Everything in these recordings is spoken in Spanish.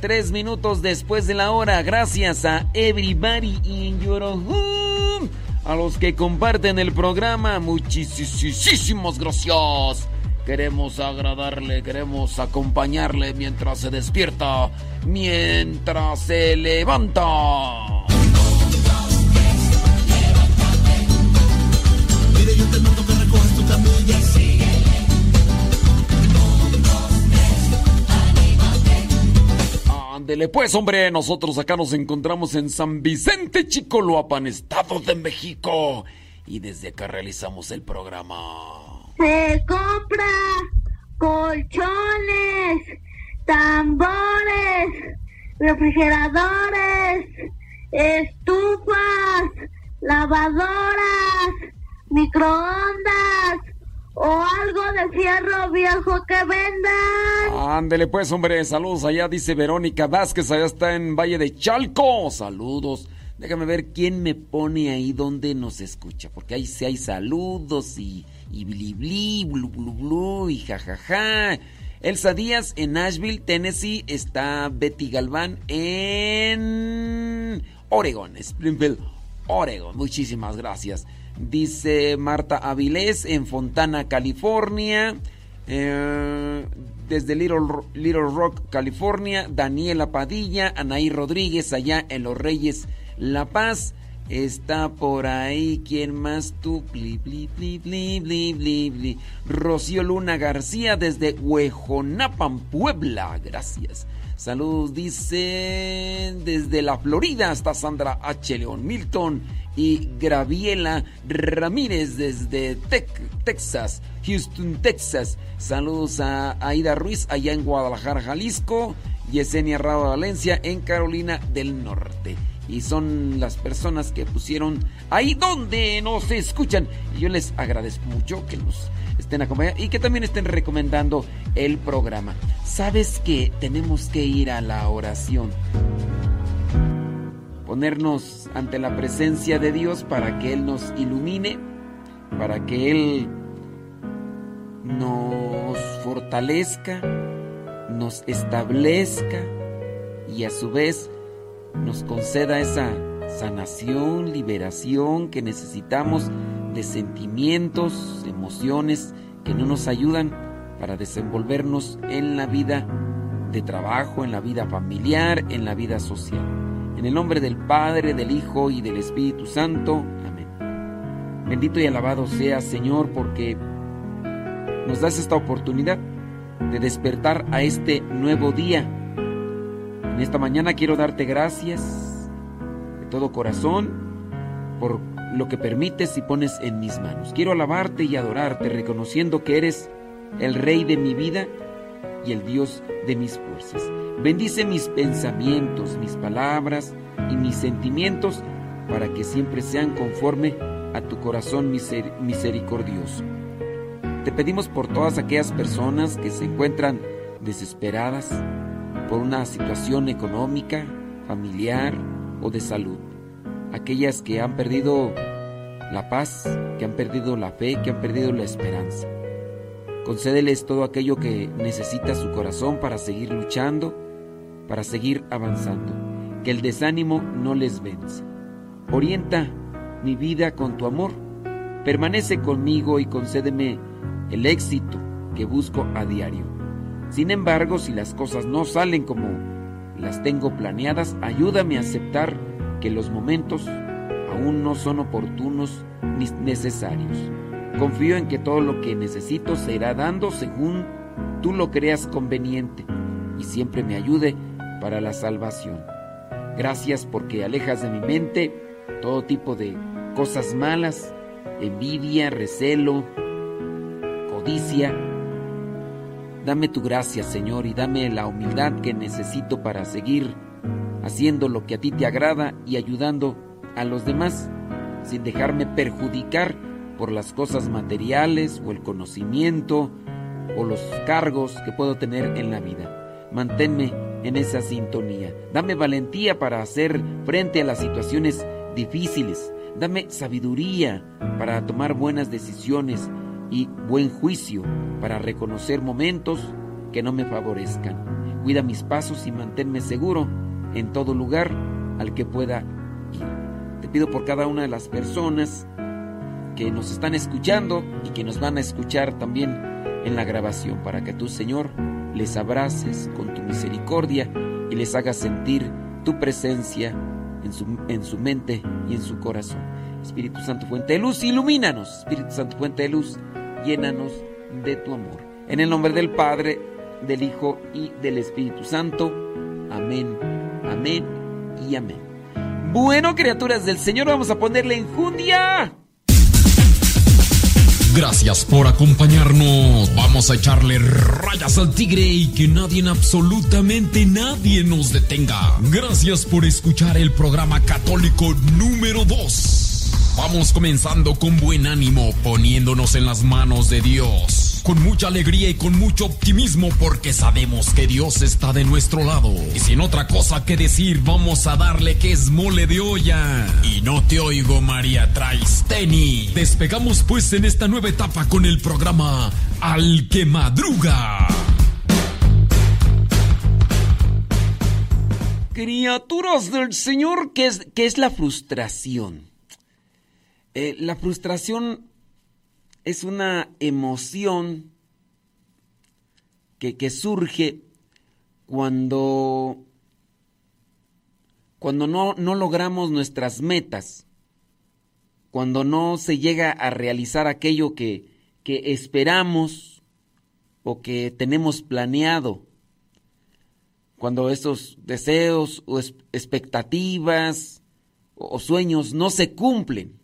tres minutos. Después de la hora. Gracias a Everybody in Your Home. A los que comparten el programa. Muchísimos gracias. Queremos agradarle, queremos acompañarle mientras se despierta, mientras se levanta. Pues, hombre, nosotros acá nos encontramos en San Vicente Chicoloapan, Estado de México. Y desde acá realizamos el programa. Ándele pues, hombre, saludos allá, dice Verónica Vázquez, allá está en Valle de Chalco. Saludos. Déjame ver quién me pone ahí donde nos escucha, porque ahí sí hay saludos y, y bli bli, blu blu blu y jajaja. Elsa Díaz en Nashville, Tennessee, está Betty Galván en Oregon, Springfield, Oregon. Muchísimas gracias. Dice Marta Avilés en Fontana, California. Eh, desde Little, Little, Rock, California. Daniela Padilla, Anaí Rodríguez, allá en Los Reyes, La Paz. Está por ahí, ¿quién más tú? Bli, bli, bli. Rocío Luna García desde Huejonapan, Puebla. Gracias. Saludos, dice desde la Florida hasta Sandra H. León Milton y Graviela Ramírez desde Texas, Houston, Texas. Saludos a Aida Ruiz allá en Guadalajara, Jalisco. Yesenia Rado Valencia en Carolina del Norte. Y son las personas que pusieron ahí donde nos escuchan. Y yo les agradezco mucho que nos estén acompañando y que también estén recomendando el programa. Sabes que tenemos que ir a la oración ponernos ante la presencia de Dios para que Él nos ilumine, para que Él nos fortalezca, nos establezca y a su vez nos conceda esa sanación, liberación que necesitamos de sentimientos, emociones que no nos ayudan para desenvolvernos en la vida de trabajo, en la vida familiar, en la vida social. En el nombre del Padre, del Hijo y del Espíritu Santo. Amén. Bendito y alabado sea Señor porque nos das esta oportunidad de despertar a este nuevo día. En esta mañana quiero darte gracias de todo corazón por lo que permites y pones en mis manos. Quiero alabarte y adorarte reconociendo que eres el Rey de mi vida y el Dios de mis fuerzas. Bendice mis pensamientos, mis palabras y mis sentimientos para que siempre sean conforme a tu corazón misericordioso. Te pedimos por todas aquellas personas que se encuentran desesperadas por una situación económica, familiar o de salud. Aquellas que han perdido la paz, que han perdido la fe, que han perdido la esperanza. Concédeles todo aquello que necesita su corazón para seguir luchando para seguir avanzando. Que el desánimo no les vence. Orienta mi vida con tu amor. Permanece conmigo y concédeme el éxito que busco a diario. Sin embargo, si las cosas no salen como las tengo planeadas, ayúdame a aceptar que los momentos aún no son oportunos ni necesarios. Confío en que todo lo que necesito se irá dando según tú lo creas conveniente y siempre me ayude para la salvación. Gracias porque alejas de mi mente todo tipo de cosas malas, envidia, recelo, codicia. Dame tu gracia, Señor, y dame la humildad que necesito para seguir haciendo lo que a ti te agrada y ayudando a los demás, sin dejarme perjudicar por las cosas materiales o el conocimiento o los cargos que puedo tener en la vida. Manténme en esa sintonía. Dame valentía para hacer frente a las situaciones difíciles. Dame sabiduría para tomar buenas decisiones y buen juicio para reconocer momentos que no me favorezcan. Cuida mis pasos y manténme seguro en todo lugar al que pueda ir. Te pido por cada una de las personas que nos están escuchando y que nos van a escuchar también en la grabación, para que tú, Señor, les abraces con tu misericordia y les hagas sentir tu presencia en su, en su mente y en su corazón. Espíritu Santo, fuente de luz, ilumínanos. Espíritu Santo, fuente de luz, llénanos de tu amor. En el nombre del Padre, del Hijo y del Espíritu Santo. Amén, amén y amén. Bueno, criaturas del Señor, vamos a ponerle enjundia. Gracias por acompañarnos. Vamos a echarle rayas al tigre y que nadie, absolutamente nadie nos detenga. Gracias por escuchar el programa católico número 2. Vamos comenzando con buen ánimo, poniéndonos en las manos de Dios con mucha alegría y con mucho optimismo porque sabemos que Dios está de nuestro lado. Y sin otra cosa que decir, vamos a darle que es mole de olla. Y no te oigo, María Traisteni. Despegamos pues en esta nueva etapa con el programa Al que Madruga. Criaturas del Señor, ¿qué es, qué es la frustración? Eh, la frustración es una emoción que, surge cuando, cuando no, no logramos nuestras metas, cuando no se llega a realizar aquello que, que esperamos o que tenemos planeado, cuando esos deseos o expectativas o sueños no se cumplen.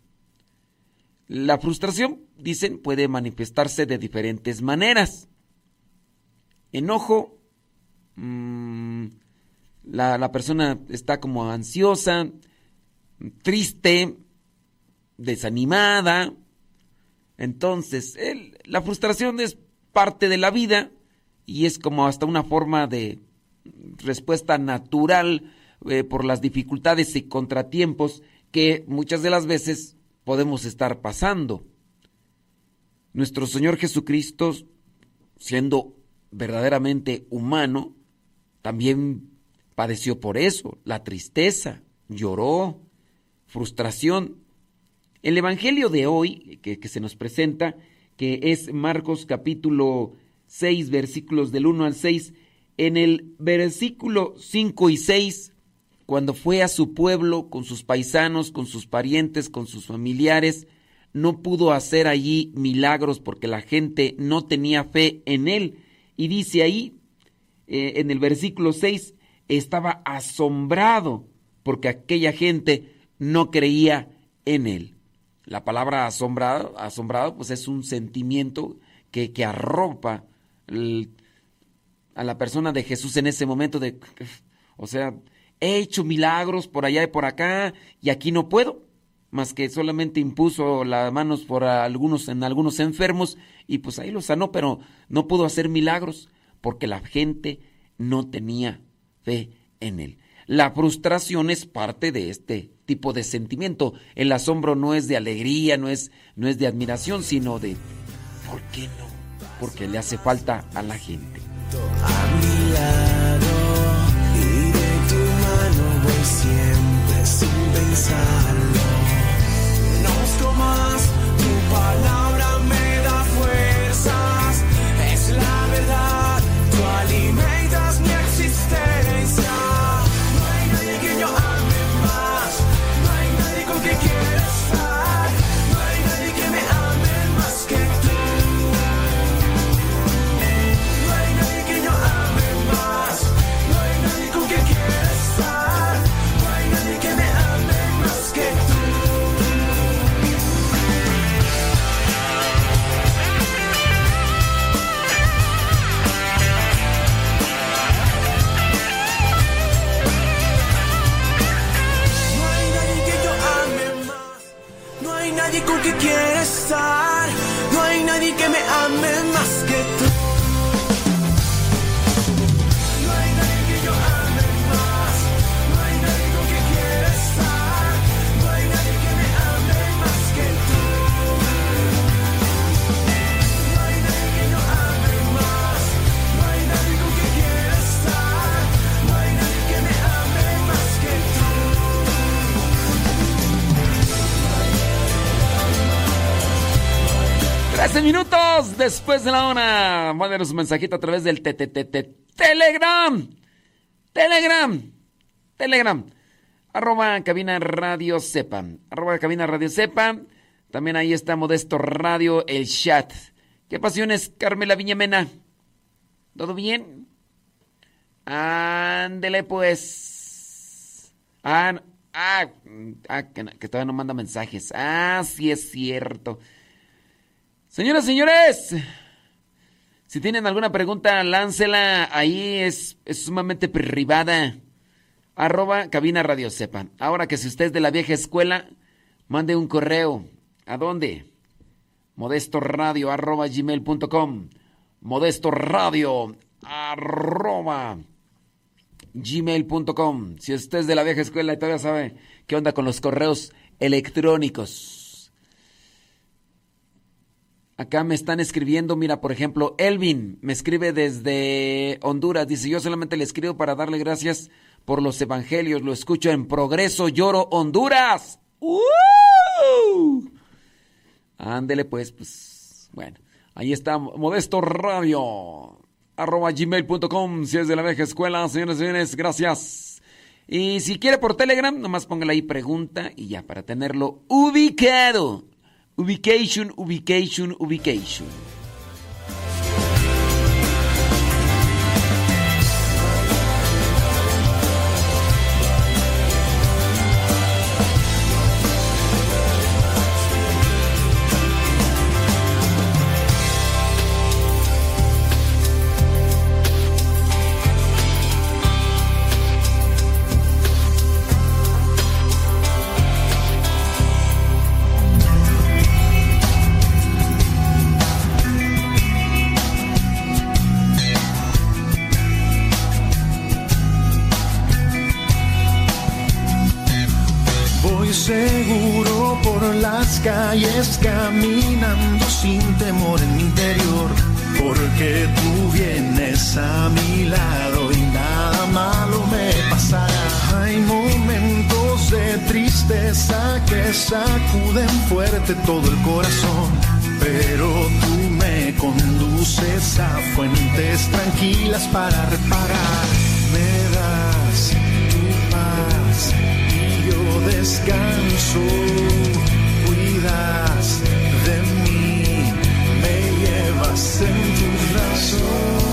La frustración dicen, puede manifestarse de diferentes maneras. Enojo, mm, la, persona está como ansiosa, triste, desanimada. Entonces, la frustración es parte de la vida y es como hasta una forma de respuesta natural eh, por las dificultades y contratiempos que muchas de las veces podemos estar pasando. Nuestro Señor Jesucristo, siendo verdaderamente humano, también padeció por eso, la tristeza, lloró, frustración. El Evangelio de hoy, que, se nos presenta, que es Marcos capítulo 6, versículos del 1 al 6, en el versículo 5 y 6, cuando fue a su pueblo con sus paisanos, con sus parientes, con sus familiares, no pudo hacer allí milagros porque la gente no tenía fe en él. Y dice ahí, eh, en el versículo 6, estaba asombrado porque aquella gente no creía en él. La palabra asombrado, asombrado pues es un sentimiento que, que arropa a la persona de Jesús en ese momento de, o sea, he hecho milagros por allá y por acá y aquí no puedo más que solamente impuso las manos por algunos en algunos enfermos y pues ahí los sanó, pero no pudo hacer milagros porque la gente no tenía fe en él. La frustración es parte de este tipo de sentimiento. El asombro no es de alegría, no es, no es de admiración, sino de ¿por qué no? Porque le hace falta a la gente. A mi lado siempre sin pensarlo que me ame 13 minutos después de la hora. Mándenos un mensajito a través del Telegram. Telegram. Telegram. Arroba cabina radio sepa. Arroba cabina radio sepa. También ahí está Modesto Radio, el chat. ¿Qué pasiones, Carmela Viñamena? ¿Todo bien? Ándele pues. Ah, ah, ah que, que todavía no manda mensajes. Ah, sí es cierto. Señoras, señores, si tienen alguna pregunta, láncela. Ahí es, sumamente privada. Arroba cabina radio sepan. Ahora que si usted es de la vieja escuela, mande un correo. ¿A dónde? Modesto radio arroba gmail.com. Modesto radio arroba gmail.com. Si usted es de la vieja escuela y todavía sabe qué onda con los correos electrónicos. Acá me están escribiendo, mira, por ejemplo, Elvin me escribe desde Honduras. Dice, yo solamente le escribo para darle gracias por los evangelios. Lo escucho en Progreso Lloro, Honduras. ¡Uh! Ándele pues, pues, bueno. Ahí está, Modesto Radio, arroba gmail.com, si es de la vieja escuela, señores y señores, gracias. Y si quiere por Telegram, nomás póngale ahí pregunta y ya, para tenerlo ubicado. Ubication, ubication, ubication. Calles caminando sin temor en mi interior, porque tú vienes a mi lado y nada malo me pasará. Hay momentos de tristeza que sacuden fuerte todo el corazón, pero tú me conduces a fuentes tranquilas para reparar. Me das tu paz y yo descanso de mí, me llevas en tu brazos.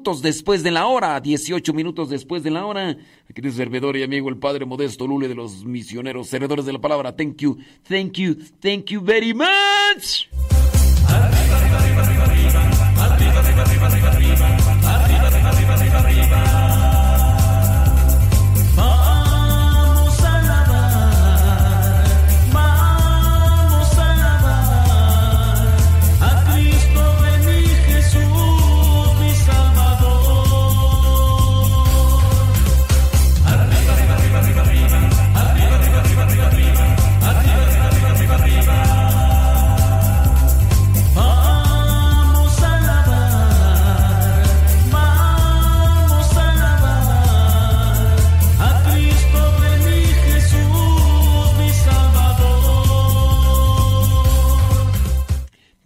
Minutos después de la hora, 18 minutos después de la hora. Querido servidor y amigo, el Padre Modesto Lule de los misioneros, servidores de la palabra. Thank you, thank you, thank you very much.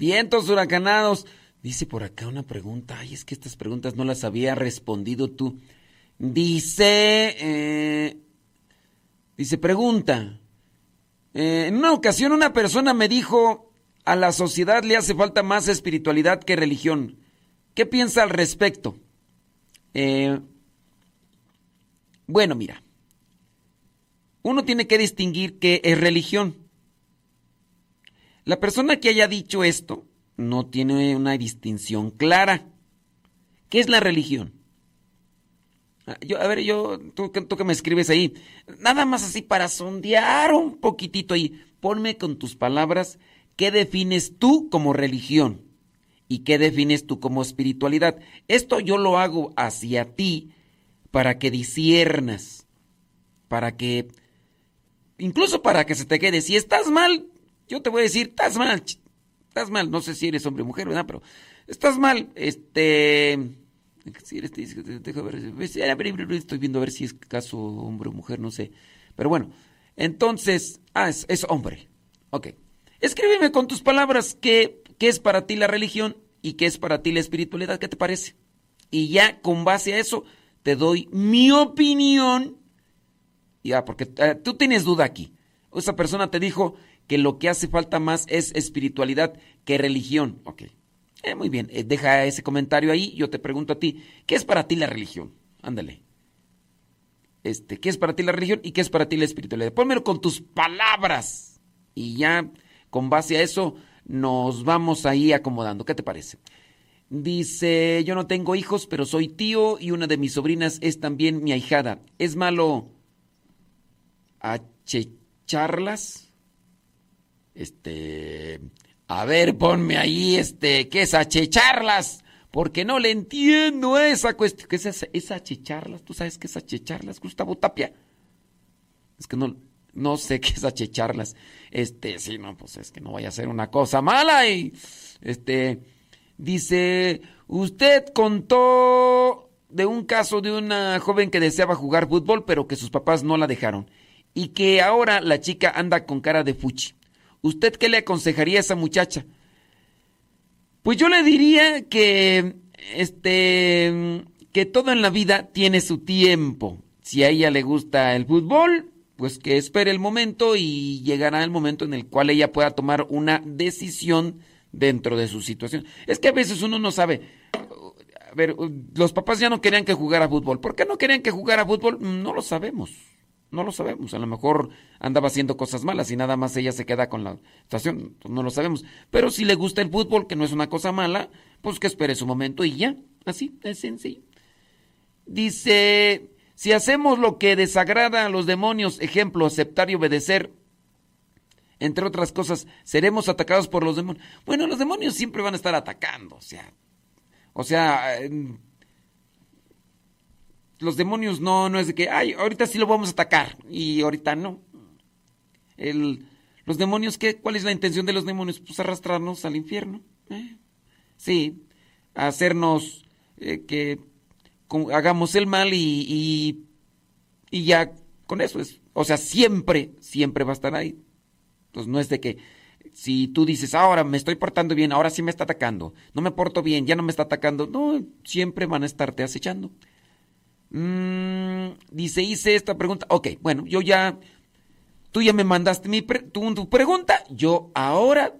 Vientos huracanados. Dice por acá una pregunta. Ay, es que estas preguntas no las había respondido tú. Dice, eh, dice, pregunta. Eh, en una ocasión una persona me dijo, a la sociedad le hace falta más espiritualidad que religión. ¿Qué piensa al respecto? Eh, bueno, mira, uno tiene que distinguir qué es religión. La persona que haya dicho esto no tiene una distinción clara. ¿Qué es la religión? Ah, yo, a ver, yo, tú, tú, que me escribes ahí, nada más así para sondear un poquitito ahí, ponme con tus palabras qué defines tú como religión y qué defines tú como espiritualidad. Esto yo lo hago hacia ti para que disiernas, para que, incluso para que se te quede. Si estás mal, yo te voy a decir, estás mal, estás mal. No sé si eres hombre o mujer, ¿verdad? Pero estás mal, este... Si eres, deja ver, estoy viendo a ver si es caso hombre o mujer, no sé. Pero bueno, entonces, ah, es, hombre. Ok. Escríbeme con tus palabras qué, qué es para ti la religión y qué es para ti la espiritualidad, ¿qué te parece? Y ya con base a eso te doy mi opinión. Ya, porque eh, tú tienes duda aquí. Esa persona te dijo que lo que hace falta más es espiritualidad que religión. Ok. Eh, muy bien, eh, deja ese comentario ahí. Yo te pregunto a ti, ¿qué es para ti la religión? Ándale. Este, ¿qué es para ti la religión y qué es para ti la espiritualidad? Pónmelo con tus palabras. Y ya, con base a eso, nos vamos ahí acomodando. ¿Qué te parece? Dice, yo no tengo hijos, pero soy tío y una de mis sobrinas es también mi ahijada. ¿Es malo achecharlas? Este, a ver, ponme ahí, este, ¿qué es achecharlas? Porque no le entiendo esa cuestión. ¿Qué es, es achecharlas? ¿Tú sabes qué es achecharlas, Gustavo Tapia? Es que no, no sé qué es achecharlas. Este, sí, no, pues es que no vaya a ser una cosa mala y, este, dice, usted contó de un caso de una joven que deseaba jugar fútbol, pero que sus papás no la dejaron. Y que ahora la chica anda con cara de fuchi. ¿Usted qué le aconsejaría a esa muchacha? Pues yo le diría que, este, que todo en la vida tiene su tiempo. Si a ella le gusta el fútbol, pues que espere el momento y llegará el momento en el cual ella pueda tomar una decisión dentro de su situación. Es que a veces uno no sabe. A ver, los papás ya no querían que jugara fútbol. ¿Por qué no querían que jugara fútbol? No lo sabemos. No lo sabemos. A lo mejor andaba haciendo cosas malas y nada más ella se queda con la situación. No lo sabemos. Pero si le gusta el fútbol, que no es una cosa mala, pues que espere su momento y ya. Así, es sencillo. Dice si hacemos lo que desagrada a los demonios, ejemplo, aceptar y obedecer, entre otras cosas, seremos atacados por los demonios. Bueno, los demonios siempre van a estar atacando, o sea, o sea, los demonios no, no es de que, ay, ahorita sí lo vamos a atacar y ahorita no. El, los demonios, ¿qué? ¿Cuál es la intención de los demonios? Pues arrastrarnos al infierno. ¿eh? Sí, hacernos eh, que hagamos el mal y, y, ya con eso es. O sea, siempre, siempre va a estar ahí. Entonces no es de que si tú dices, ahora me estoy portando bien, ahora sí me está atacando, no me porto bien, ya no me está atacando, no, siempre van a estarte acechando. Mm, dice, hice esta pregunta, ok, bueno, yo ya, tú ya me mandaste mi tu pregunta, yo ahora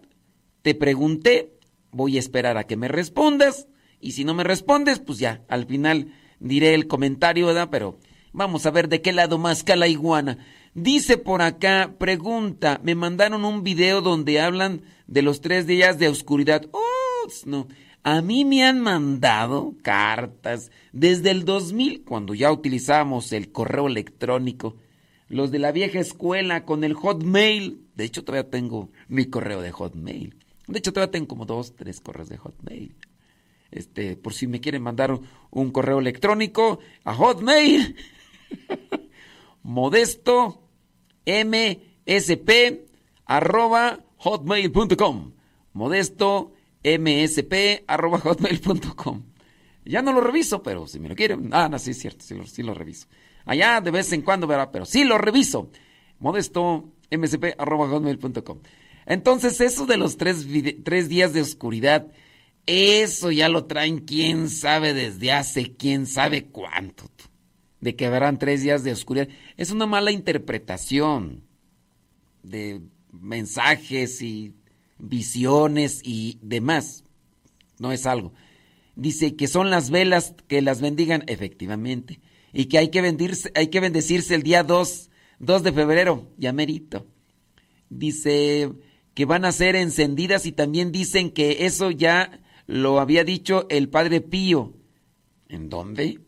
te pregunté, voy a esperar a que me respondas, y si no me respondes, pues ya, al final diré el comentario, ¿verdad? Pero vamos a ver de qué lado más la iguana. Dice por acá, pregunta, me mandaron un video donde hablan de los tres días de oscuridad. Oh, no. A mí me han mandado cartas desde el 2000, cuando ya utilizábamos el correo electrónico. Los de la vieja escuela con el hotmail. De hecho, todavía tengo mi correo de hotmail. De hecho, todavía tengo como dos, tres correos de hotmail. Este, por si me quieren mandar un, correo electrónico a Hotmail, modesto msp arroba hotmail.com. Modesto msp arroba hotmail.com. Ya no lo reviso, pero si me lo quieren. Ah, no, sí es cierto, sí lo, reviso. Allá de vez en cuando, ¿verdad? Pero sí lo reviso. Modesto msp arroba hotmail.com. Entonces eso de los tres, tres días de oscuridad, eso ya lo traen quién sabe desde hace quién sabe cuánto. De que habrán tres días de oscuridad. Es una mala interpretación de mensajes y visiones y demás. No es algo. Dice que son las velas que las bendigan efectivamente. Y que hay que, bendirse, hay que bendecirse el día 2, 2 de febrero, ya merito. Dice que van a ser encendidas y también dicen que eso ya lo había dicho el padre Pío. ¿En dónde?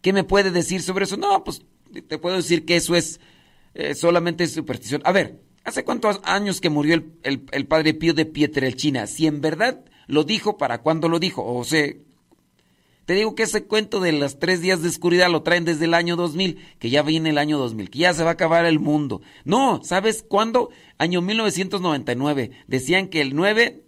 ¿Qué me puede decir sobre eso? No, pues te puedo decir que eso es eh, solamente superstición. A ver, ¿hace cuántos años que murió el, el, padre Pío de Pietrelchina? Si en verdad lo dijo, ¿para cuándo lo dijo? O sea, te digo que ese cuento de los tres días de oscuridad lo traen desde el año 2000, que ya viene el año 2000, que ya se va a acabar el mundo. No, ¿sabes cuándo? Año 1999. Decían que el 9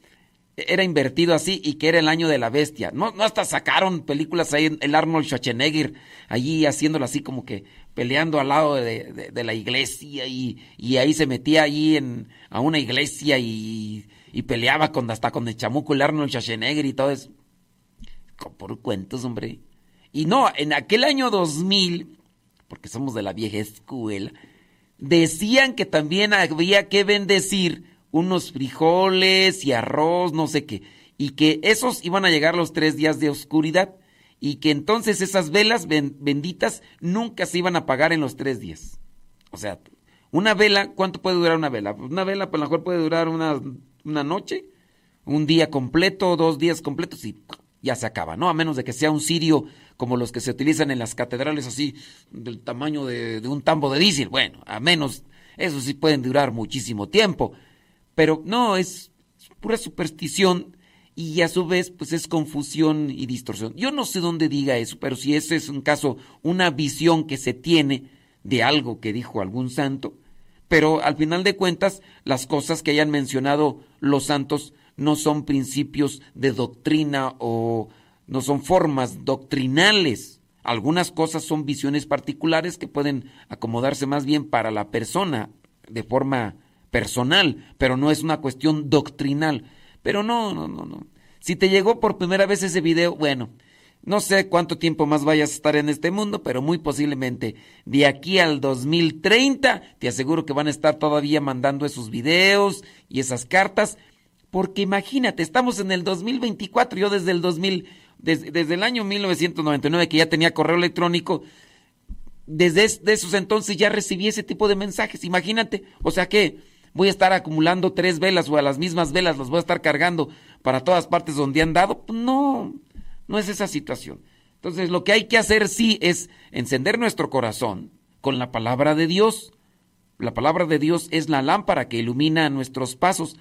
era invertido así y que era el año de la bestia. No, no hasta sacaron películas ahí, el Arnold Schwarzenegger, allí haciéndolo así como que peleando al lado de, la iglesia y, y, ahí se metía ahí en, a una iglesia y, y peleaba con, hasta con el chamuco el Arnold Schwarzenegger y todo eso. Por cuentos, hombre. Y no, en aquel año 2000, porque somos de la vieja escuela, decían que también había que bendecir unos frijoles y arroz, no sé qué, y que esos iban a llegar los tres días de oscuridad y que entonces esas velas benditas nunca se iban a apagar en los tres días. O sea, una vela, ¿cuánto puede durar una vela? Pues una vela, pues a lo mejor puede durar una, una noche, un día completo, dos días completos y ya se acaba, ¿no? A menos de que sea un cirio como los que se utilizan en las catedrales así, del tamaño de, un tambo de diésel. Bueno, a menos, eso sí pueden durar muchísimo tiempo. Pero no, es pura superstición y a su vez pues es confusión y distorsión. Yo no sé dónde diga eso, pero si ese es un caso, una visión que se tiene de algo que dijo algún santo, pero al final de cuentas las cosas que hayan mencionado los santos no son principios de doctrina o no son formas doctrinales. Algunas cosas son visiones particulares que pueden acomodarse más bien para la persona de forma personal, pero no es una cuestión doctrinal. Pero no, no, no, no. Si te llegó por primera vez ese video, bueno, no sé cuánto tiempo más vayas a estar en este mundo, pero muy posiblemente de aquí al 2030 te aseguro que van a estar todavía mandando esos videos y esas cartas, porque imagínate, estamos en el 2024, yo desde el 2000, desde, desde el año 1999 que ya tenía correo electrónico, desde esos entonces ya recibí ese tipo de mensajes, imagínate, o sea que voy a estar acumulando tres velas o a las mismas velas las voy a estar cargando para todas partes donde han dado. Pues no, no es esa situación. Entonces lo que hay que hacer sí es encender nuestro corazón con la palabra de Dios. La palabra de Dios es la lámpara que ilumina nuestros pasos.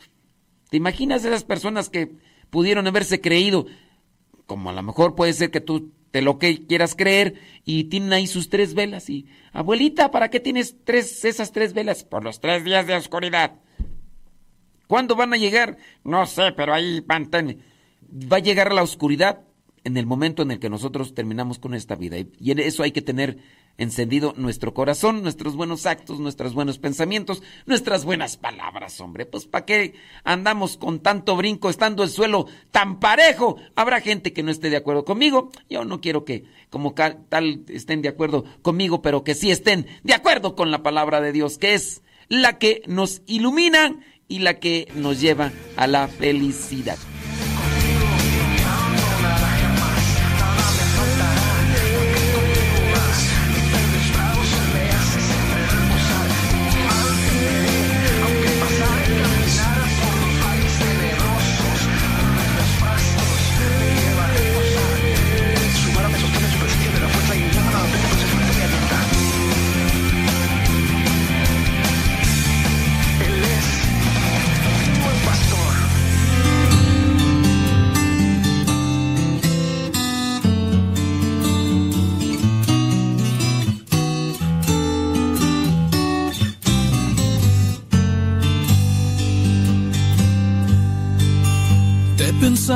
¿Te imaginas esas personas que pudieron haberse creído? Como a lo mejor puede ser que tú de lo que quieras creer y tienen ahí sus tres velas y abuelita, ¿para qué tienes tres esas tres velas? Por los tres días de oscuridad. ¿Cuándo van a llegar? No sé, pero ahí van. Va a llegar la oscuridad en el momento en el que nosotros terminamos con esta vida y en eso hay que tener encendido nuestro corazón, nuestros buenos actos, nuestros buenos pensamientos, nuestras buenas palabras, hombre. Pues ¿para qué andamos con tanto brinco estando el suelo tan parejo? Habrá gente que no esté de acuerdo conmigo. Yo no quiero que como tal estén de acuerdo conmigo, pero que sí estén de acuerdo con la palabra de Dios, que es la que nos ilumina y la que nos lleva a la felicidad.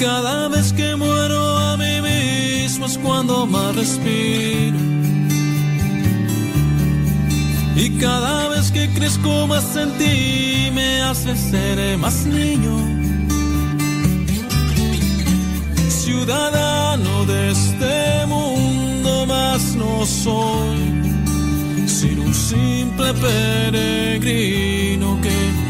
Cada vez que muero a mí mismo es cuando más respiro. Y cada vez que crezco más en ti me hace ser más niño. Ciudadano de este mundo más no soy, sino un simple peregrino que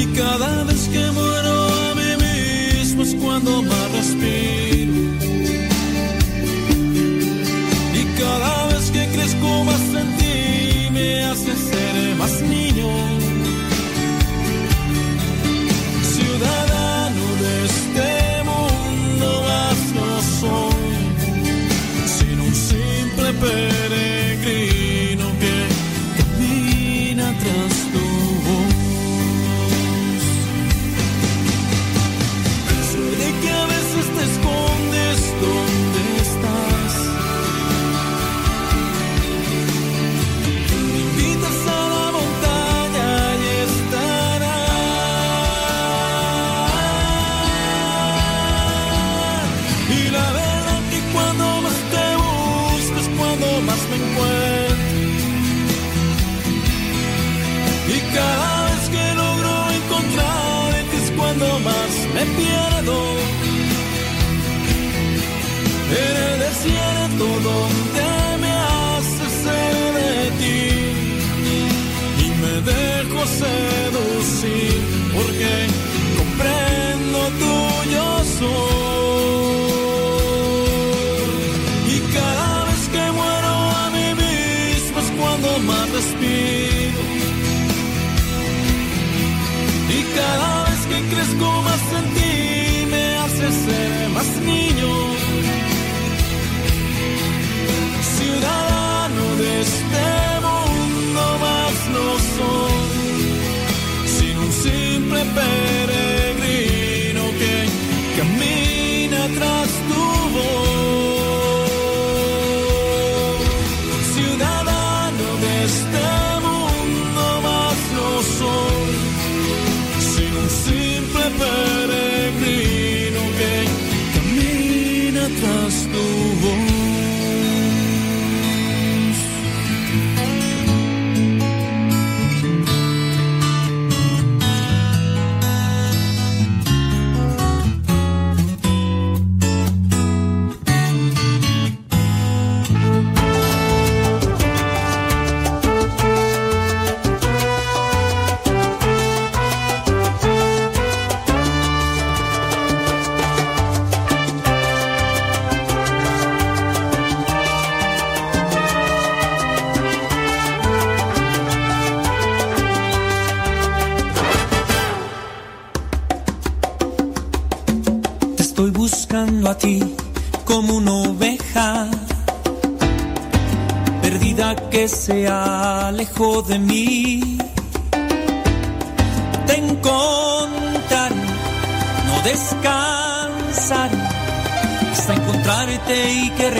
Y cada vez que muero a mí mismo es cuando más respiro. Y cada vez que crezco más en ti me hace ser más niño.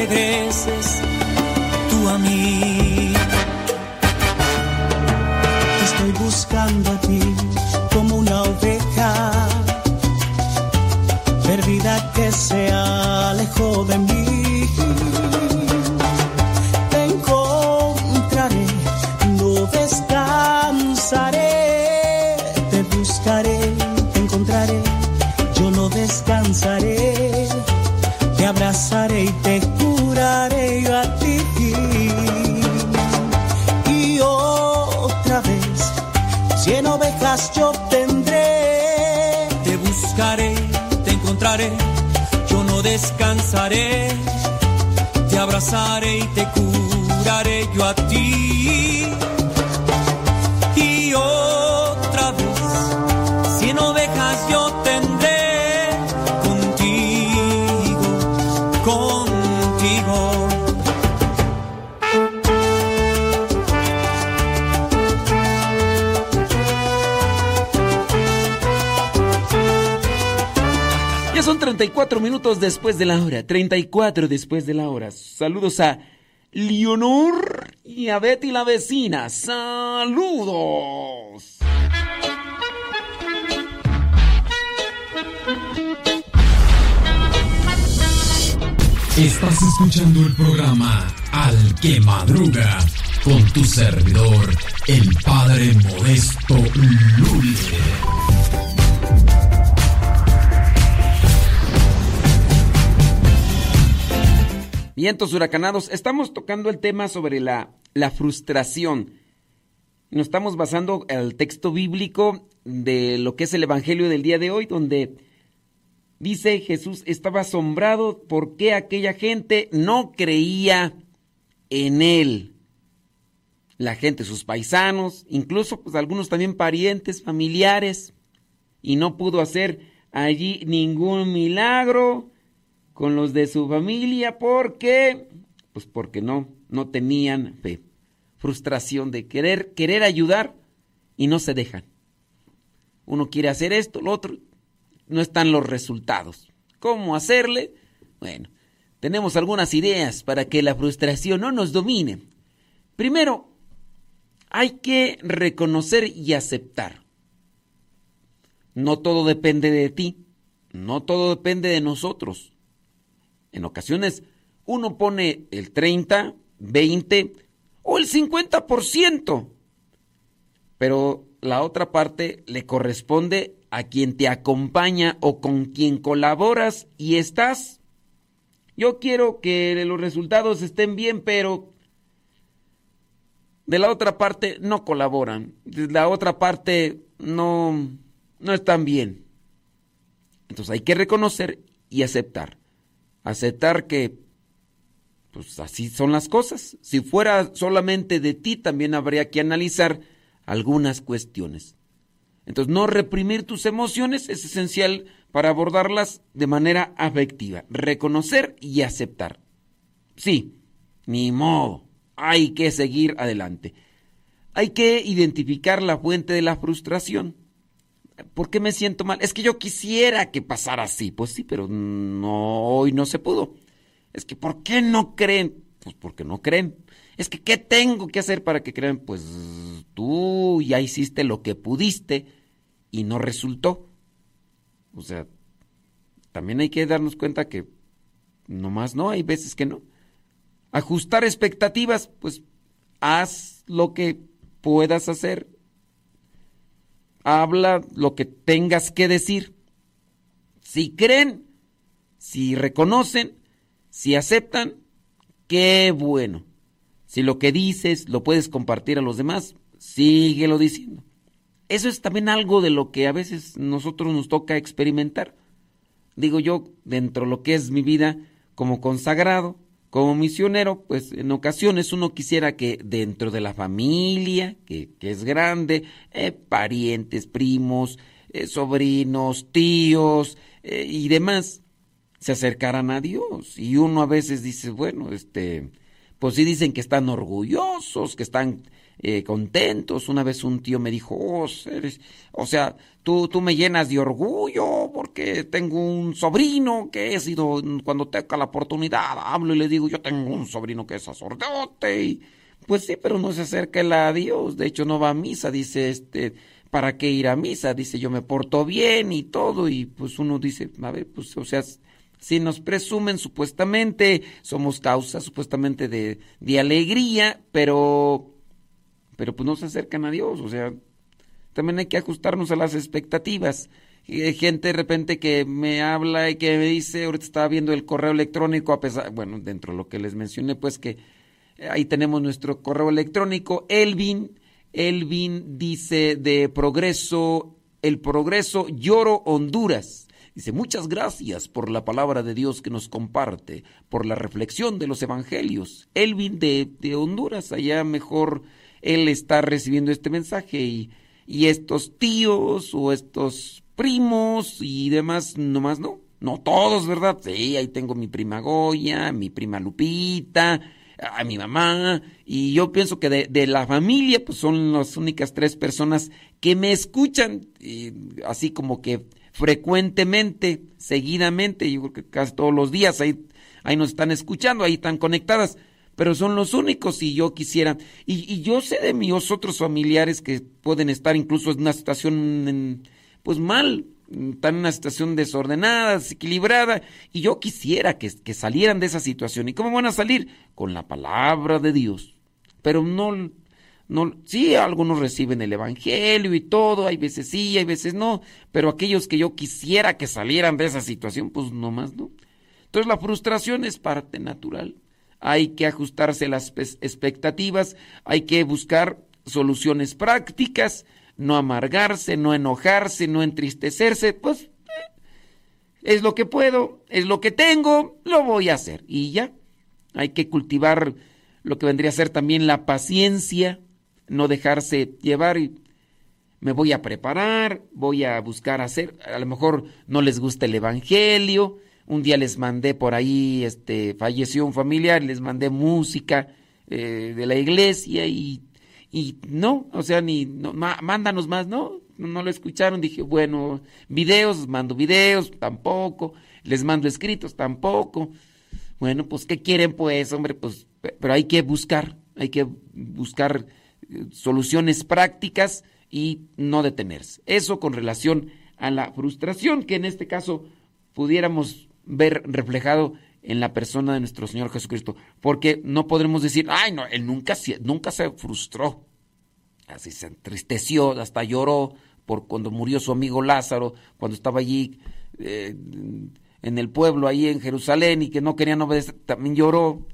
Regreses después de la hora. 34 después de la hora. Saludos a Leonor y a Betty la vecina. Saludos. Estás escuchando el programa Al que Madruga con tu servidor, el Padre Modesto Lule. Vientos huracanados. Estamos tocando el tema sobre la, la frustración. Nos estamos basando el texto bíblico de lo que es el Evangelio del día de hoy, donde dice Jesús estaba asombrado porque aquella gente no creía en él. La gente, sus paisanos, incluso pues algunos también parientes, familiares, y no pudo hacer allí ningún milagro con los de su familia porque pues porque no no tenían fe frustración de querer querer ayudar y no se dejan. Uno quiere hacer esto lo otro no están los resultados. Cómo hacerle bueno tenemos algunas ideas para que la frustración no nos domine. Primero hay que reconocer y aceptar. No todo depende de ti no todo depende de nosotros en ocasiones uno pone el 30, 20 o el 50%, pero la otra parte le corresponde a quien te acompaña o con quien colaboras y estás. Yo quiero que los resultados estén bien, pero de la otra parte no colaboran, de la otra parte no, no están bien. Entonces hay que reconocer y aceptar aceptar que pues así son las cosas. Si fuera solamente de ti, también habría que analizar algunas cuestiones. Entonces, no reprimir tus emociones es esencial para abordarlas de manera afectiva. Reconocer y aceptar. Sí, ni modo. Hay que seguir adelante. Hay que identificar la fuente de la frustración. ¿Por qué me siento mal? Es que yo quisiera que pasara así. Pues sí, pero no, hoy no se pudo. Es que ¿por qué no creen? Pues porque no creen. Es que ¿qué tengo que hacer para que crean? Pues tú ya hiciste lo que pudiste y no resultó. O sea, también hay que darnos cuenta que nomás no, hay veces que no. Ajustar expectativas, pues haz lo que puedas hacer habla lo que tengas que decir. Si creen, si reconocen, si aceptan, qué bueno. Si lo que dices lo puedes compartir a los demás, síguelo diciendo. Eso es también algo de lo que a veces nosotros nos toca experimentar. Digo yo, dentro de lo que es mi vida como consagrado, como misionero, pues en ocasiones uno quisiera que dentro de la familia, que, es grande, eh, parientes, primos, eh, sobrinos, tíos eh, y demás, se acercaran a Dios. Y uno a veces dice, bueno, este, pues sí dicen que están orgullosos, que están eh, contentos. Una vez un tío me dijo, oh, eres- o sea, tú, tú me llenas de orgullo porque tengo un sobrino que he sido, cuando tenga la oportunidad, hablo y le digo, yo tengo un sobrino que es sacerdote. Y, pues sí, pero no se acerca él a Dios. De hecho, no va a misa. Dice, este, ¿para qué ir a misa? Dice, yo me porto bien y todo. Y pues uno dice, a ver, pues, o sea, si nos presumen supuestamente, somos causa supuestamente de, de alegría, pero, pero pues no se acercan a Dios, o sea, también hay que ajustarnos a las expectativas. eh, gente de repente que me habla y que me dice, ahorita estaba viendo el correo electrónico, a pesar, bueno, dentro de lo que les mencioné, pues que ahí tenemos nuestro correo electrónico, Elvin, Elvin dice de Progreso, el Progreso, Lloro Honduras. Dice, muchas gracias por la palabra de Dios que nos comparte, por la reflexión de los evangelios. Elvin de, de Honduras, allá mejor él está recibiendo este mensaje y, y estos tíos o estos primos y demás, nomás no, no todos, ¿verdad? Sí, ahí tengo mi prima Goya, mi prima Lupita, a mi mamá, y yo pienso que de, de, la familia, pues son las únicas tres personas que me escuchan, así como que frecuentemente, seguidamente, yo creo que casi todos los días ahí, ahí nos están escuchando, ahí están conectadas, pero son los únicos y yo quisiera, y, y yo sé de mis otros familiares que pueden estar incluso en una situación, en, pues mal, están en una situación desordenada, desequilibrada, y yo quisiera que, que, salieran de esa situación. ¿Y cómo van a salir? Con la palabra de Dios. Pero no, no, sí, algunos reciben el Evangelio y todo, hay veces sí, hay veces no, pero aquellos que yo quisiera que salieran de esa situación, pues nomás no. Entonces la frustración es parte natural. Hay que ajustarse las expectativas, hay que buscar soluciones prácticas, no amargarse, no enojarse, no entristecerse, pues eh, es lo que puedo, es lo que tengo, lo voy a hacer. Y ya, hay que cultivar lo que vendría a ser también la paciencia, no dejarse llevar y me voy a preparar, voy a buscar hacer, a lo mejor no les gusta el evangelio, un día les mandé por ahí, este, falleció un familiar, les mandé música eh, de la iglesia y y no, o sea, ni no, mándanos más, no, no lo escucharon, dije, bueno, videos, mando videos, tampoco, les mando escritos, tampoco. Bueno, pues, ¿qué quieren pues, hombre? Pues, pero hay que buscar, hay que buscar eh, soluciones prácticas y no detenerse. Eso con relación a la frustración que en este caso pudiéramos ver reflejado en la persona de nuestro Señor Jesucristo, porque no podremos decir, ay, no, él nunca, nunca se frustró, así se entristeció, hasta lloró por cuando murió su amigo Lázaro, cuando estaba allí eh, en el pueblo, ahí en Jerusalén, y que no querían obedecer, también lloró,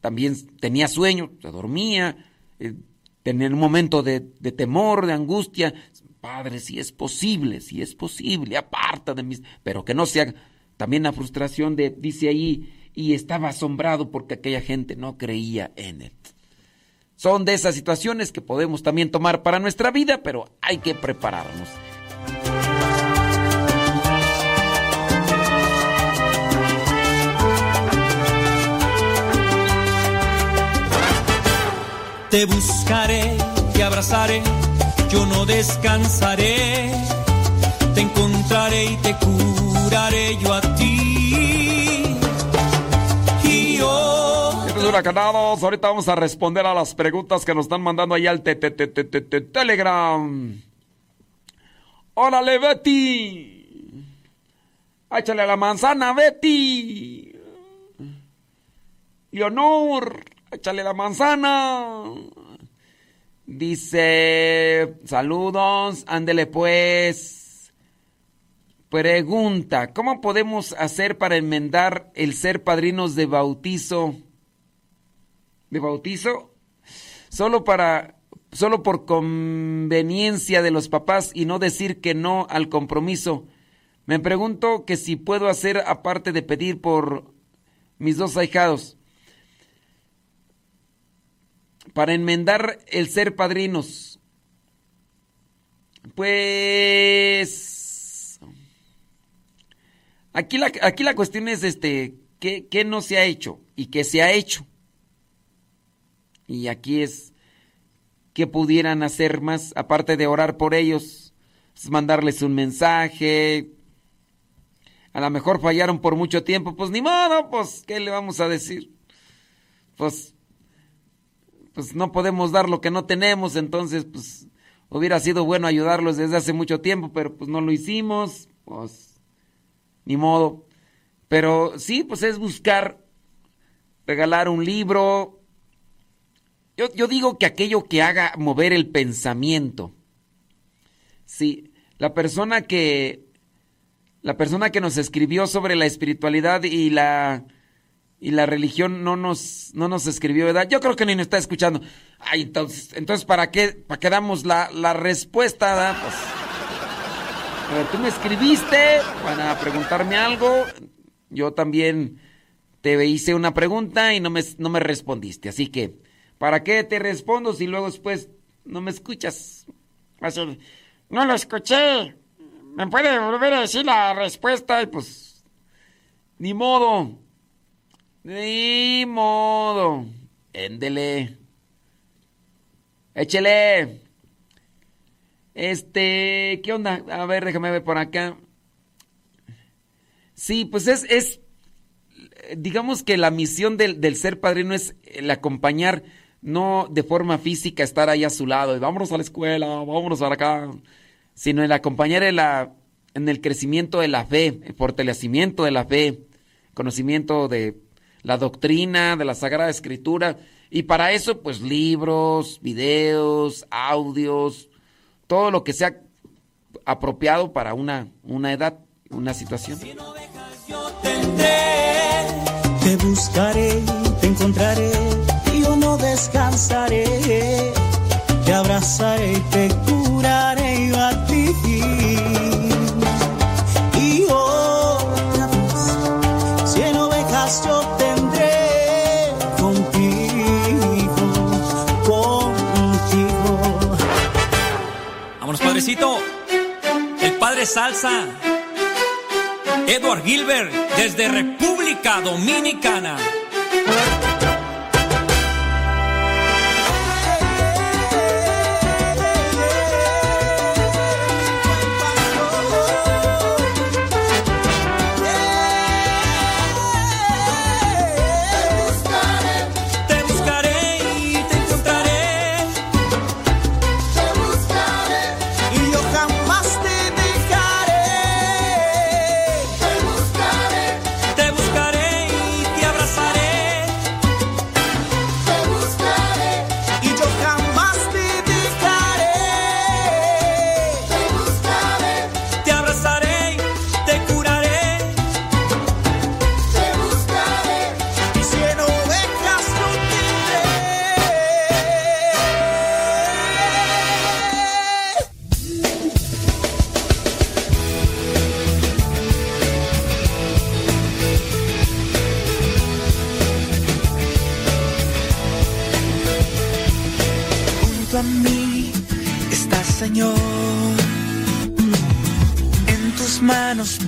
también tenía sueño, se dormía, eh, tenía un momento de, de temor, de angustia, Padre, si es posible, si es posible, aparta de mis, pero que no sea también la frustración de, dice ahí, y estaba asombrado porque aquella gente no creía en él. Son de esas situaciones que podemos también tomar para nuestra vida, pero hay que prepararnos. Te buscaré, te abrazaré, yo no descansaré, te encontraré y te curaré yo a ti. Y ahorita vamos a responder a las preguntas que nos están mandando ahí al te, te, te, te, te, Telegram. ¡Órale, Betty! ¡Échale la manzana, Betty! Leonor, échale la manzana. Dice, saludos, ándele pues. Pregunta, ¿cómo podemos hacer para enmendar el ser padrinos de bautizo? ¿De bautizo? Solo para, solo por conveniencia de los papás y no decir que no al compromiso. Me pregunto que si puedo hacer aparte de pedir por mis dos ahijados para enmendar el ser padrinos. Pues aquí la, aquí la cuestión es este, ¿qué, ¿qué, no se ha hecho y qué se ha hecho? Y aquí es qué pudieran hacer más, aparte de orar por ellos, es mandarles un mensaje. A lo mejor fallaron por mucho tiempo, pues ni modo, pues, ¿qué le vamos a decir? Pues pues no podemos dar lo que no tenemos, entonces pues hubiera sido bueno ayudarlos desde hace mucho tiempo, pero pues no lo hicimos, pues ni modo. Pero sí, pues es buscar, regalar un libro. Yo, digo que aquello que haga mover el pensamiento. Sí, la persona que la persona que nos escribió sobre la espiritualidad y la y la religión no nos no nos escribió, ¿verdad? Yo creo que ni nos está escuchando. Ay, entonces, entonces ¿para qué para qué damos la, la respuesta. Pues, ver, tú me escribiste para preguntarme algo. Yo también te hice una pregunta y no me, no me respondiste. Así que, ¿para qué te respondo si luego después no me escuchas? No lo escuché. ¿Me puede volver a decir la respuesta? Y pues, ni modo. Ni modo. Éndele. Échele. Este, ¿qué onda? A ver, déjame ver por acá. Sí, pues es, es digamos que la misión del, del, ser padrino es el acompañar, no de forma física estar ahí a su lado, y vámonos a la escuela, vámonos para acá, sino el acompañar en, la, en el crecimiento de la fe, el fortalecimiento de la fe, conocimiento de la doctrina, de la Sagrada Escritura, y para eso, pues libros, videos, audios, todo lo que sea apropiado para una, edad, una situación. Si no dejas, yo tendré, te buscaré, te encontraré, yo no descansaré, te abrazaré, te curaré El padre Salsa. Edward Gilbert, desde República Dominicana.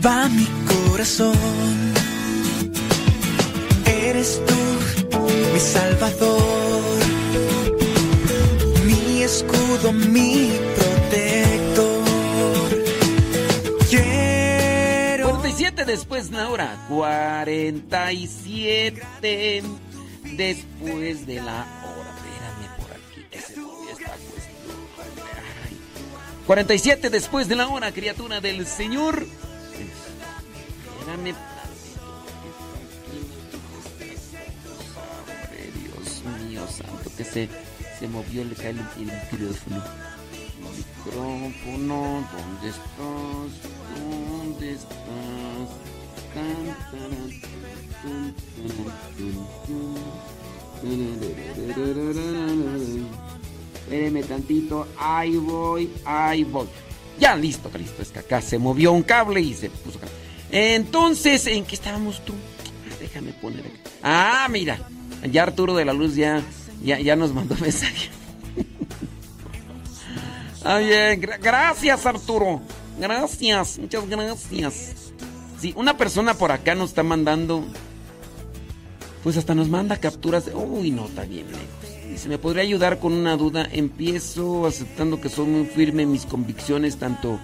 Va mi corazón. Eres tú mi Salvador, mi escudo, mi protector. Quiero 47 después hora. 47 después de la hora. Espérame por aquí. que se movió esta cuestión. Ay. 47 después de la hora, criatura del Señor. Que se, se movió, le cae el, el micrófono. Micrófono, ¿dónde estás? ¿Dónde estás? Tan, taran, tun, taran, tun, tun. Espéreme tantito, ahí voy, ahí voy. Ya, listo, listo. Es que acá se movió un cable y se puso acá. Entonces, ¿en qué estábamos tú? Ah, Déjame poner aquí. Ah, mira. Ya Arturo de la Luz ya, ya, ya nos mandó mensaje. Ah, bien. gra- gracias, Arturo. Gracias, muchas gracias. Sí, una persona por acá nos está mandando. Pues hasta nos manda capturas. Uy, no, está bien lejos. Dice, ¿me podría ayudar con una duda? Empiezo aceptando que soy muy firme en mis convicciones, tanto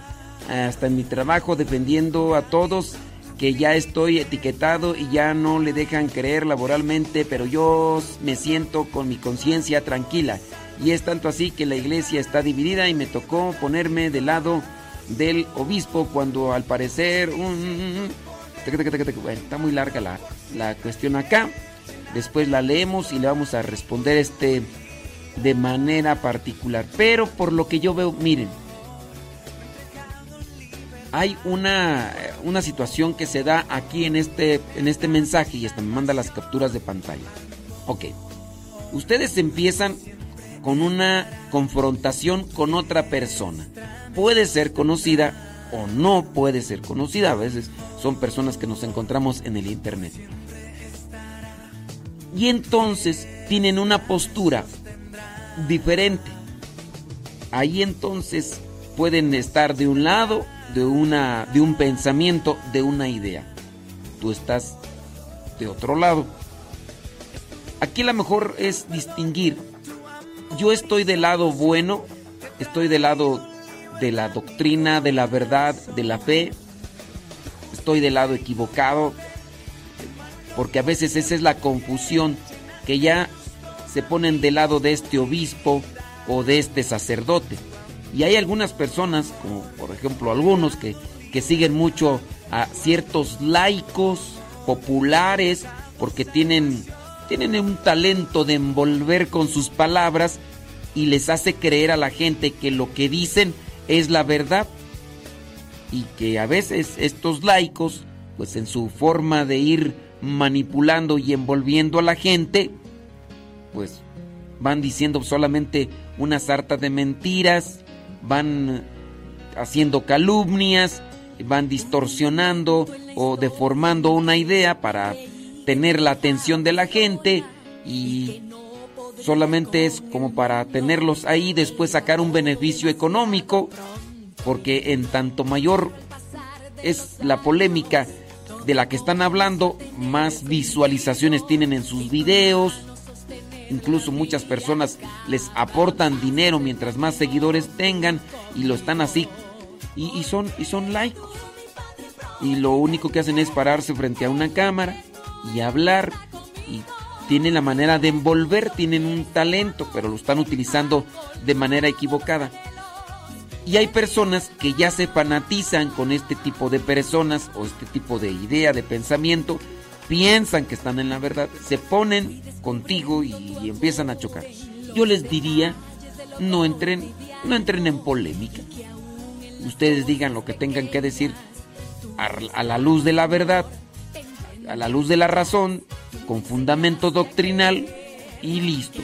eh, hasta en mi trabajo, defendiendo a todos, que ya estoy etiquetado y ya no le dejan creer laboralmente, pero yo me siento con mi conciencia tranquila. Y es tanto así que la iglesia está dividida y me tocó ponerme del lado del obispo cuando al parecer... un- bueno, está muy larga la, la cuestión acá. Después la leemos y le vamos a responder este de manera particular. Pero por lo que yo veo, miren, hay una, una situación que se da aquí en este, en este mensaje y hasta me manda las capturas de pantalla. Ok. Ustedes empiezan con una confrontación con otra persona. Puede ser conocida o no puede ser conocida. A veces son personas que nos encontramos en el Internet. Y entonces tienen una postura diferente. Ahí entonces pueden estar de un lado de, una, de un pensamiento, de una idea. Tú estás de otro lado. Aquí la mejor es distinguir. Yo estoy del lado bueno, estoy del lado de la doctrina, de la verdad, de la fe. Estoy del lado equivocado, porque a veces esa es la confusión, que ya se ponen del lado de este obispo o de este sacerdote. Y hay algunas personas, como por ejemplo algunos que, que siguen mucho a ciertos laicos populares porque tienen, tienen un talento de envolver con sus palabras y les hace creer a la gente que lo que dicen es la verdad. Y que a veces estos laicos, pues en su forma de ir manipulando y envolviendo a la gente, pues van diciendo solamente una sarta de mentiras, van haciendo calumnias, van distorsionando o deformando una idea para tener la atención de la gente y solamente es como para tenerlos ahí, después sacar un beneficio económico, porque en tanto mayor es la polémica de la que están hablando, más visualizaciones tienen en sus videos, incluso muchas personas les aportan dinero mientras más seguidores tengan y lo están así. Y, son y son laicos. Y lo único que hacen es pararse frente a una cámara y hablar. Y tienen la manera de envolver, tienen un talento, pero lo están utilizando de manera equivocada. Y hay personas que ya se fanatizan con este tipo de personas o este tipo de idea, de pensamiento, piensan que están en la verdad, se ponen contigo y, empiezan a chocar. Yo les diría, no entren, no entren en polémica. Ustedes digan lo que tengan que decir a la luz de la verdad, a la luz de la razón, con fundamento doctrinal y listo.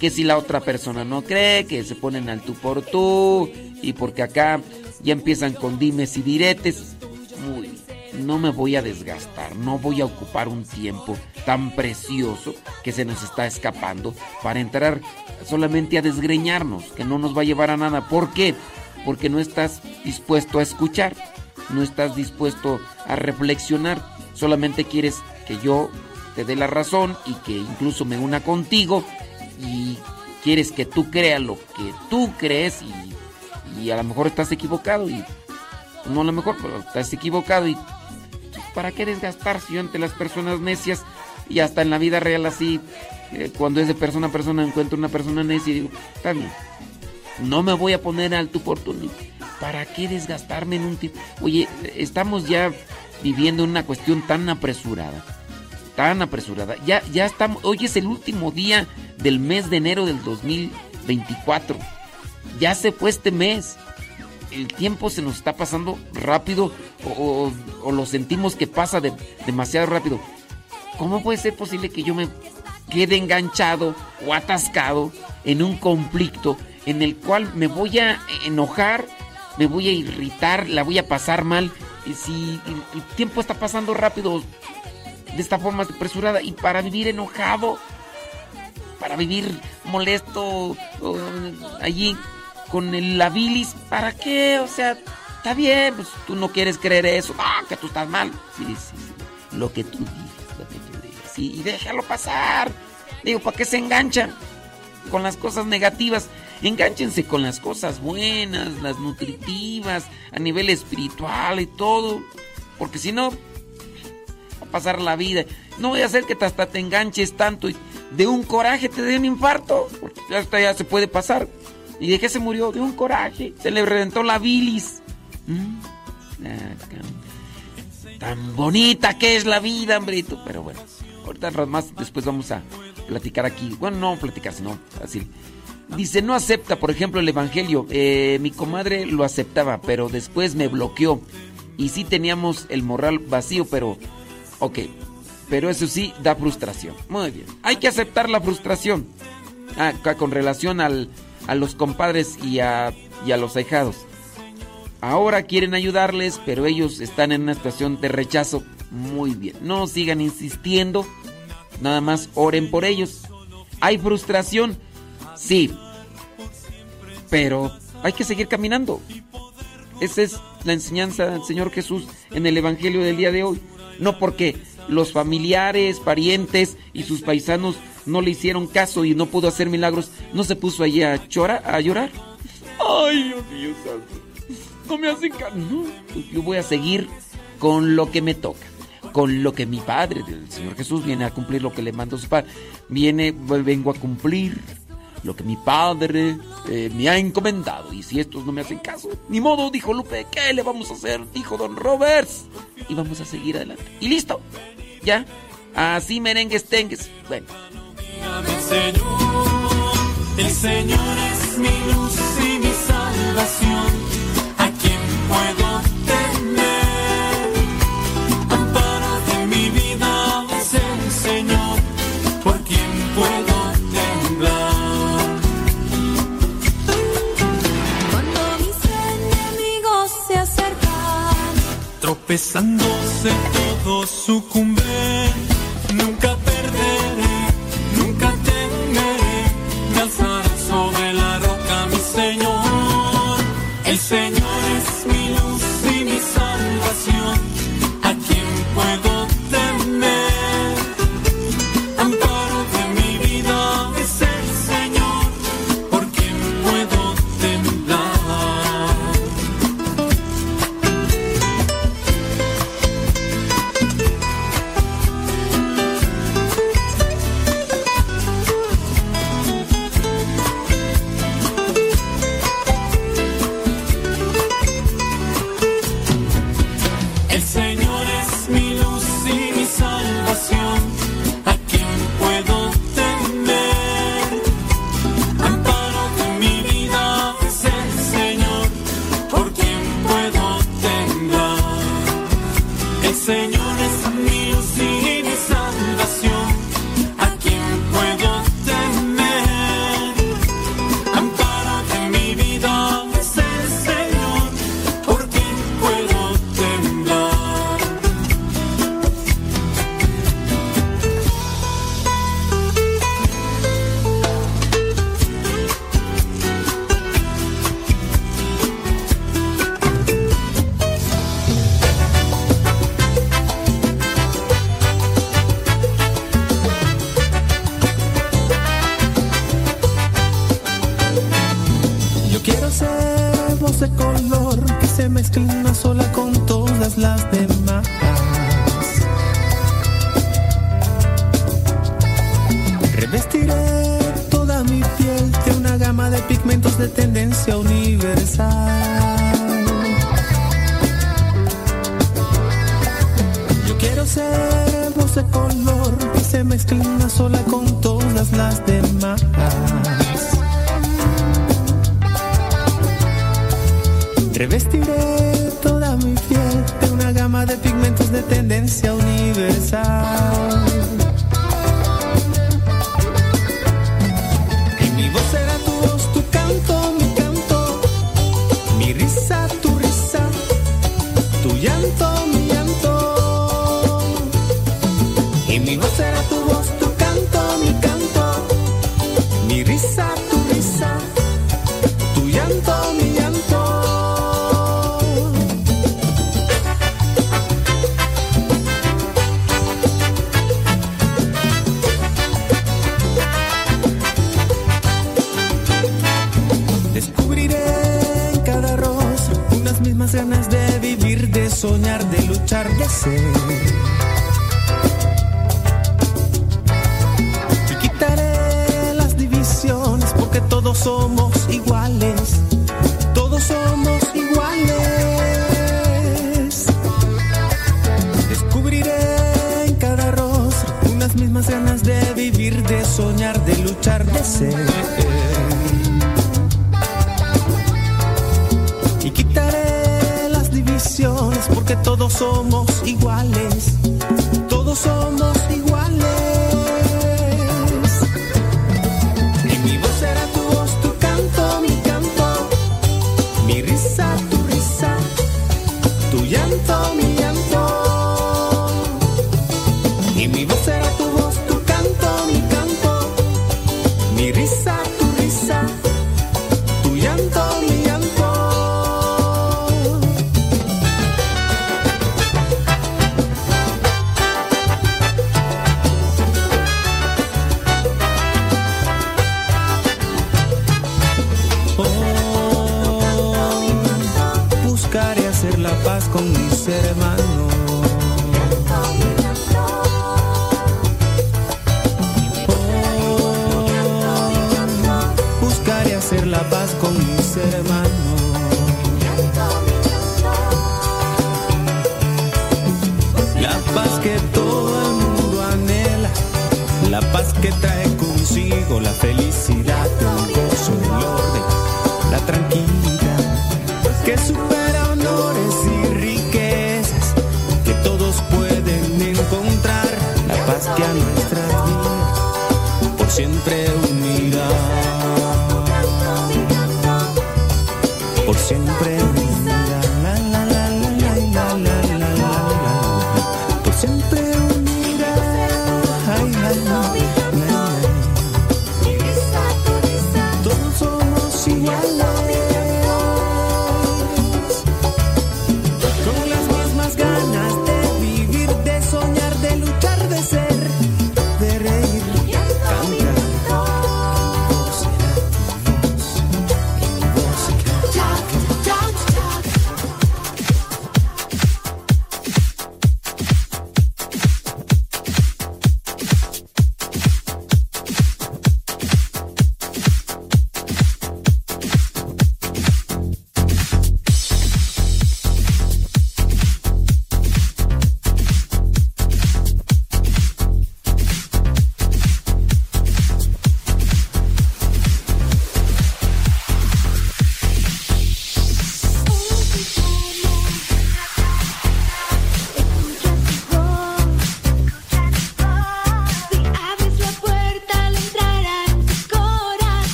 Que si la otra persona no cree, que se ponen al tú por tú y porque acá ya empiezan con dimes y diretes. No me voy a desgastar, no voy a ocupar un tiempo tan precioso que se nos está escapando para entrar solamente a desgreñarnos, que no nos va a llevar a nada. ¿Por qué? Porque no estás dispuesto a escuchar, no estás dispuesto a reflexionar, solamente quieres que yo te dé la razón y que incluso me una contigo y quieres que tú creas lo que tú crees y, y a lo mejor estás equivocado y no a lo mejor, pero estás equivocado y ¿para qué desgastarse yo ante las personas necias? Y hasta en la vida real así, eh, cuando es de persona a persona, encuentro una persona necia y digo, está bien, no me voy a poner al tu por ¿Para qué desgastarme en un tipo? Oye, estamos ya viviendo una cuestión tan apresurada, tan apresurada. Ya, ya estamos, hoy es el último día del mes de enero del 2024. Ya se fue este mes el tiempo se nos está pasando rápido o, lo sentimos que pasa demasiado rápido. ¿Cómo puede ser posible que yo me quede enganchado o atascado en un conflicto en el cual me voy a enojar, me voy a irritar, la voy a pasar mal? Y si el, tiempo está pasando rápido de esta forma apresurada y para vivir enojado, para vivir molesto allí con el, la bilis, ¿para qué? O sea, está bien, pues tú no quieres creer eso, no, que tú estás mal. Sí, sí. Lo que tú dices, lo que tú digas. Sí, y déjalo pasar. Digo, ¿para qué se enganchan con las cosas negativas? Enganchense con las cosas buenas, las nutritivas, a nivel espiritual y todo. Porque si no, va a pasar la vida. No voy a hacer que hasta te enganches tanto y de un coraje te den infarto. Porque ya se puede pasar. ¿Y de qué se murió? De un coraje. Se le reventó la bilis. Mm. Ah, tan bonita que es la vida, hombrito. Pero bueno, ahorita más después vamos a platicar aquí. Bueno, no platicar, sino así. Dice, no acepta, por ejemplo, el Evangelio. Eh, mi comadre lo aceptaba, pero después me bloqueó. y sí teníamos el moral vacío, pero ok. Pero eso sí da frustración. Muy bien. Hay que aceptar la frustración. Ah, con relación al, a los compadres y a, y a los ahijados. Ahora quieren ayudarles, pero ellos están en una situación de rechazo. Muy bien. No sigan insistiendo. Nada más oren por ellos. ¿Hay frustración? Sí. Pero hay que seguir caminando. Esa es la enseñanza del Señor Jesús en el Evangelio del día de hoy. No porque los familiares, parientes y sus paisanos no le hicieron caso y no pudo hacer milagros, no se puso allí a, a llorar. Ay, Dios mío santo. No me hacen caso. No, pues yo voy a seguir con lo que me toca. Con lo que mi padre, el Señor Jesús, viene a cumplir lo que le mandó su padre. Viene, vengo a cumplir lo que mi padre eh, me ha encomendado. Y si estos no me hacen caso, ni modo, dijo Lupe, ¿qué le vamos a hacer? Dijo Don Roberts. Y vamos a seguir adelante. Y listo, ya. Así merengues tengues. Bueno. El Señor es mi luz y mi salvación. ¿A quien puedo temer? Amparo de mi vida es el Señor. ¿Por quien puedo temblar? Cuando mis enemigos se acercan, Tropezándose todos sucumben. Nunca El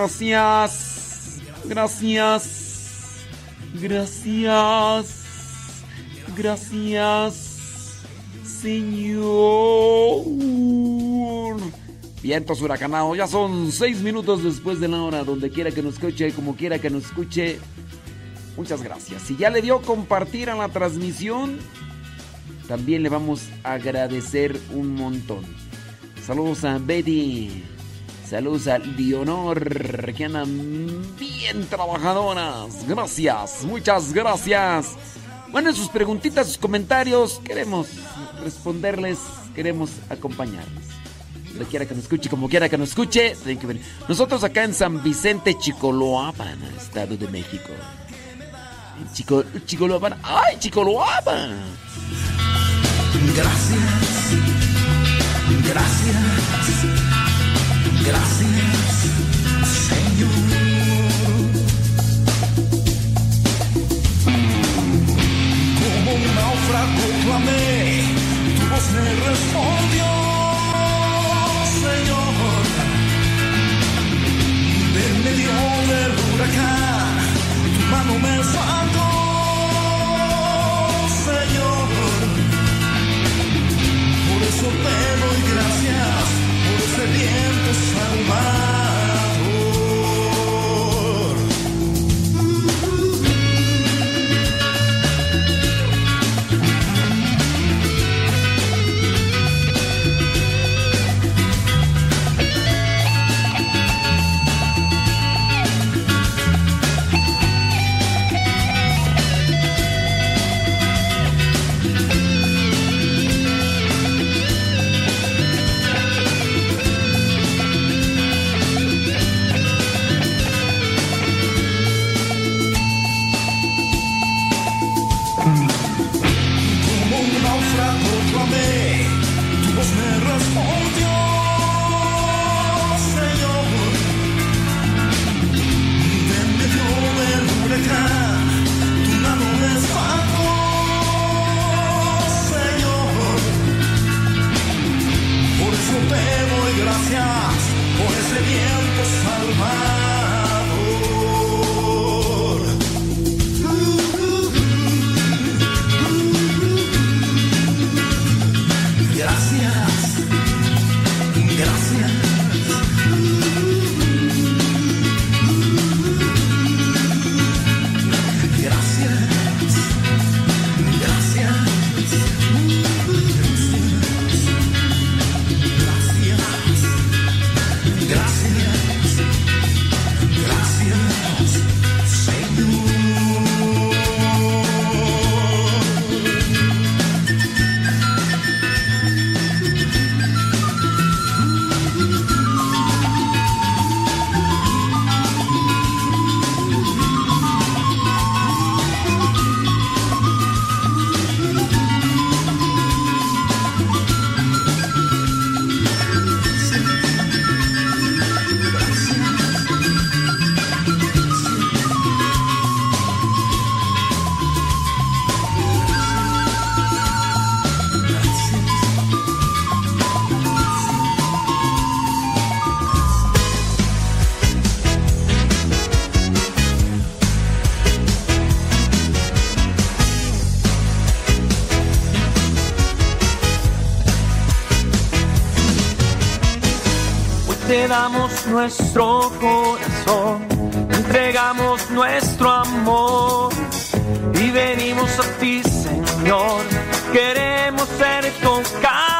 Gracias. Gracias. Gracias. Gracias. Señor. Vientos huracanados, ya son seis minutos después de la hora, donde quiera que nos escuche, como quiera que nos escuche. Muchas gracias. Si ya le dio compartir a la transmisión, también le vamos a agradecer un montón. Saludos a Betty. Saludos a Leonor, que andan bien trabajadoras. Gracias, muchas gracias. Bueno, sus preguntitas, sus comentarios, queremos responderles, queremos acompañarles. Donde quiera que nos escuche, como quiera que nos escuche, tienen que venir. Nosotros acá en San Vicente, Chicoloapan, Estado de México. En Chico, Chicoloapan, ¡ay, Chicoloapan! Gracias, gracias, Señor. Como un náufrago clamé, tu voz me respondió, Señor. En medio del huracán, tu mano me saltó, Señor. Por eso te doy gracias, por ese viento salvador. Como damos nuestro corazón, entregamos nuestro amor y venimos a ti, Señor. Queremos ser tocados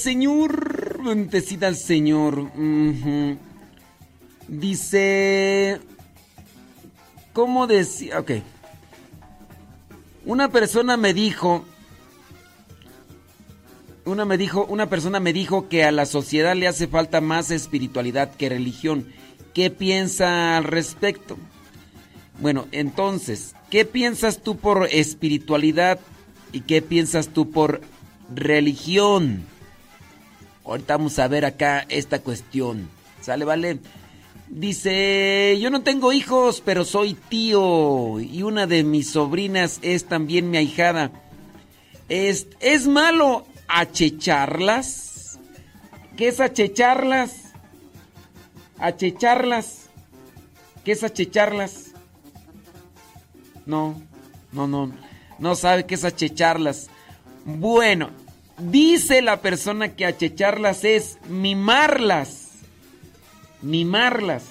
Señor, bendecida al Señor. Dice, ¿cómo decía? Ok. Una persona me dijo, una me dijo, una persona me dijo que a la sociedad le hace falta más espiritualidad que religión. ¿Qué piensa al respecto? Bueno, entonces, ¿qué piensas tú por espiritualidad y qué piensas tú por religión? Ahorita vamos a ver acá esta cuestión. ¿Sale, vale? Dice, yo no tengo hijos, pero soy tío y una de mis sobrinas es también mi ahijada. ¿Es, ¿es malo achecharlas? ¿Qué es achecharlas? Achecharlas. ¿Qué es achecharlas? No, no, no, no sabe qué es achecharlas. Bueno, dice la persona que achecharlas es mimarlas. Mimarlas.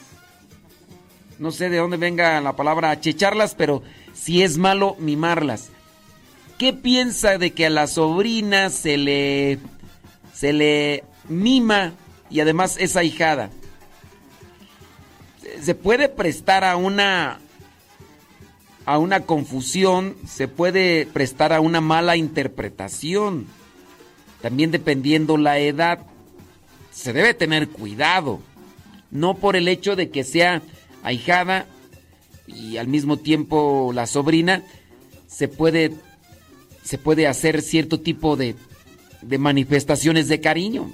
No sé de dónde venga la palabra achecharlas, pero si es malo mimarlas. ¿Qué piensa de que a la sobrina se le se le mima y además es ahijada? Se puede prestar a una a una confusión, se puede prestar a una mala interpretación. También dependiendo la edad, se debe tener cuidado. No por el hecho de que sea ahijada y al mismo tiempo la sobrina, se puede, se puede hacer cierto tipo de, manifestaciones de cariño.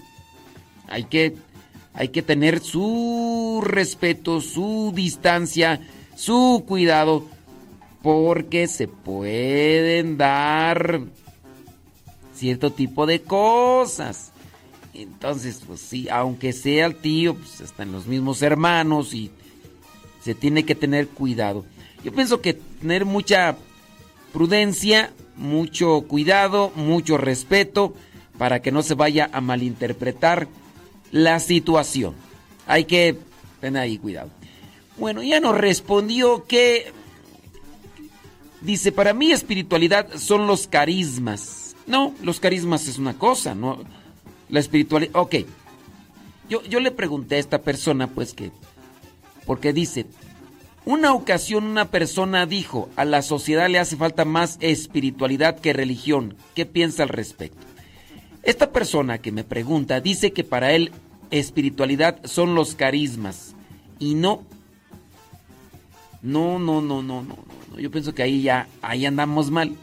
Hay que, hay que tener su respeto, su distancia, su cuidado porque se pueden dar cierto tipo de cosas. Entonces, pues sí, aunque sea el tío, pues están los mismos hermanos y se tiene que tener cuidado. Yo pienso que tener mucha prudencia, mucho cuidado, mucho respeto para que no se vaya a malinterpretar la situación. Hay que tener ahí cuidado. Bueno, ya nos respondió que Dice, para mí espiritualidad son los carismas. No, los carismas es una cosa, ¿no? La espiritualidad... Ok. Yo, yo le pregunté a esta persona, pues que... Porque dice, una ocasión una persona dijo, a la sociedad le hace falta más espiritualidad que religión. ¿Qué piensa al respecto? Esta persona que me pregunta dice que para él espiritualidad son los carismas. Y no. No, no, no, no, no. no. Yo pienso que ahí ya, ahí andamos mal.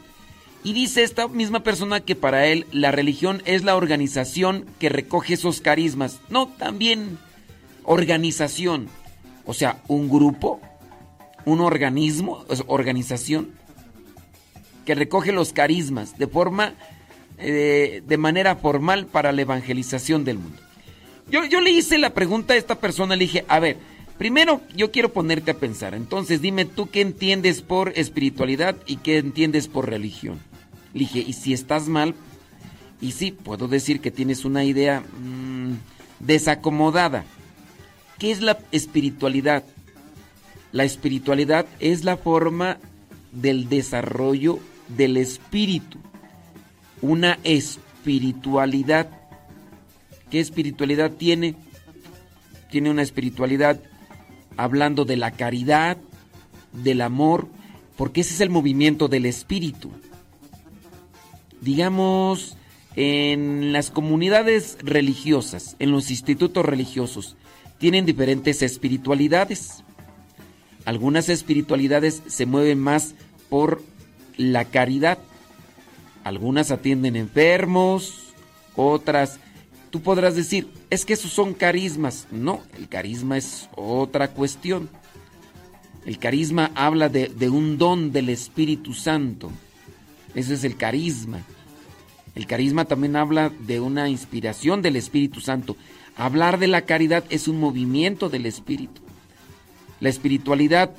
Y dice esta misma persona que para él la religión es la organización que recoge esos carismas. No, también organización. O sea, un grupo, un organismo, organización que recoge los carismas de forma, eh, de manera formal para la evangelización del mundo. Yo, yo le hice la pregunta a esta persona, le dije, a ver, Primero, yo quiero ponerte a pensar. Entonces, dime tú qué entiendes por espiritualidad y qué entiendes por religión. Dije, y si estás mal, y sí, puedo decir que tienes una idea mmm, desacomodada. ¿Qué es la espiritualidad? La espiritualidad es la forma del desarrollo del espíritu. Una espiritualidad. ¿Qué espiritualidad tiene? Tiene una espiritualidad hablando de la caridad, del amor, porque ese es el movimiento del espíritu. Digamos, en las comunidades religiosas, en los institutos religiosos, tienen diferentes espiritualidades. Algunas espiritualidades se mueven más por la caridad. Algunas atienden enfermos, otras Tú podrás decir, es que esos son carismas. No, el carisma es otra cuestión. El carisma habla de, de un don del Espíritu Santo. Eso es el carisma. El carisma también habla de una inspiración del Espíritu Santo. Hablar de la caridad es un movimiento del Espíritu. La espiritualidad,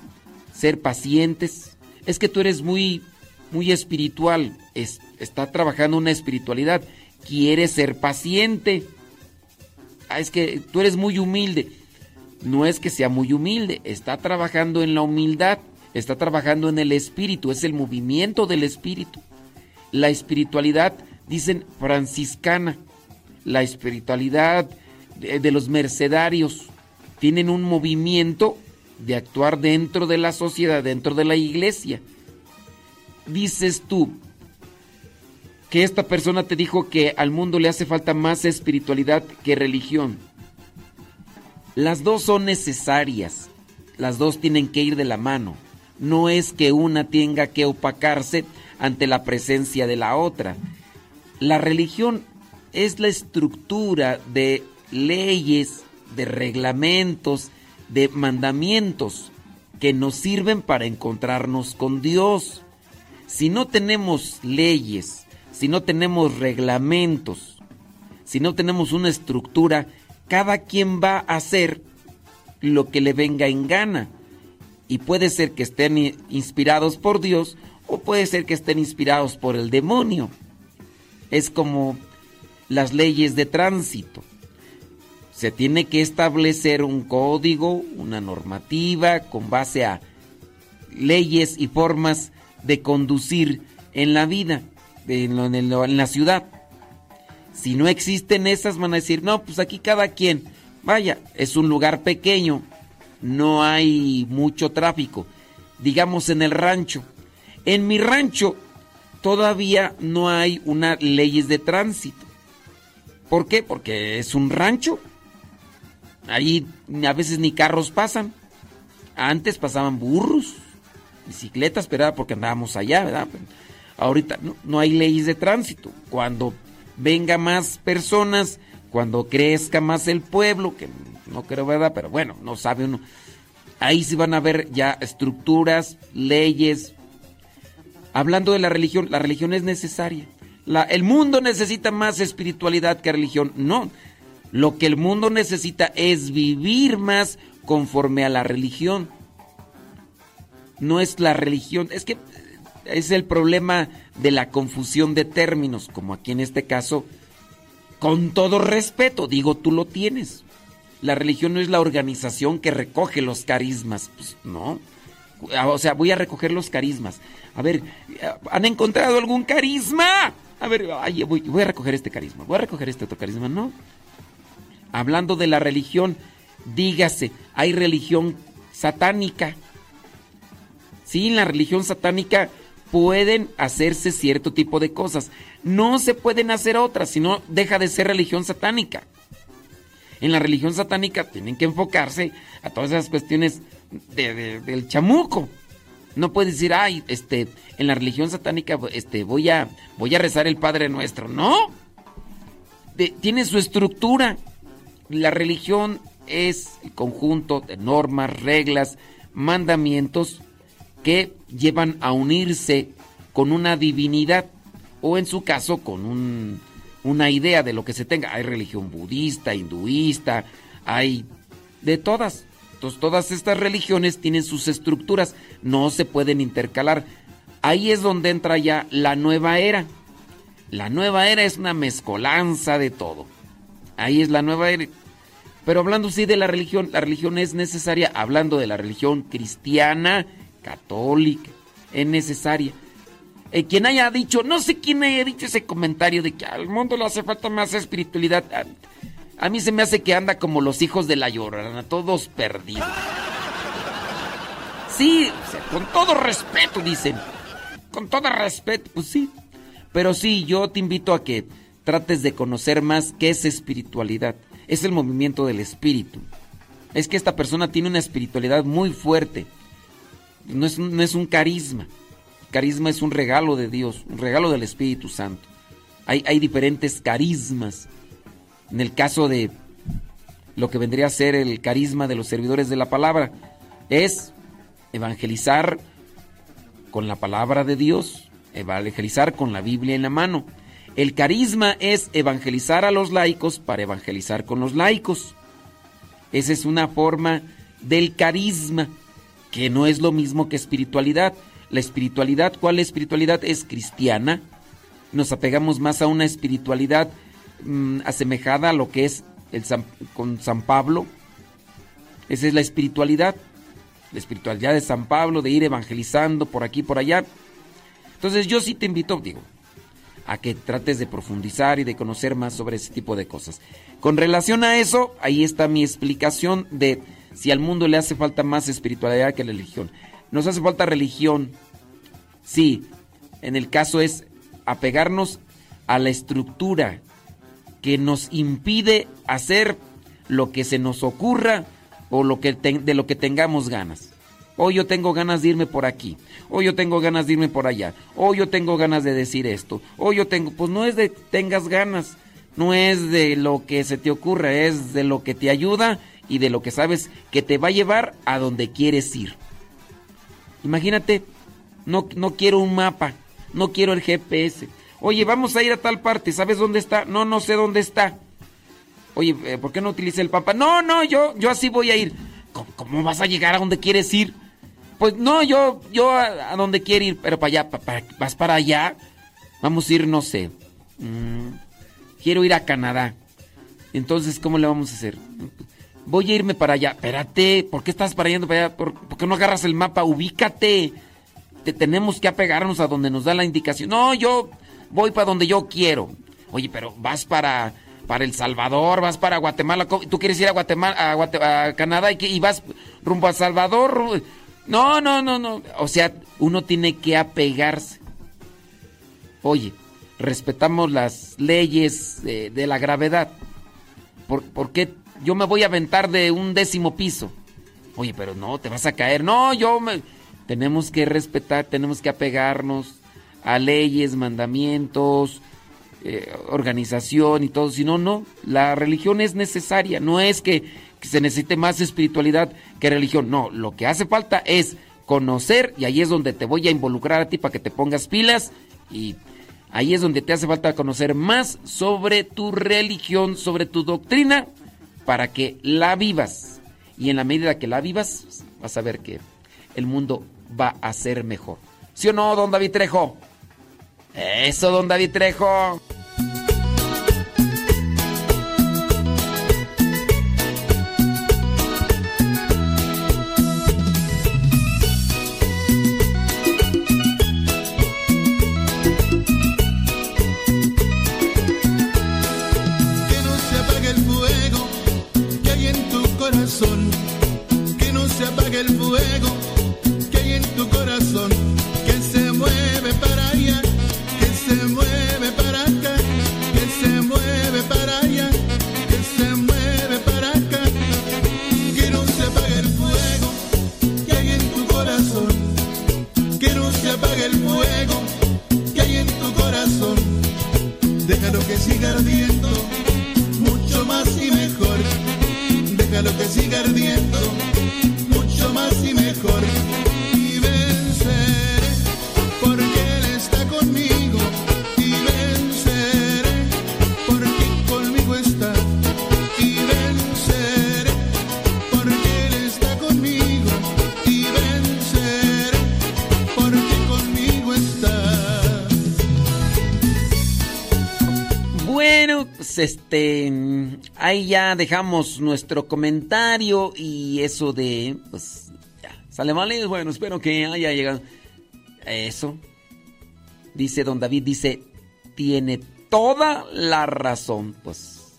ser pacientes, es que tú eres muy, muy espiritual, es, está trabajando una espiritualidad, quieres ser paciente. Ah, es que tú eres muy humilde. No es que sea muy humilde, está trabajando en la humildad, está trabajando en el espíritu, es el movimiento del espíritu. La espiritualidad, dicen franciscana, la espiritualidad de, los mercedarios, tienen un movimiento de actuar dentro de la sociedad, dentro de la iglesia. Dices tú que esta persona te dijo que al mundo le hace falta más espiritualidad que religión. Las dos son necesarias, las dos tienen que ir de la mano. No es que una tenga que opacarse ante la presencia de la otra. La religión es la estructura de leyes, de reglamentos, de mandamientos que nos sirven para encontrarnos con Dios. Si no tenemos leyes, si no tenemos reglamentos, si no tenemos una estructura, cada quien va a hacer lo que le venga en gana. Y puede ser que estén inspirados por Dios o puede ser que estén inspirados por el demonio. Es como las leyes de tránsito. Se tiene que establecer un código, una normativa con base a leyes y formas de conducir en la vida, en, la ciudad. Si no existen esas, van a decir, no, pues aquí cada quien, vaya, es un lugar pequeño, no hay mucho tráfico. Digamos en el rancho. En mi rancho todavía no hay una leyes de tránsito. ¿Por qué? Porque es un rancho. Ahí a veces ni carros pasan. Antes pasaban burros, bicicletas, pero porque andábamos allá, ¿verdad? Ahorita no, no hay leyes de tránsito. Cuando venga más personas, cuando crezca más el pueblo, que no creo, ¿verdad? Pero bueno, no sabe uno. Ahí sí van a ver ya estructuras, leyes. Hablando de la religión, la religión es necesaria. El mundo necesita más espiritualidad que religión. No, lo que el mundo necesita es vivir más conforme a la religión. No es la religión, es que es el problema de la confusión de términos, como aquí en este caso, con todo respeto, digo, tú lo tienes. La religión no es la organización que recoge los carismas, pues no. O sea, voy a recoger los carismas. A ver, ¿han encontrado algún carisma? A ver, ay, voy, voy a recoger este carisma, voy a recoger este otro carisma, no. Hablando de la religión, dígase, hay religión satánica. Sí, en la religión satánica pueden hacerse cierto tipo de cosas. No se pueden hacer otras, sino deja de ser religión satánica. En la religión satánica tienen que enfocarse a todas esas cuestiones de- de- del chamuco. No puedes decir, ay, este, en la religión satánica, este, voy a, voy a rezar el Padre Nuestro. No. Tiene su estructura. La religión es el conjunto de normas, reglas, mandamientos que llevan a unirse con una divinidad o en su caso con un- una idea de lo que se tenga. Hay religión budista, hinduista, hay de todas. Entonces todas estas religiones tienen sus estructuras, no se pueden intercalar. Ahí es donde entra ya la nueva era. La nueva era es una mezcolanza de todo. Ahí es la nueva era. Pero hablando sí de la religión, la religión es necesaria, hablando de la religión cristiana, católica, es necesaria. Eh, quien haya dicho, no sé quién haya dicho ese comentario de que al mundo le hace falta más espiritualidad. A, mí se me hace que anda como los hijos de la llorona, todos perdidos. Sí, con todo respeto, dicen. Con todo respeto, pues sí. Pero sí, yo te invito a que trates de conocer más qué es espiritualidad. Es el movimiento del espíritu. Es que esta persona tiene una espiritualidad muy fuerte. No es, no es un carisma. Carisma es un regalo de Dios, un regalo del Espíritu Santo. Hay, diferentes carismas. En el caso de lo que vendría a ser el carisma de los servidores de la palabra, es evangelizar con la palabra de Dios, evangelizar con la Biblia en la mano. El carisma es evangelizar a los laicos para evangelizar con los laicos. Esa es una forma del carisma, que no es lo mismo que espiritualidad. La espiritualidad, ¿cuál espiritualidad? Es cristiana. Nos apegamos más a una espiritualidad mm, asemejada a lo que es el con San Pablo. Esa es la espiritualidad. La espiritualidad de San Pablo, de ir evangelizando por aquí, por allá. Entonces yo sí te invito, digo, a que trates de profundizar y de conocer más sobre ese tipo de cosas. Con relación a eso, ahí está mi explicación de si al mundo le hace falta más espiritualidad que la religión. Nos hace falta religión, sí, en el caso es apegarnos a la estructura que nos impide hacer lo que se nos ocurra o lo que de lo que tengamos ganas. Hoy yo tengo ganas de irme por aquí. Hoy yo tengo ganas de irme por allá. Hoy yo tengo ganas de decir esto. Hoy yo tengo, pues no es de tengas ganas, no es de lo que se te ocurra, es de lo que te ayuda y de lo que sabes que te va a llevar a donde quieres ir. Imagínate, no, no quiero un mapa, no quiero el GPS. Oye, vamos a ir a tal parte, ¿sabes dónde está? No, no sé dónde está. Oye, eh, ¿por qué no utiliza el mapa? No, no, yo, yo así voy a ir. ¿Cómo, vas a llegar a donde quieres ir? Pues no, yo, yo a, donde quiero ir, pero para allá, vas para allá. Vamos a ir, no sé. Mm, quiero ir a Canadá. Entonces, ¿cómo le vamos a hacer? Voy a irme para allá. Espérate, ¿por qué estás para para allá? ¿Por, qué no agarras el mapa? Ubícate. Te tenemos que apegarnos a donde nos da la indicación. No, yo voy para donde yo quiero. Oye, pero vas para, para El Salvador, vas para Guatemala. ¿Tú quieres ir a Guatemala, a, Canadá y, y vas rumbo a Salvador? No, no, no, no. O sea, uno tiene que apegarse. Oye, respetamos las leyes de, la gravedad. ¿Por, qué yo me voy a aventar de un décimo piso? Oye, pero no, te vas a caer. No, yo me... Tenemos que respetar, tenemos que apegarnos a leyes, mandamientos, eh, organización y todo. Si no, no. La religión es necesaria. No es que que se necesite más espiritualidad que religión. No, lo que hace falta es conocer y ahí es donde te voy a involucrar a ti para que te pongas pilas y ahí es donde te hace falta conocer más sobre tu religión, sobre tu doctrina, para que la vivas. Y en la medida que la vivas, vas a ver que el mundo va a ser mejor. ¿Sí o no, don David Trejo? Eso, don David Trejo. Ya dejamos nuestro comentario y eso de, pues, ya, sale mal bueno, espero que haya llegado. Eso. Dice don David, dice, tiene toda la razón, pues.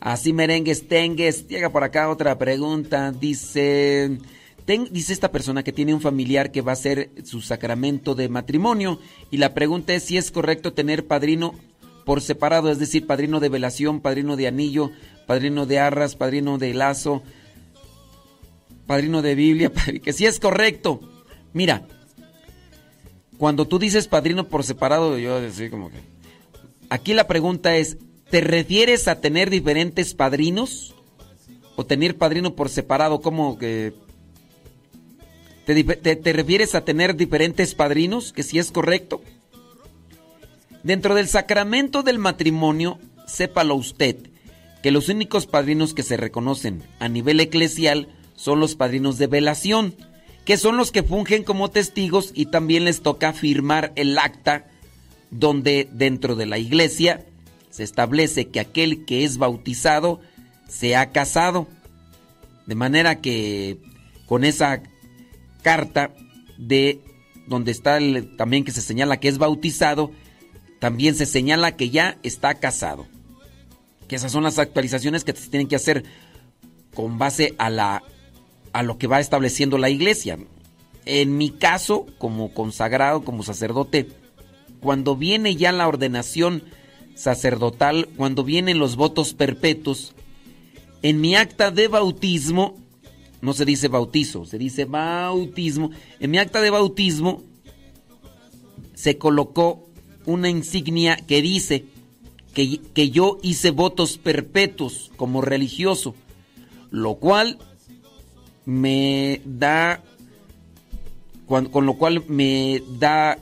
Así merengues tengues. Llega por acá otra pregunta. Dice, dice esta persona que tiene un familiar que va a hacer su sacramento de matrimonio y la pregunta es si es correcto tener padrino por separado, es decir, padrino de velación, padrino de anillo, padrino de arras, padrino de lazo, padrino de Biblia, que si es correcto. Mira, cuando tú dices padrino por separado, yo decir como que... Aquí la pregunta es, ¿te refieres a tener diferentes padrinos? ¿O tener padrino por separado como que... ¿Te, te- te refieres a tener diferentes padrinos? Que si es correcto. Dentro del sacramento del matrimonio, sépalo usted, que los únicos padrinos que se reconocen a nivel eclesial son los padrinos de velación, que son los que fungen como testigos y también les toca firmar el acta donde dentro de la iglesia se establece que aquel que es bautizado se ha casado. De manera que con esa carta de donde está también que se señala que es bautizado, también se señala que ya está casado. Que esas son las actualizaciones que se tienen que hacer con base a la a lo que va estableciendo la iglesia. En mi caso, como consagrado, como sacerdote, cuando viene ya la ordenación sacerdotal, cuando vienen los votos perpetuos, en mi acta de bautismo, no se dice bautizo, se dice bautismo, en mi acta de bautismo se colocó una insignia que dice que, que yo hice votos perpetuos como religioso, lo cual me da con, lo cual me da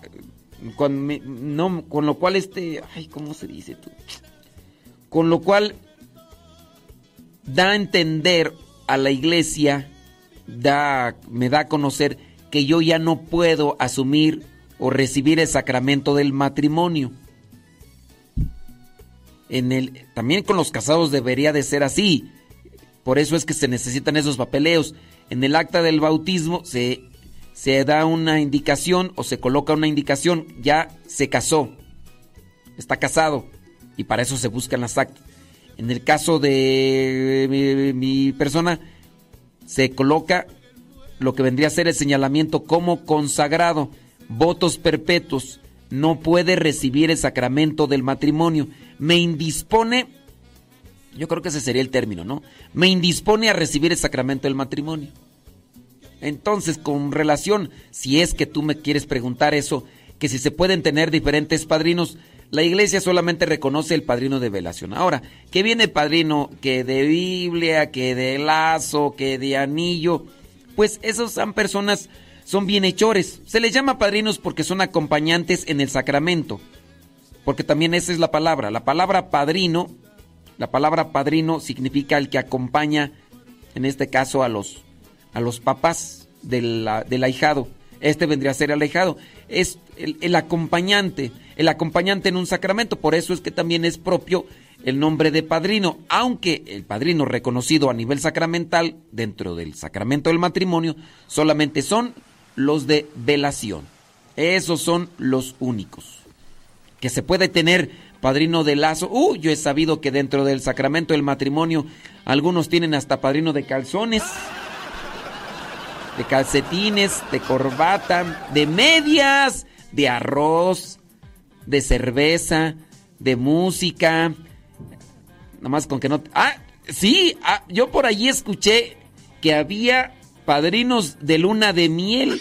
con, me- no, con lo cual este ay cómo se dice tú con lo cual da a entender a la iglesia da me da a conocer que yo ya no puedo asumir o recibir el sacramento del matrimonio en el también con los casados debería de ser así por eso es que se necesitan esos papeleos. En el acta del bautismo se, se da una indicación o se coloca una indicación, ya se casó, está casado, y para eso se buscan las actas. En el caso de mi, mi persona, se coloca lo que vendría a ser el señalamiento como consagrado, votos perpetuos, no puede recibir el sacramento del matrimonio. Me indispone yo creo que ese sería el término, ¿no? Me indispone a recibir el sacramento del matrimonio. Entonces, con relación, si es que tú me quieres preguntar eso, que si se pueden tener diferentes padrinos, la iglesia solamente reconoce el padrino de velación. Ahora, que viene padrino que de Biblia, que de lazo, que de anillo, pues esos son personas, son bienhechores. Se les llama padrinos porque son acompañantes en el sacramento. Porque también esa es la palabra. La palabra padrino la palabra padrino significa el que acompaña, en este caso, a los, a los papás del, del ahijado. Este vendría a ser el ahijado. Es el, el acompañante, el acompañante en un sacramento. Por eso es que también es propio el nombre de padrino. Aunque el padrino reconocido a nivel sacramental, dentro del sacramento del matrimonio, solamente son los de velación. Esos son los únicos. Que se puede tener padrino de lazo. Uh, yo he sabido que dentro del sacramento del matrimonio algunos tienen hasta padrino de calzones, de calcetines, de corbata, de medias, de arroz, de cerveza, de música. Nomás con que no... Ah, sí, ah, yo por allí escuché que había padrinos de luna de miel.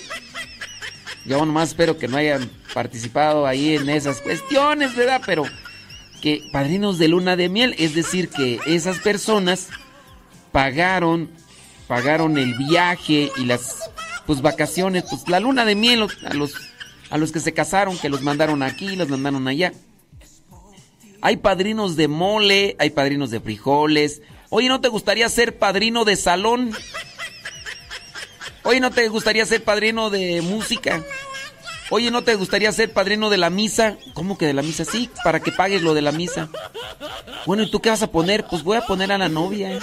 Yo nomás espero que no hayan participado ahí en esas cuestiones, ¿verdad? Pero que padrinos de luna de miel, es decir, que esas personas pagaron pagaron el viaje y las pues vacaciones, pues la luna de miel a los a los que se casaron, que los mandaron aquí, los mandaron allá. Hay padrinos de mole, hay padrinos de frijoles. Oye, ¿no te gustaría ser padrino de salón? Oye, ¿no te gustaría ser padrino de música? Oye, ¿no te gustaría ser padrino de la misa? ¿Cómo que de la misa? Sí, para que pagues lo de la misa. Bueno, ¿y tú qué vas a poner? Pues voy a poner a la novia.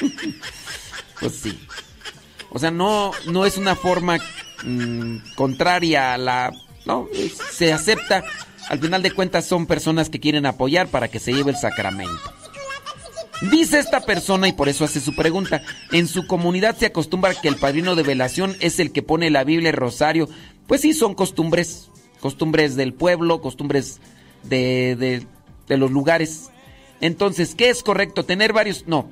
pues sí. O sea, no, no es una forma mmm, contraria a la... No, se acepta. Al final de cuentas son personas que quieren apoyar para que se lleve el sacramento. Dice esta persona, y por eso hace su pregunta, en su comunidad se acostumbra que el padrino de velación es el que pone la Biblia, el rosario. Pues sí, son costumbres, costumbres del pueblo, costumbres de, de, los lugares. Entonces, ¿qué es correcto? ¿Tener varios? No.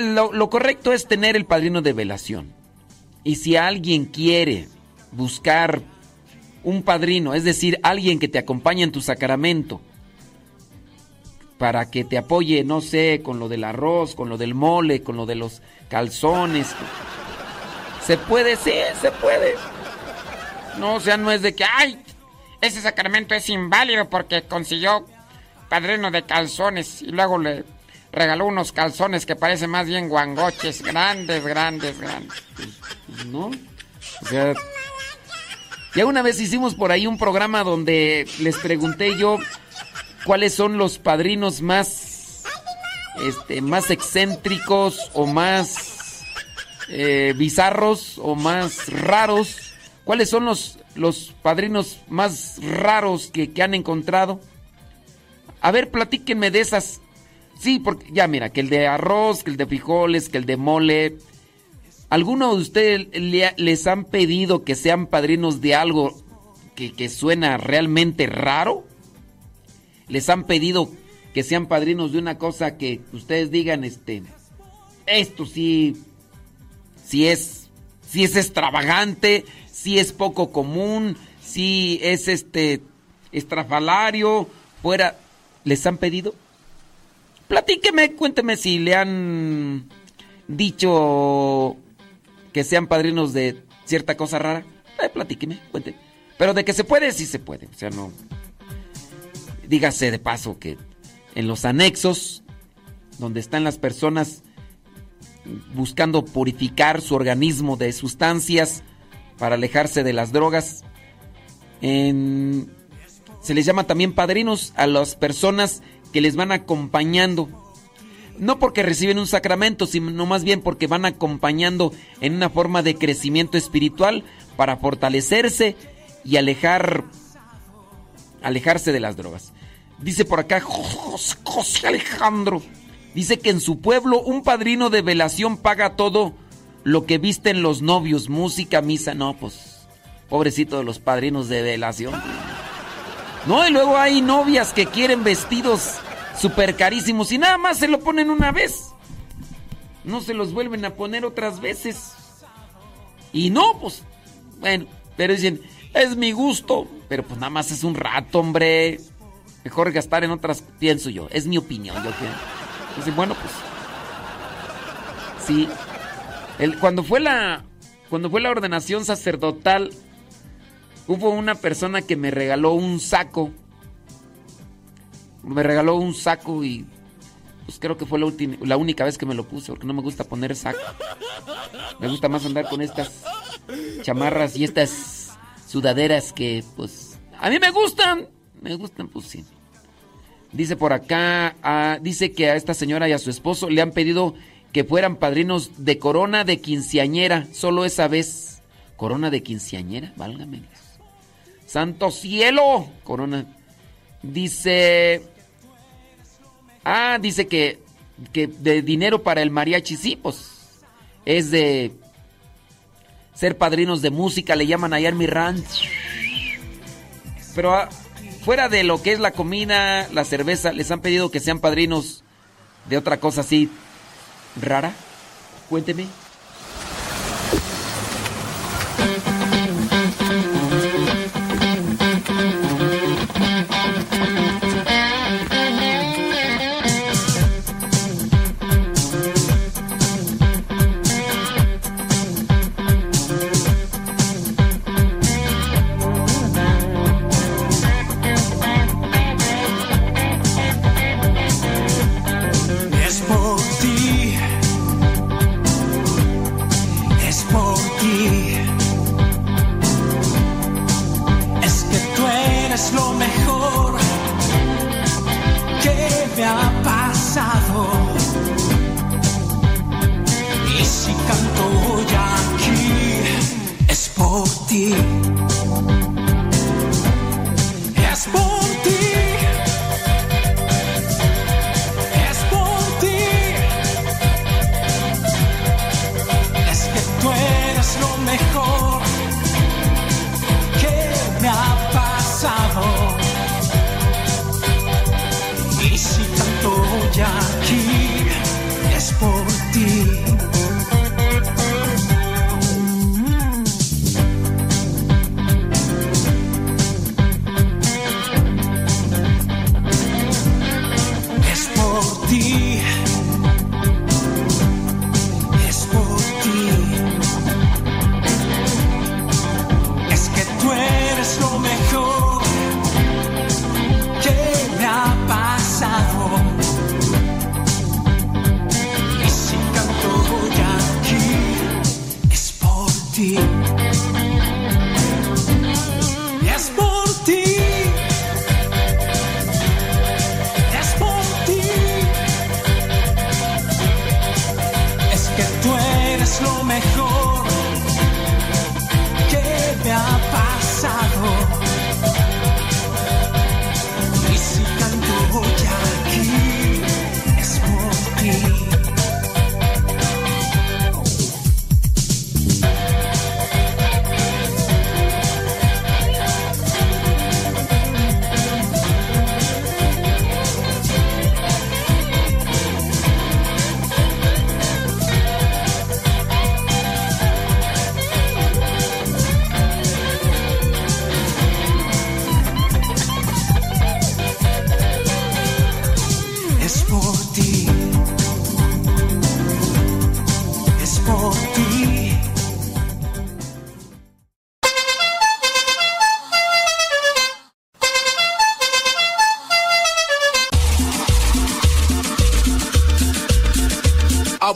Lo, lo correcto es tener el padrino de velación. Y si alguien quiere buscar un padrino, es decir, alguien que te acompañe en tu sacramento, para que te apoye, no sé, con lo del arroz, con lo del mole, con lo de los calzones. Se puede, sí, se puede. No, o sea, no es de que, ay, ese sacramento es inválido porque consiguió padrino de calzones y luego le regaló unos calzones que parecen más bien guangoches, grandes, grandes, grandes. Pues, ¿No? O sea, ya una vez hicimos por ahí un programa donde les pregunté yo cuáles son los padrinos más, este, más excéntricos o más eh, bizarros o más raros. ¿Cuáles son los, los padrinos más raros que, que han encontrado? A ver, platíquenme de esas. Sí, porque ya mira, que el de arroz, que el de frijoles, que el de mole. ¿Alguno de ustedes le- les han pedido que sean padrinos de algo que, que suena realmente raro? ¿Les han pedido que sean padrinos de una cosa que ustedes digan, este, esto sí, sí es, sí es extravagante, sí es poco común, sí es este, estrafalario, fuera, ¿les han pedido? Platíqueme, cuénteme si le han dicho que sean padrinos de cierta cosa rara. Eh, platíqueme, cuente. Pero de que se puede, sí se puede. O sea, no. Dígase de paso que en los anexos, donde están las personas buscando purificar su organismo de sustancias para alejarse de las drogas, se les llama también padrinos a las personas que les van acompañando. No porque reciben un sacramento, sino más bien porque van acompañando en una forma de crecimiento espiritual para fortalecerse y alejar alejarse de las drogas. Dice por acá Jos- José Alejandro. Dice que en su pueblo un padrino de velación paga todo lo que visten los novios, música, misa. No, pues, pobrecito de los padrinos de velación. No, y luego hay novias que quieren vestidos súper carísimos y nada más se lo ponen una vez. No se los vuelven a poner otras veces. Y no, pues, bueno, pero dicen, es mi gusto. Pero pues nada más es un rato, hombre. Mejor gastar en otras, pienso yo. Es mi opinión. Yo que... Dicen, bueno, pues. Sí. El, cuando fue la. Cuando fue la ordenación sacerdotal, hubo una persona que me regaló un saco. Me regaló un saco y. Pues creo que fue la, ulti- la única vez que me lo puse, porque no me gusta poner saco. Me gusta más andar con estas chamarras y estas sudaderas que, pues. A mí me gustan. Me gustan, pues sí. Dice por acá, ah, dice que a esta señora y a su esposo le han pedido que fueran padrinos de corona de quinceañera, solo esa vez. Corona de quinceañera, válgame. Dios. Santo cielo, corona. Dice, ah, dice que, que de dinero para el mariachi, sí, pues es de ser padrinos de música, le llaman allá en ranch. Pero ah, fuera de lo que es la comida, la cerveza, les han pedido que sean padrinos de otra cosa así rara. Cuénteme.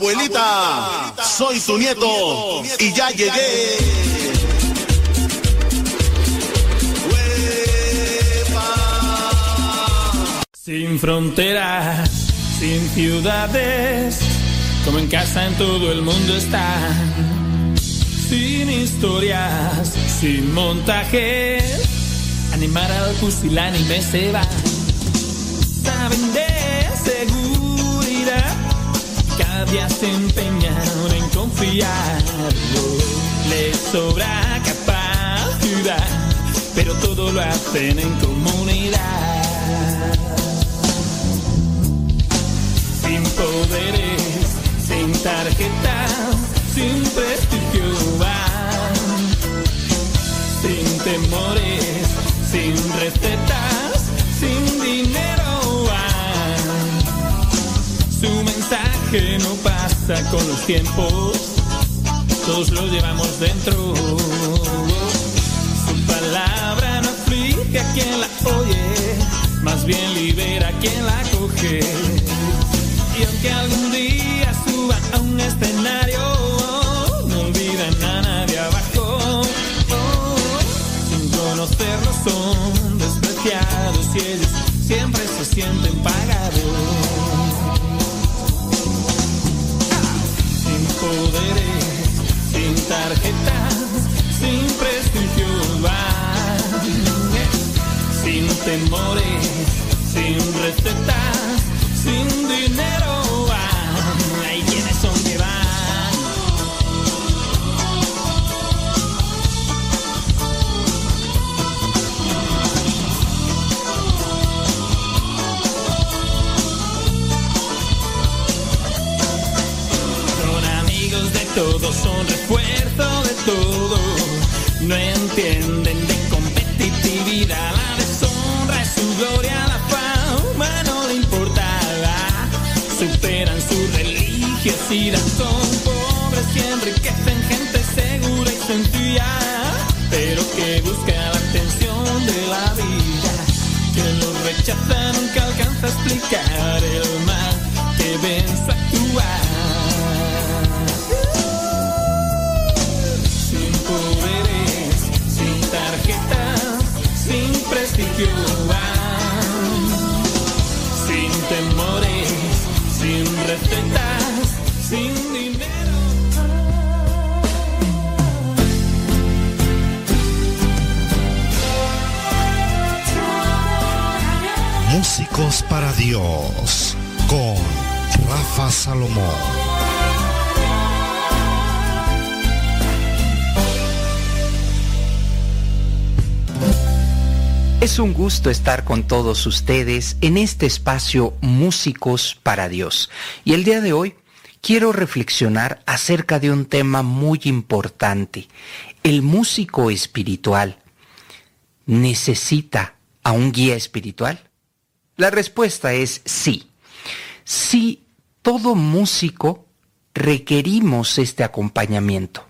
Abuelita, soy tu nieto y ya llegué. Sin fronteras, sin ciudades, como en casa en todo el mundo están. Sin historias, sin montajes, animar al pusilánime se va. Les sobra capacidad, pero todo lo hacen en comunidad. sin poderes, sin tarjetas, sin prestigio van, sin temores, sin recetas, sin dinero van. Su mensaje no pasa con los tiempos, todos lo llevamos dentro. Su palabra no aflige a quien la oye, más bien libera a quien la coge. Y aunque algún día temores, sin recetas, sin dinero. Hay quienes son que van. Son amigos de todos, son refuerzo de todo. No entienden Dios con Rafa Salomón. Es un gusto estar con todos ustedes en este espacio Músicos para Dios. Y el día de hoy quiero reflexionar acerca de un tema muy importante. El músico espiritual necesita a un guía espiritual. La respuesta es sí. Sí, todo músico requerimos este acompañamiento.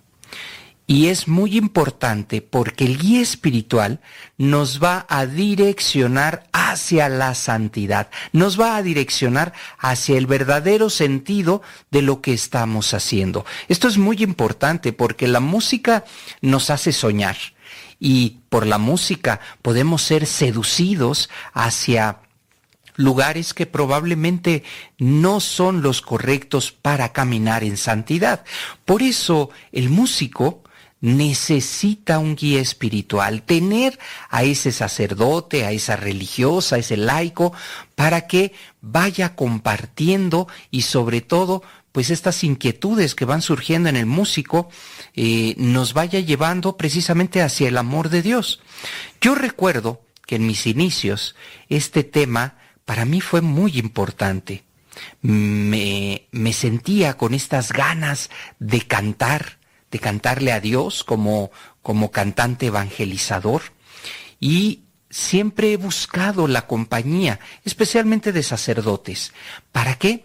Y es muy importante porque el guía espiritual nos va a direccionar hacia la santidad, nos va a direccionar hacia el verdadero sentido de lo que estamos haciendo. Esto es muy importante porque la música nos hace soñar y por la música podemos ser seducidos hacia lugares que probablemente no son los correctos para caminar en santidad. Por eso el músico necesita un guía espiritual, tener a ese sacerdote, a esa religiosa, a ese laico, para que vaya compartiendo y sobre todo pues estas inquietudes que van surgiendo en el músico eh, nos vaya llevando precisamente hacia el amor de Dios. Yo recuerdo que en mis inicios este tema para mí fue muy importante. Me, me sentía con estas ganas de cantar, de cantarle a Dios como, como cantante evangelizador y siempre he buscado la compañía, especialmente de sacerdotes. ¿Para qué?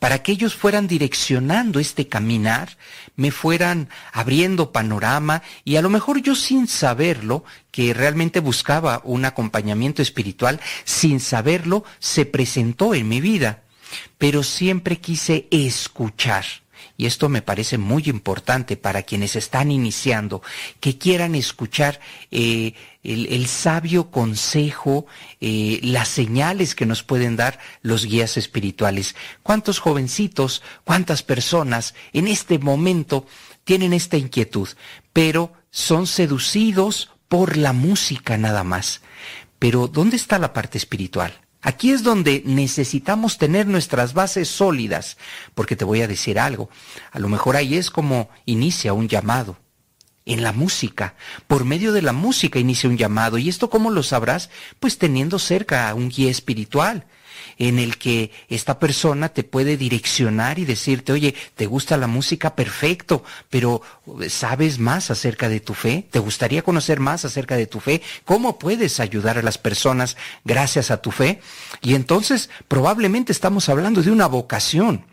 Para que ellos fueran direccionando este caminar, me fueran abriendo panorama y a lo mejor yo sin saberlo, que realmente buscaba un acompañamiento espiritual, sin saberlo, se presentó en mi vida. Pero siempre quise escuchar y esto me parece muy importante para quienes están iniciando, que quieran escuchar eh, el, sabio consejo, eh, las señales que nos pueden dar los guías espirituales. ¿Cuántos jovencitos, cuántas personas en este momento tienen esta inquietud, pero son seducidos por la música nada más? Pero ¿dónde está la parte espiritual? Aquí es donde necesitamos tener nuestras bases sólidas, porque te voy a decir algo, a lo mejor ahí es como inicia un llamado. En la música, por medio de la música inicia un llamado. ¿Y esto cómo lo sabrás? Pues teniendo cerca a un guía espiritual en el que esta persona te puede direccionar y decirte, oye, ¿te gusta la música? Perfecto, pero ¿sabes más acerca de tu fe? ¿Te gustaría conocer más acerca de tu fe? ¿Cómo puedes ayudar a las personas gracias a tu fe? Y entonces probablemente estamos hablando de una vocación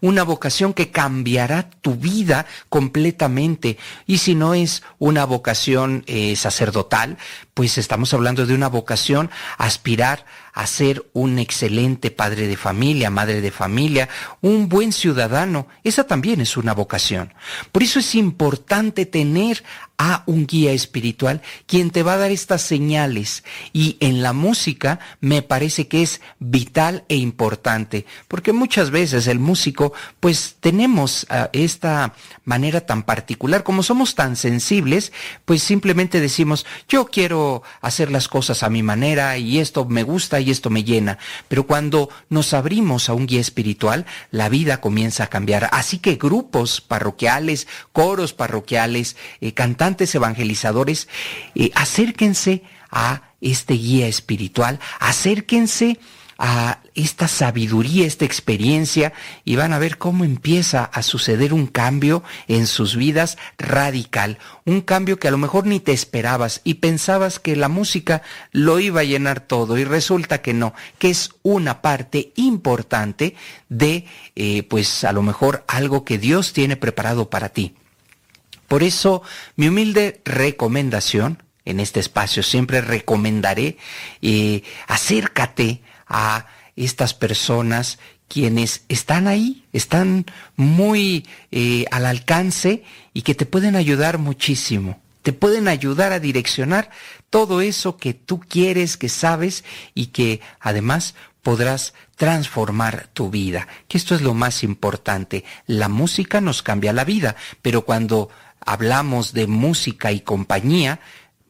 una vocación que cambiará tu vida completamente. Y si no es una vocación eh, sacerdotal, pues estamos hablando de una vocación aspirar a ser un excelente padre de familia, madre de familia, un buen ciudadano. Esa también es una vocación. Por eso es importante tener a un guía espiritual quien te va a dar estas señales. Y en la música me parece que es vital e importante, porque muchas veces el músico, pues tenemos ah, esta manera tan particular, como somos tan sensibles, pues simplemente decimos, yo quiero hacer las cosas a mi manera y esto me gusta y esto me llena. Pero cuando nos abrimos a un guía espiritual, la vida comienza a cambiar. Así que grupos parroquiales, coros parroquiales, eh, cantantes evangelizadores, eh, acérquense a este guía espiritual, acérquense a esta sabiduría, esta experiencia y van a ver cómo empieza a suceder un cambio en sus vidas radical, un cambio que a lo mejor ni te esperabas y pensabas que la música lo iba a llenar todo y resulta que no, que es una parte importante de eh, pues a lo mejor algo que Dios tiene preparado para ti. Por eso mi humilde recomendación en este espacio siempre recomendaré eh, acércate a estas personas quienes están ahí, están muy eh, al alcance y que te pueden ayudar muchísimo. Te pueden ayudar a direccionar todo eso que tú quieres, que sabes y que además podrás transformar tu vida. Que esto es lo más importante. La música nos cambia la vida, pero cuando hablamos de música y compañía,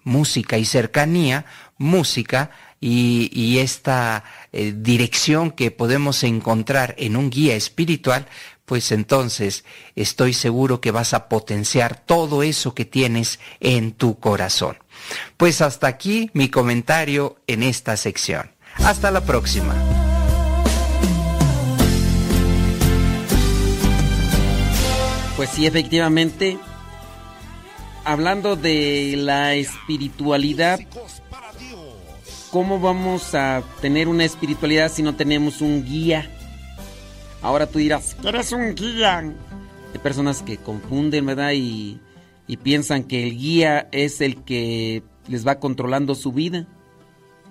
música y cercanía, música y, esta eh, dirección que podemos encontrar en un guía espiritual, pues entonces estoy seguro que vas a potenciar todo eso que tienes en tu corazón. Pues hasta aquí mi comentario en esta sección. Hasta la próxima. Pues sí, efectivamente, hablando de la espiritualidad, ¿cómo vamos a tener una espiritualidad si no tenemos un guía? Ahora tú dirás, eres un guía? Hay personas que confunden, ¿verdad? Y y piensan que el guía es el que les va controlando su vida.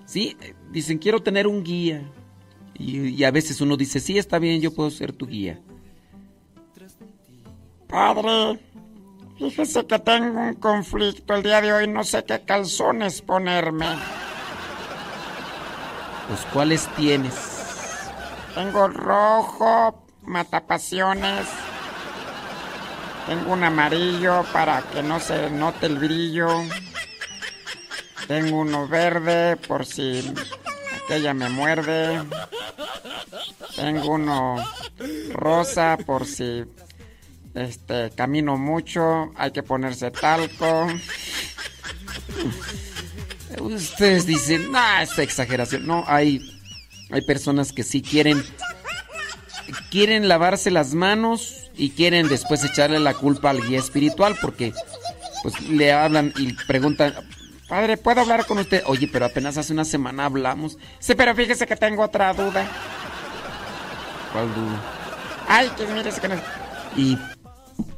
Sí, dicen quiero tener un guía. Y a veces uno dice, sí, está bien, yo puedo ser tu guía. Padre, fíjese que tengo un conflicto el día de hoy, no sé qué calzones ponerme. Pues cuáles tienes. Tengo rojo, matapasiones. Tengo un amarillo para que no se note el brillo. Tengo uno verde por si aquella me muerde. Tengo uno rosa por si este camino mucho, hay que ponerse talco. Ustedes dicen, ah, esta exageración. No, hay, hay personas que sí quieren, quieren lavarse las manos y quieren después echarle la culpa al guía espiritual porque pues le hablan y preguntan, padre, ¿puedo hablar con usted? Oye, pero apenas hace una semana hablamos. Sí, pero fíjese que tengo otra duda. ¿Cuál duda? Ay, que mire que no... Y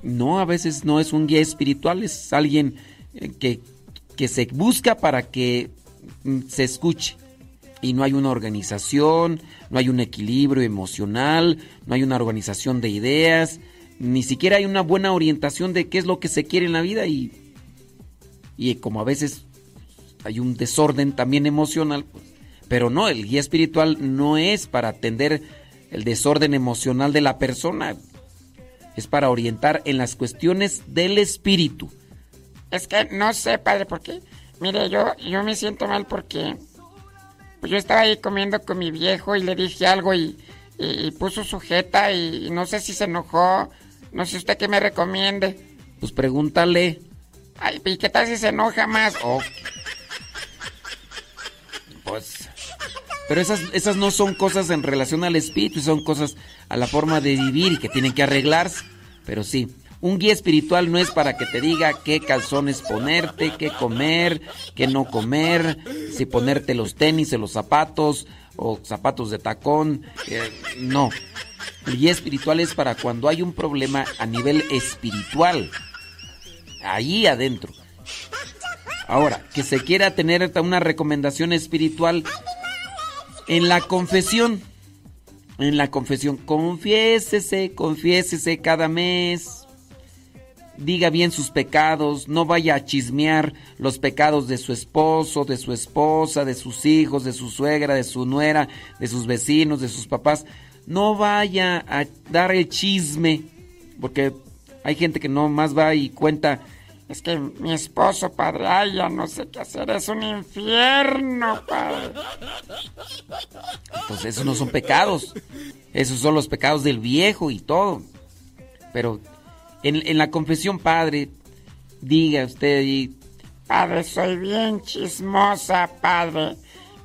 no, a veces no es un guía espiritual, es alguien eh, que, que se busca para que mm, se escuche. Y no hay una organización, no hay un equilibrio emocional, no hay una organización de ideas, ni siquiera hay una buena orientación de qué es lo que se quiere en la vida y, y como a veces hay un desorden también emocional, pues, pero no, el guía espiritual no es para atender el desorden emocional de la persona, es para orientar en las cuestiones del espíritu. Es que no sé, padre, por qué. Mire, yo, yo me siento mal porque pues yo estaba ahí comiendo con mi viejo y le dije algo y, y, y puso sujeta y, no sé si se enojó. No sé usted qué me recomiende. Pues pregúntale. Ay, ¿y qué tal si se enoja más? Oh. Pues. Pero esas, esas no son cosas en relación al espíritu, son cosas a la forma de vivir y que tienen que arreglarse. Pero sí, un guía espiritual no es para que te diga qué calzones ponerte, qué comer, qué no comer, si ponerte los tenis, los zapatos o zapatos de tacón. Eh, no. El guía espiritual es para cuando hay un problema a nivel espiritual. Ahí adentro. Ahora, que se quiera tener una recomendación espiritual en la confesión. En la confesión, confiésese, confiésese cada mes. Diga bien sus pecados, no vaya a chismear los pecados de su esposo, de su esposa, de sus hijos, de su suegra, de su nuera, de sus vecinos, de sus papás. No vaya a dar el chisme, porque hay gente que no más va y cuenta es que mi esposo, padre, ay, ya no sé qué hacer, es un infierno, padre. Pues esos no son pecados, esos son los pecados del viejo y todo. Pero en, la confesión, padre, diga usted y... Padre, soy bien chismosa, padre.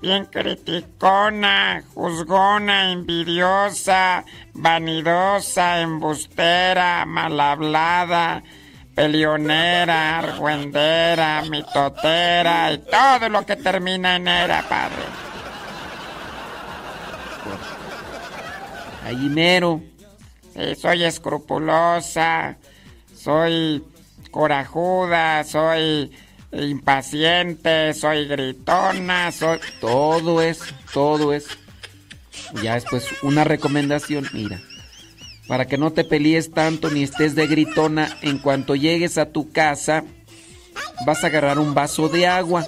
Bien criticona, juzgona, envidiosa, vanidosa, embustera, mal hablada pelionera, argüendera, mitotera y todo lo que termina en era, padre. Ahí mero. Sí, soy escrupulosa, soy corajuda, soy impaciente, soy gritona, soy... Todo eso, todo eso. Ya después una recomendación, mira para que no te pelees tanto ni estés de gritona, en cuanto llegues a tu casa, vas a agarrar un vaso de agua.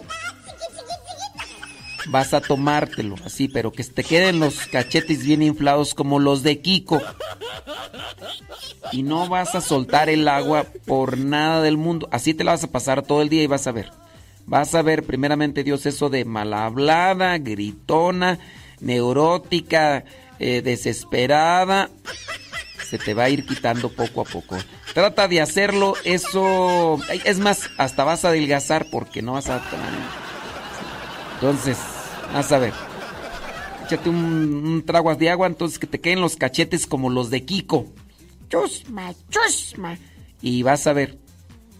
Vas a tomártelo, así, pero que te queden los cachetes bien inflados como los de Kiko. Y no vas a soltar el agua por nada del mundo. Así te la vas a pasar todo el día y vas a ver. Vas a ver primeramente Dios eso de mal hablada, gritona, neurótica, eh, desesperada se te va a ir quitando poco a poco. Trata de hacerlo, eso... Es más, hasta vas a adelgazar porque no vas a... Entonces, a ver. Échate un, trago de agua, entonces que te queden los cachetes como los de Kiko. Chusma, chusma. Y vas a ver,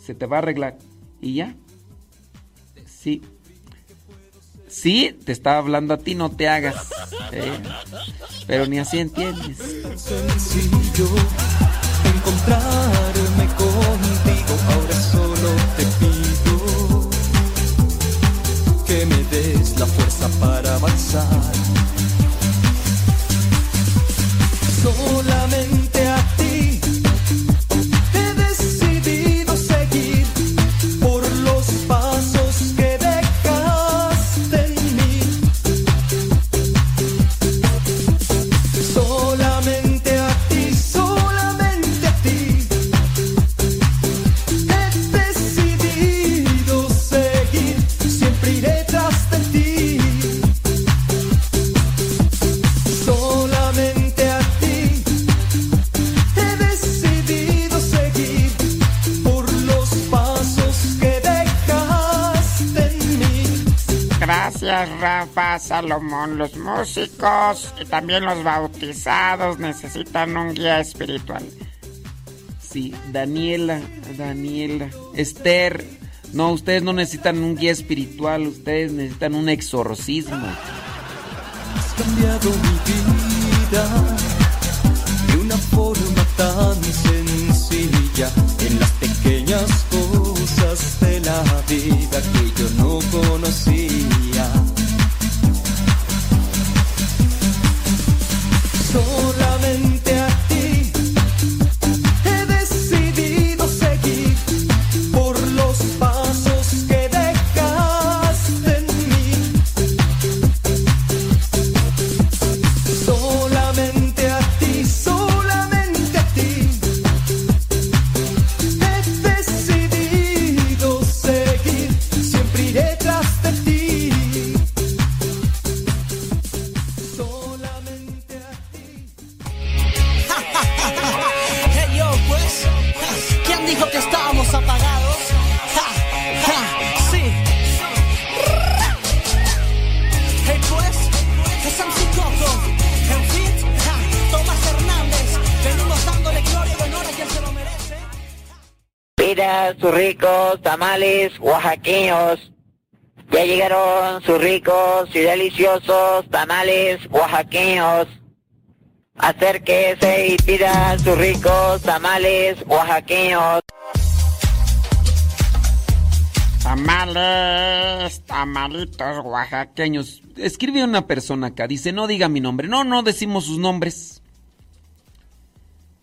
se te va a arreglar. Y ya. Sí. Sí, te estaba hablando a ti, no te hagas. Pero ni así entiendes. Sencillo encontrarme contigo, ahora solo te pido para avanzar. Solamente Gracias, Rafa Salomón. Los músicos y también los bautizados necesitan un guía espiritual. Sí, Daniela, Daniela, Esther. No, ustedes no necesitan un guía espiritual, ustedes necesitan un exorcismo. Has cambiado mi vida de una forma tan sencilla en las pequeñas cosas de la vida que yo no conocía. Tamales oaxaqueños. Ya llegaron sus ricos y deliciosos tamales oaxaqueños. Acérquese y pida sus ricos tamales oaxaqueños. Tamales, tamalitos oaxaqueños. Escribe una persona acá, dice, no diga mi nombre. No, no decimos sus nombres.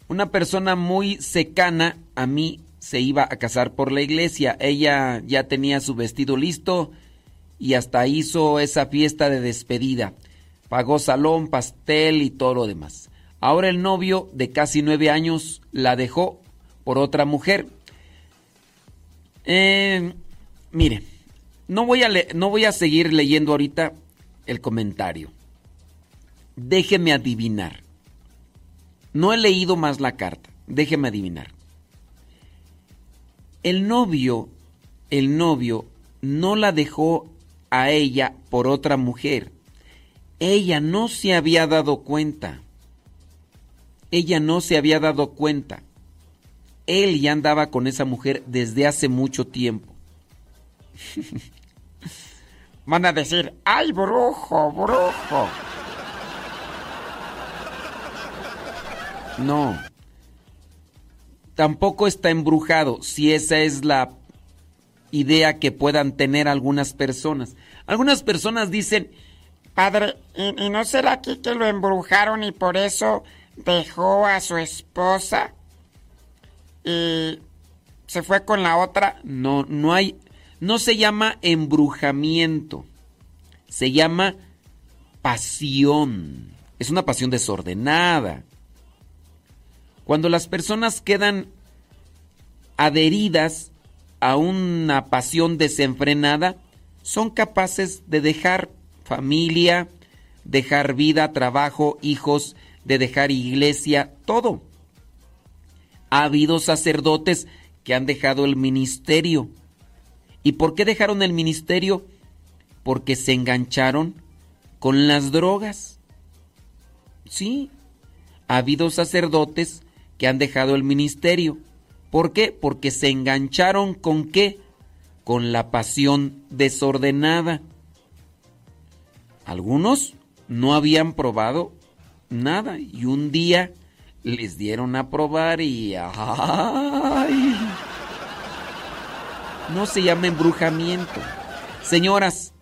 Una persona muy secana a mí se iba a casar por la iglesia. Ella ya tenía su vestido listo y hasta hizo esa fiesta de despedida. Pagó salón, pastel y todo lo demás. Ahora el novio de casi nueve años la dejó por otra mujer. Eh, mire, no voy, a no voy a seguir leyendo ahorita el comentario. Déjeme adivinar. No he leído más la carta. Déjeme adivinar. El novio, el novio no la dejó a ella por otra mujer. Ella no se había dado cuenta. Ella no se había dado cuenta. Él ya andaba con esa mujer desde hace mucho tiempo. Van a decir, ¡ay, brujo, brujo! No. Tampoco está embrujado, si esa es la idea que puedan tener algunas personas. Algunas personas dicen, Padre, ¿y, y no será aquí que lo embrujaron y por eso dejó a su esposa y se fue con la otra? no, no hay, no se llama embrujamiento, se llama pasión. Es una pasión desordenada. Cuando las personas quedan adheridas a una pasión desenfrenada, son capaces de dejar familia, dejar vida, trabajo, hijos, de dejar iglesia, todo. Ha habido sacerdotes que han dejado el ministerio. ¿Y por qué dejaron el ministerio? Porque se engancharon con las drogas. Sí, ha habido sacerdotes que han dejado el ministerio. ¿Por qué? Porque se engancharon con qué? Con la pasión desordenada. Algunos no habían probado nada y un día les dieron a probar y ¡ay! No se llama embrujamiento. Señoras,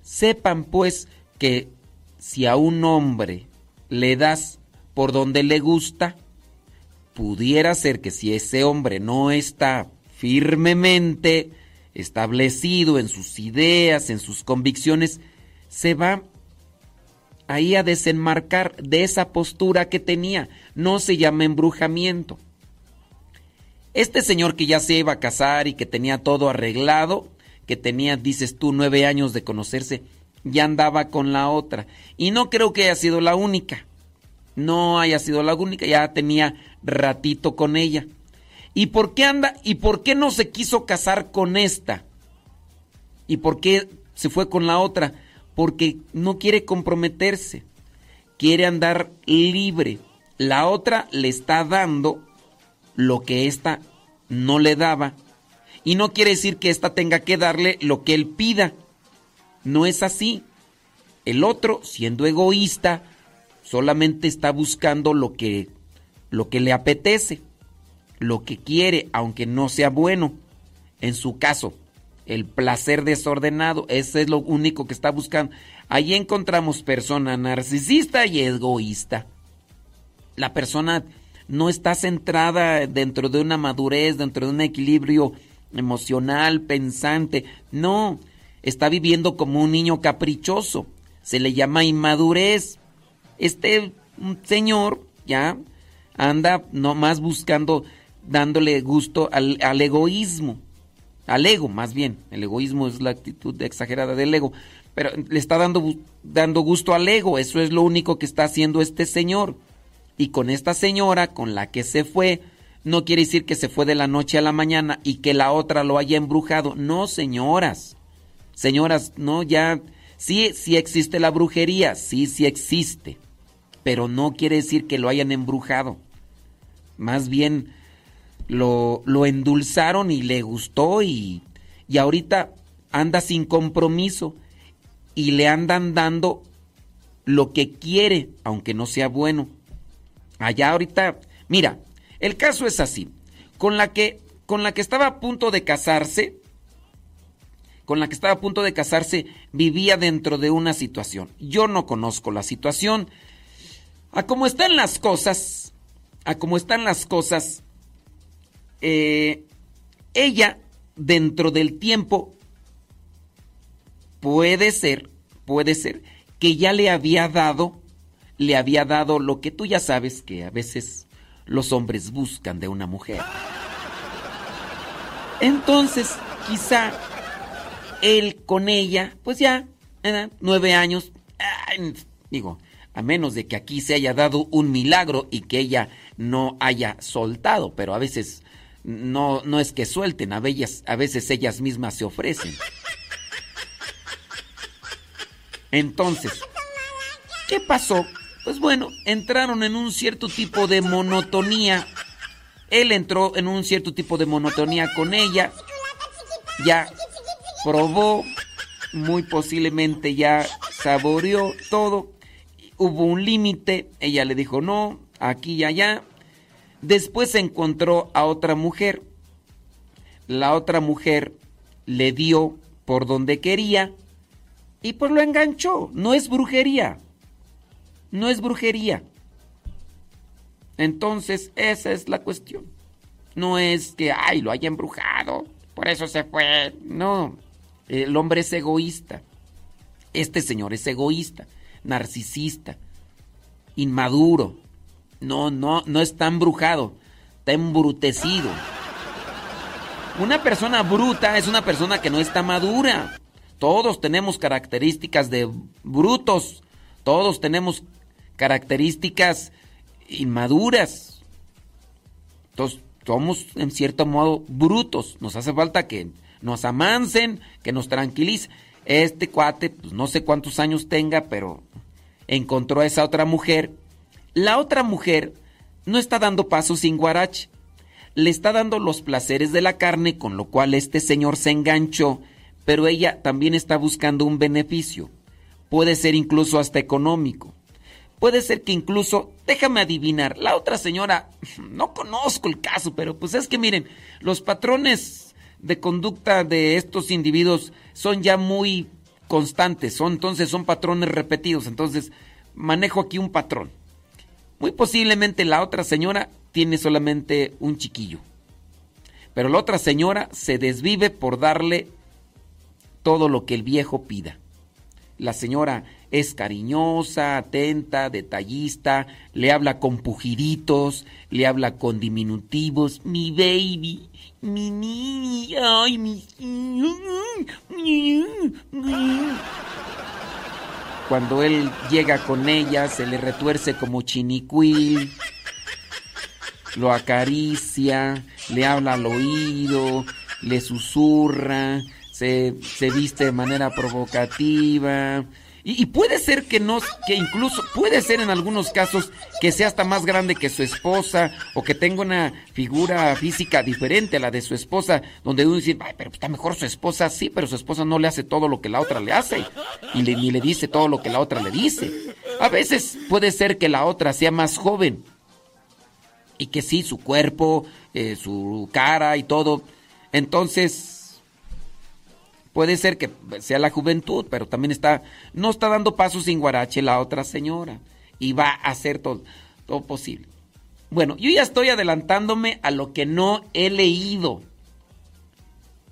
sepan pues que si a un hombre le das por donde le gusta, pudiera ser que si ese hombre no está firmemente establecido en sus ideas, en sus convicciones, se va ahí a desenmarcar de esa postura que tenía. No se llama embrujamiento. Este señor que ya se iba a casar y que tenía todo arreglado, que tenía, dices tú, nueve años de conocerse, ya andaba con la otra. Y no creo que haya sido la única. No haya sido la única, ya tenía ratito con ella. ¿Y por qué anda? ¿Y por qué no se quiso casar con esta? ¿Y por qué se fue con la otra? Porque no quiere comprometerse. Quiere andar libre. La otra le está dando lo que ésta no le daba. Y no quiere decir que ésta tenga que darle lo que él pida. No es así. El otro, siendo egoísta, solamente está buscando lo que, lo que le apetece, lo que quiere, aunque no sea bueno. En su caso, el placer desordenado, ese es lo único que está buscando. Ahí encontramos persona narcisista y egoísta. La persona no está centrada dentro de una madurez, dentro de un equilibrio emocional, pensante. No, está viviendo como un niño caprichoso. Se le llama inmadurez. Este señor ya anda nomás buscando, dándole gusto al, al egoísmo, al ego más bien. El egoísmo es la actitud exagerada del ego. Pero le está dando, dando gusto al ego. Eso es lo único que está haciendo este señor. Y con esta señora con la que se fue, no quiere decir que se fue de la noche a la mañana y que la otra lo haya embrujado. No, señoras. Señoras, no, ya. Sí, sí existe la brujería, sí, sí existe. Pero no quiere decir que lo hayan embrujado. Más bien lo, lo endulzaron y le gustó y, y ahorita anda sin compromiso y le andan dando lo que quiere, aunque no sea bueno. Allá ahorita, mira, el caso es así. Con la que con la que estaba a punto de casarse, con la que estaba a punto de casarse, vivía dentro de una situación. Yo no conozco la situación. A cómo están las cosas, a cómo están las cosas, eh, ella dentro del tiempo puede ser, puede ser que ya le había dado le había dado lo que tú ya sabes que a veces los hombres buscan de una mujer. Entonces, quizá él con ella, pues ya, nueve años, digo, a menos de que aquí se haya dado un milagro y que ella no haya soltado, pero a veces no, no es que suelten, a veces, a veces ellas mismas se ofrecen. Entonces, ¿qué pasó pues bueno, entraron en un cierto tipo de monotonía. Él entró en un cierto tipo de monotonía con ella. Ya probó, muy posiblemente ya saboreó todo. Hubo un límite, ella le dijo no, aquí y allá. Después encontró a otra mujer. La otra mujer le dio por donde quería y pues lo enganchó. No es brujería no es brujería. Entonces, esa es la cuestión. No es que, ay, lo haya embrujado, por eso se fue. No, el hombre es egoísta. Este señor es egoísta, narcisista, inmaduro. No, no, no está embrujado, está embrutecido. Una persona bruta es una persona que no está madura. Todos tenemos características de brutos. Todos tenemos características inmaduras. Entonces, somos en cierto modo brutos. Nos hace falta que nos amansen, que nos tranquilicen. Este cuate, pues no sé cuántos años tenga, pero encontró a esa otra mujer. La otra mujer no está dando paso sin guarache. Le está dando los placeres de la carne, con lo cual este señor se enganchó, pero ella también está buscando un beneficio. Puede ser incluso hasta económico. Puede ser que incluso, déjame adivinar, la otra señora, no conozco el caso, pero pues es que miren, los patrones de conducta de estos individuos son ya muy constantes, son entonces son patrones repetidos, entonces manejo aquí un patrón. Muy posiblemente la otra señora tiene solamente un chiquillo. Pero la otra señora se desvive por darle todo lo que el viejo pida. La señora es cariñosa, atenta, detallista, le habla con pujiditos, le habla con diminutivos, mi baby, mi niña, ay, mi... Cuando él llega con ella, se le retuerce como chinicuil, lo acaricia, le habla al oído, le susurra, se, se viste de manera provocativa. Y, puede ser que no, que incluso, puede ser en algunos casos que sea hasta más grande que su esposa o que tenga una figura física diferente a la de su esposa, donde uno dice, Ay, pero está mejor su esposa, sí, pero su esposa no le hace todo lo que la otra le hace y ni le dice todo lo que la otra le dice. A veces puede ser que la otra sea más joven y que sí, su cuerpo, eh, su cara y todo. Entonces, puede ser que sea la juventud, pero también está, no está dando pasos sin guarache la otra señora. Y va a hacer todo, todo posible. Bueno, yo ya estoy adelantándome a lo que no he leído.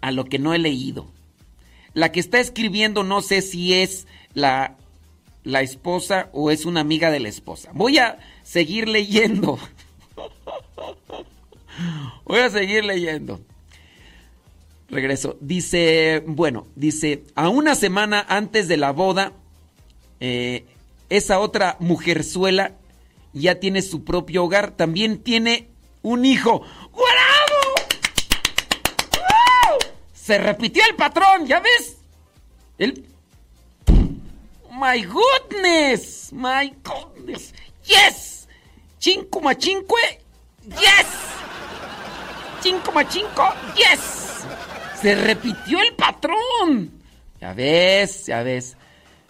A lo que no he leído. La que está escribiendo no sé si es la, la esposa o es una amiga de la esposa. Voy a seguir leyendo. Voy a seguir leyendo. Regreso. Dice, bueno, dice, a una semana antes de la boda, eh, esa otra mujerzuela ya tiene su propio hogar, también tiene un hijo. ¡Wow! Se repitió el patrón, ¿ya ves? My goodness, my goodness. Yes. Cinco más. Yes. Cinco más. Yes. Se repitió el patrón. Ya ves, ya ves.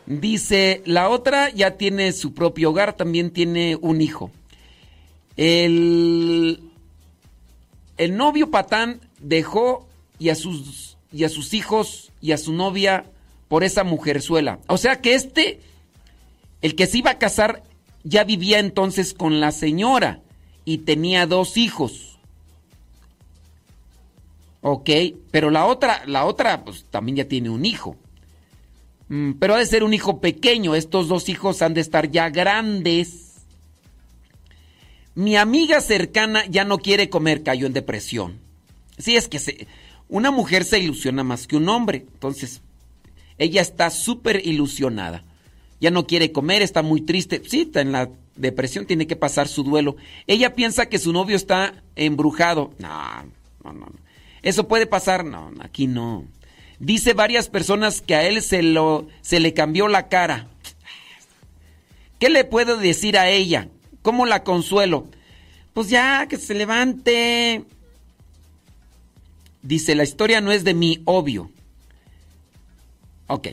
Dice, la otra ya tiene su propio hogar, también tiene un hijo. El, el novio patán dejó y a, sus, y a sus hijos y a su novia por esa mujerzuela. O sea que este, el que se iba a casar, ya vivía entonces con la señora y tenía dos hijos. Ok, pero la otra, la otra, pues también ya tiene un hijo. Mm, pero ha de ser un hijo pequeño. Estos dos hijos han de estar ya grandes. Mi amiga cercana ya no quiere comer, cayó en depresión. Sí, es que se, una mujer se ilusiona más que un hombre. Entonces, ella está súper ilusionada. Ya no quiere comer, está muy triste. Sí, está en la depresión, tiene que pasar su duelo. Ella piensa que su novio está embrujado. No, no, no. ¿Eso puede pasar? No, aquí no. Dice varias personas que a él se, lo, se le cambió la cara. ¿Qué le puedo decir a ella? ¿Cómo la consuelo? Pues ya, que se levante. Dice, la historia no es de mí, obvio. Ok.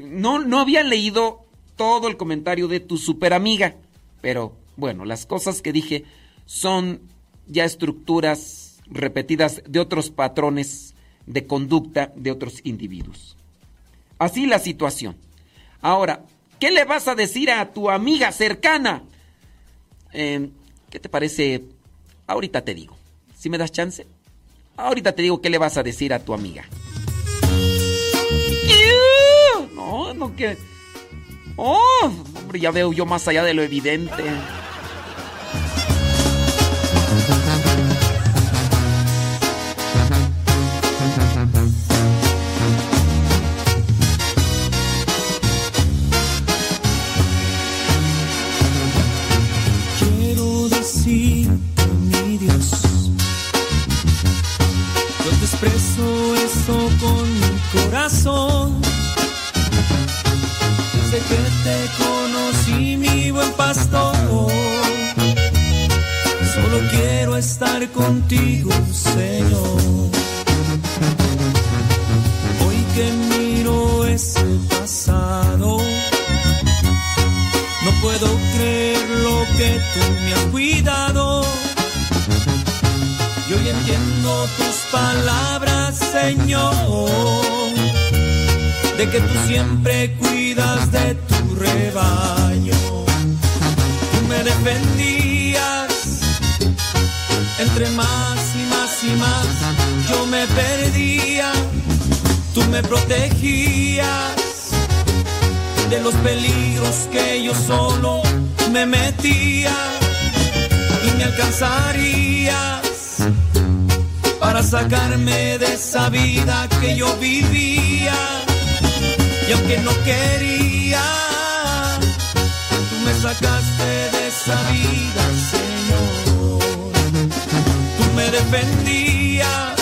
No, no había leído todo el comentario de tu super amiga, pero bueno, las cosas que dije son ya estructuras repetidas de otros patrones de conducta de otros individuos. Así la situación. Ahora, ¿qué le vas a decir a tu amiga cercana? Eh, ¿Qué te parece? Ahorita te digo. ¿Si me das chance? Ahorita te digo qué le vas a decir a tu amiga. No, no que... Oh, hombre, ya veo yo más allá de lo evidente. Con mi corazón. Desde que te conocí, mi buen pastor, solo quiero estar contigo, Señor. Hoy que miro ese pasado, no puedo creer lo que tú me has cuidado. Hoy entiendo tus palabras, Señor, de que tú siempre cuidas de tu rebaño. Tú me defendías entre más y más y más, yo me perdía, tú me protegías de los peligros que yo solo me metía y me alcanzarías para sacarme de esa vida que yo vivía. Y aunque no quería, tú me sacaste de esa vida, Señor. Tú me defendías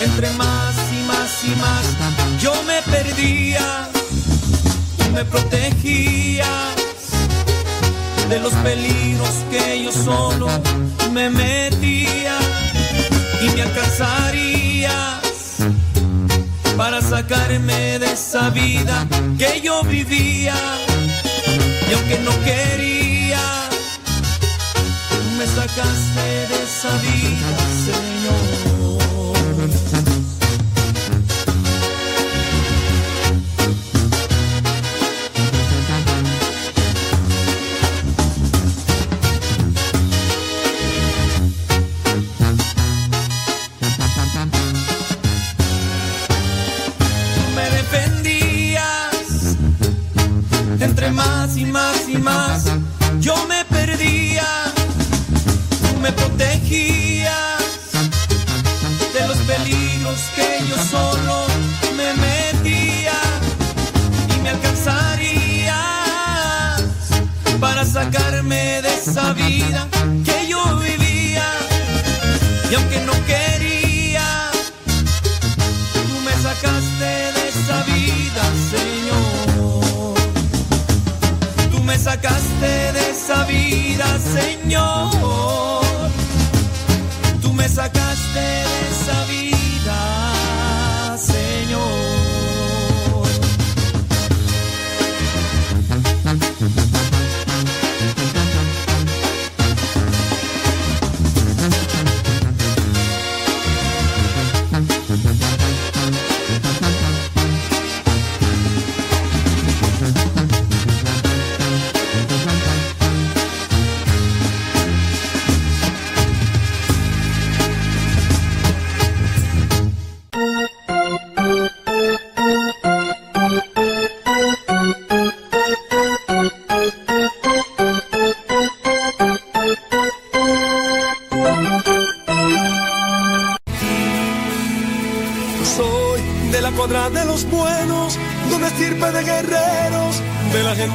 entre más y más y más. Yo me perdía, tú me protegías de los peligros que yo solo me metía y me alcanzarías para sacarme de esa vida que yo vivía. Y aunque no quería tú me sacaste de esa vida Señor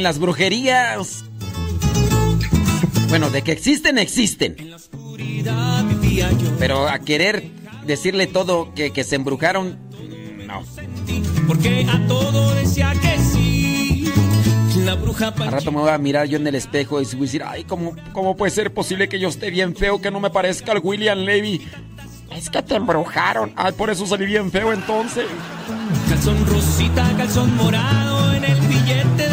En las brujerías. Bueno, de que existen, existen. Pero a querer decirle todo que, que se embrujaron, no. Porque a todo decía que sí. La bruja Al rato me voy a mirar yo en el espejo y voy a decir, ay, ¿cómo, ¿cómo puede ser posible que yo esté bien feo, que no me parezca el William Levy? Es que te embrujaron. Ay, por eso salí bien feo entonces. Calzón rosita, calzón morado, en el billete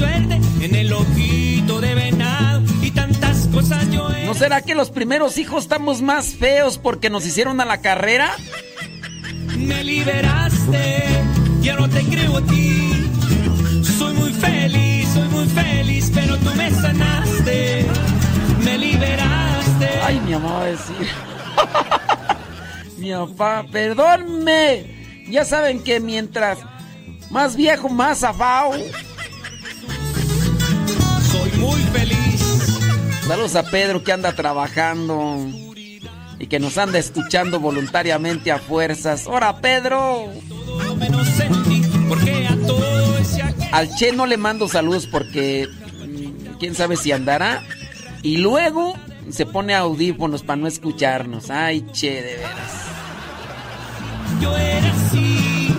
suerte, en el ojito de venado y tantas cosas yo he... ¿No será que los primeros hijos estamos más feos porque nos hicieron a la carrera? Me liberaste, ya no te creo a ti. Soy muy feliz, soy muy feliz, pero tú me sanaste. Me liberaste. Ay, mi mamá va a decir. mi papá, perdónme. Ya saben que mientras más viejo, más afao. Saludos a Pedro que anda trabajando y que nos anda escuchando voluntariamente a fuerzas. ¡Hora, Pedro! Al Che no le mando saludos porque mm, quién sabe si andará. Y luego se pone audífonos para no escucharnos. Ay, Che, de veras. Yo era así.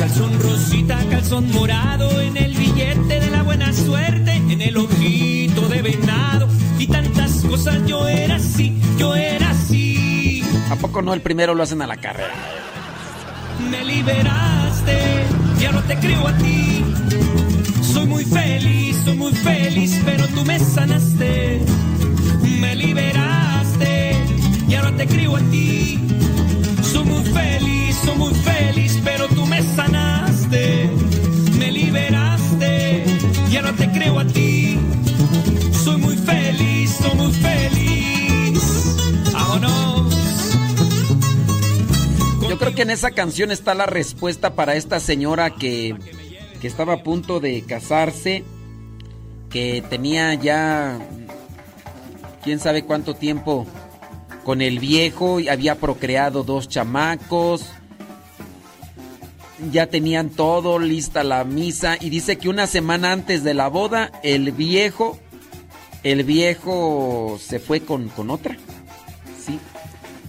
Calzón rosita, calzón morado, en el billete de la buena suerte, en el ojito de venado y tantas cosas. Yo era así, yo era así. ¿A poco no el primero lo hacen a la carrera? Me liberaste, ya no te creo a ti. Soy muy feliz, soy muy feliz, pero tú me sanaste. Me liberaste, ya no te creo a ti. Soy muy feliz, soy muy feliz, pero tú me sanaste. Me liberaste, ya no te creo a ti. Vámonos. Yo creo que en esa canción está la respuesta para esta señora que, que estaba a punto de casarse, que tenía ya quién sabe cuánto tiempo con el viejo y había procreado dos chamacos. Ya tenían todo, lista la misa y dice que una semana antes de la boda el viejo el viejo se fue con, con otra. Sí.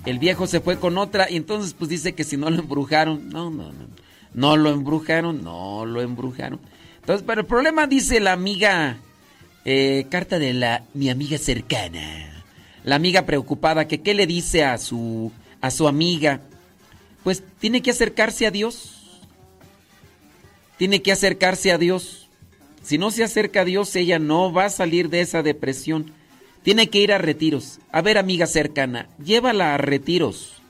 El viejo se fue con otra y entonces pues dice que si no lo embrujaron, no, no, no. No lo embrujaron, no lo embrujaron. Entonces, pero el problema dice la amiga, eh, carta de la mi amiga cercana, la amiga preocupada que qué le dice a su a su amiga, pues tiene que acercarse a Dios, tiene que acercarse a Dios. Si no se acerca a Dios, ella no va a salir de esa depresión. Tiene que ir a retiros. A ver, amiga cercana, llévala a retiros.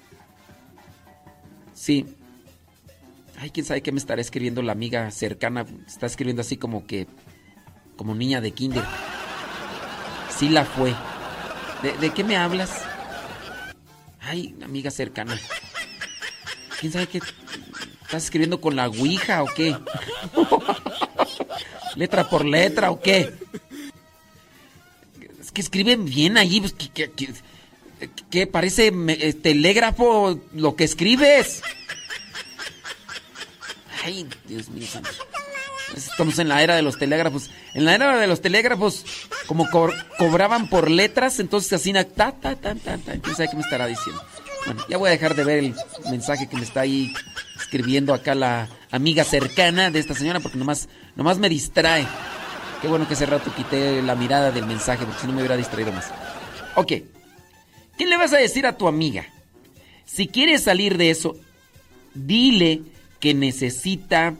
Sí. Ay, quién sabe qué me estará escribiendo la amiga cercana. Está escribiendo así como que. como niña de kinder. Sí la fue. ¿De, qué me hablas? Ay, amiga cercana. ¿Quién sabe qué? ¿Estás escribiendo con la Ouija o qué? ¿Letra por letra o qué? Es que escriben bien ahí. Pues, que, parece eh, telégrafo lo que escribes. Ay, Dios mío. santo. Estamos en la era de los telégrafos. En la era de los telégrafos, como co- cobraban por letras, entonces así, ta, ta, ta, ta, ta. ¿Quién sabe qué me estará diciendo? Bueno, ya voy a dejar de ver el mensaje que me está ahí escribiendo acá la amiga cercana de esta señora, porque nomás, nomás me distrae. Qué bueno que hace rato quité la mirada del mensaje, porque si no me hubiera distraído más. Ok. ¿Qué le vas a decir a tu amiga? Si quieres salir de eso, dile que necesita.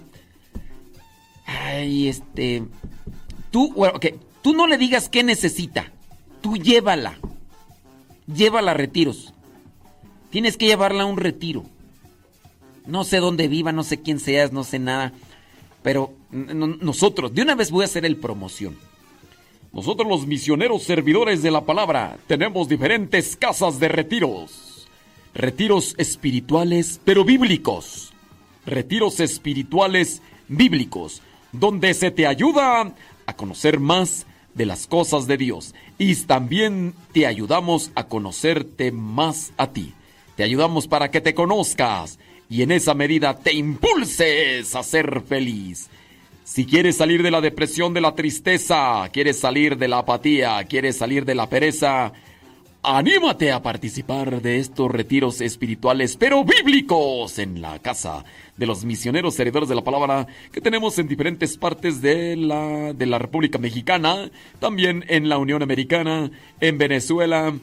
Ay, este. Tú, bueno, ok, tú no le digas qué necesita. Tú llévala. llévala a retiros. Tienes que llevarla a un retiro. No sé dónde viva, no sé quién seas, no sé nada. Pero nosotros, de una vez voy a hacer el promoción. Nosotros los misioneros servidores de la palabra tenemos diferentes casas de retiros. Retiros espirituales, pero bíblicos. Retiros espirituales bíblicos, donde se te ayuda a conocer más de las cosas de Dios y también te ayudamos a conocerte más a ti. Te ayudamos para que te conozcas y en esa medida te impulses a ser feliz. Si quieres salir de la depresión, de la tristeza, quieres salir de la apatía, quieres salir de la pereza, anímate a participar de estos retiros espirituales, pero bíblicos, en la casa de los misioneros servidores de la palabra que tenemos en diferentes partes de la, de la República Mexicana, también en la Unión Americana, en Venezuela,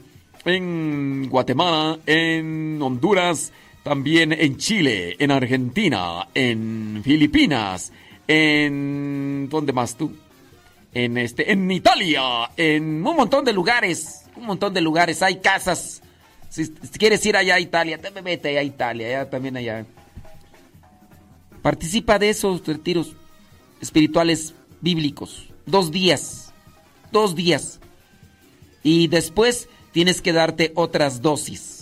en Guatemala, en Honduras, también en Chile, en Argentina, en Filipinas, en ¿dónde más tú? En este, en Italia, en un montón de lugares, un montón de lugares, hay casas. Si, quieres ir allá a Italia, vete allá a Italia, también allá. Participa de esos retiros espirituales bíblicos. Dos días. Dos días. Y después tienes que darte otras dosis.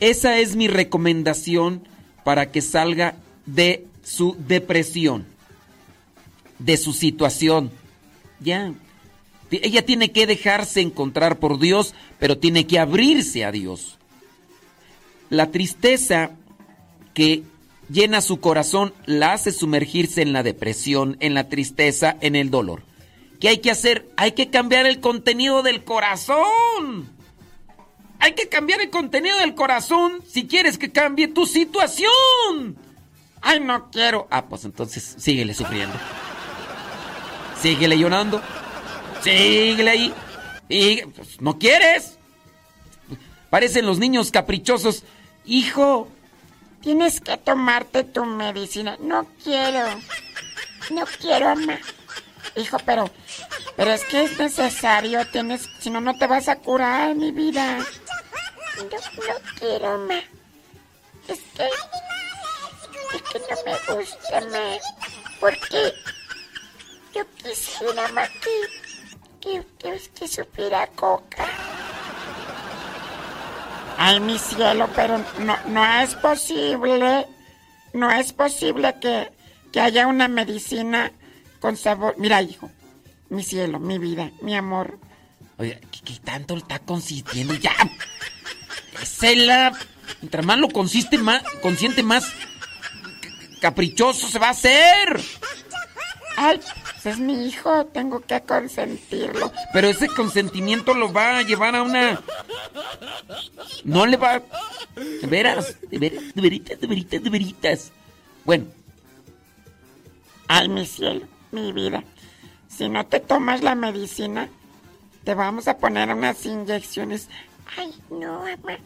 Esa es mi recomendación para que salga de su depresión, de su situación. Ya. Ella tiene que dejarse encontrar por Dios, pero tiene que abrirse a Dios. La tristeza que llena su corazón la hace sumergirse en la depresión, en la tristeza, en el dolor. ¿Qué hay que hacer? Hay que cambiar el contenido del corazón. Hay que cambiar el contenido del corazón si quieres que cambie tu situación. Ay, no quiero. Ah, pues entonces síguele sufriendo. Síguele llorando. Síguele ahí. Y pues, no quieres. Parecen los niños caprichosos. Hijo, tienes que tomarte tu medicina. No quiero. No quiero, mamá. Hijo, pero pero es que es necesario, tienes, si no no te vas a curar, mi vida. No, no quiero, mamá. Es que es que no me gusta, más porque yo quisiera más que, que, que, supiera coca. Ay, mi cielo, pero no, no es posible, no es posible que, que haya una medicina con sabor. Mira, hijo, mi cielo, mi vida, mi amor. Oye, ¿qué, tanto está consintiendo? Ya. Es la... Mientras más lo consiste más, consiente más caprichoso se va a hacer. Ay, pues es mi hijo, tengo que consentirlo. Pero ese consentimiento lo va a llevar a una... No le va... De veras, de veras, de veritas, de veritas, de veritas. Bueno. Ay, mi cielo, mi vida. Si no te tomas la medicina, te vamos a poner unas inyecciones. Ay, no, mamá.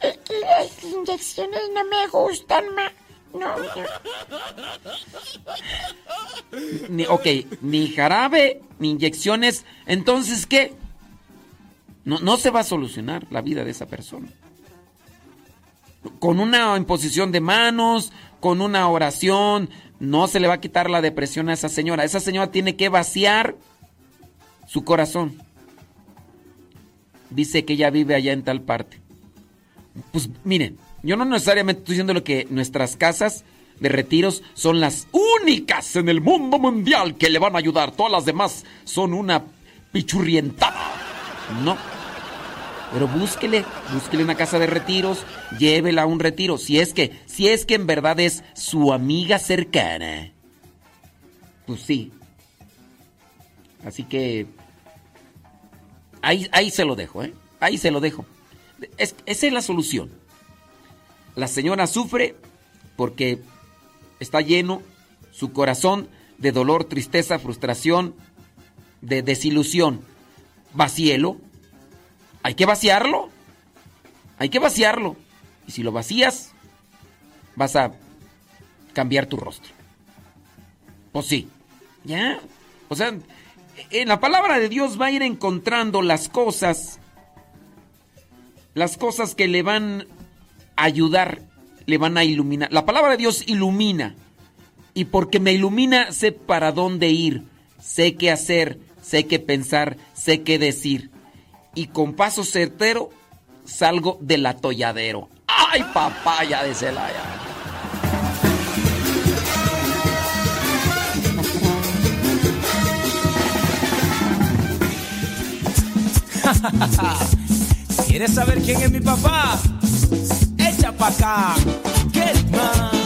Es que las inyecciones no me gustan, mamá. No, Ni, ok, ni jarabe, ni inyecciones. Entonces, ¿qué? No, no se va a solucionar la vida de esa persona. Con una imposición de manos, con una oración, no se le va a quitar la depresión a esa señora. Esa señora tiene que vaciar su corazón. Dice que ella vive allá en tal parte. Pues miren, yo no necesariamente estoy diciendo lo que nuestras casas de retiros son las únicas en el mundo mundial que le van a ayudar. Todas las demás son una pichurrientada. No. Pero búsquele, búsquele una casa de retiros, llévela a un retiro. Si es que, si es que en verdad es su amiga cercana. Pues sí. Así que ahí, ahí se lo dejo, ¿eh? Ahí se lo dejo. esa es la solución. La señora sufre porque está lleno su corazón de dolor, tristeza, frustración, de desilusión. Vacíelo. Hay que vaciarlo. Hay que vaciarlo. Y si lo vacías, vas a cambiar tu rostro. Pues sí. Ya. O sea, en la palabra de Dios va a ir encontrando las cosas las cosas que le van a ayudar, le van a iluminar. La palabra de Dios ilumina. Y porque me ilumina, sé para dónde ir, sé qué hacer, sé qué pensar, sé qué decir. Y con paso certero salgo del atolladero. ¡Ay, papaya de Celaya! ¿Quieres saber quién es mi papá? Echa pa' acá. Get man.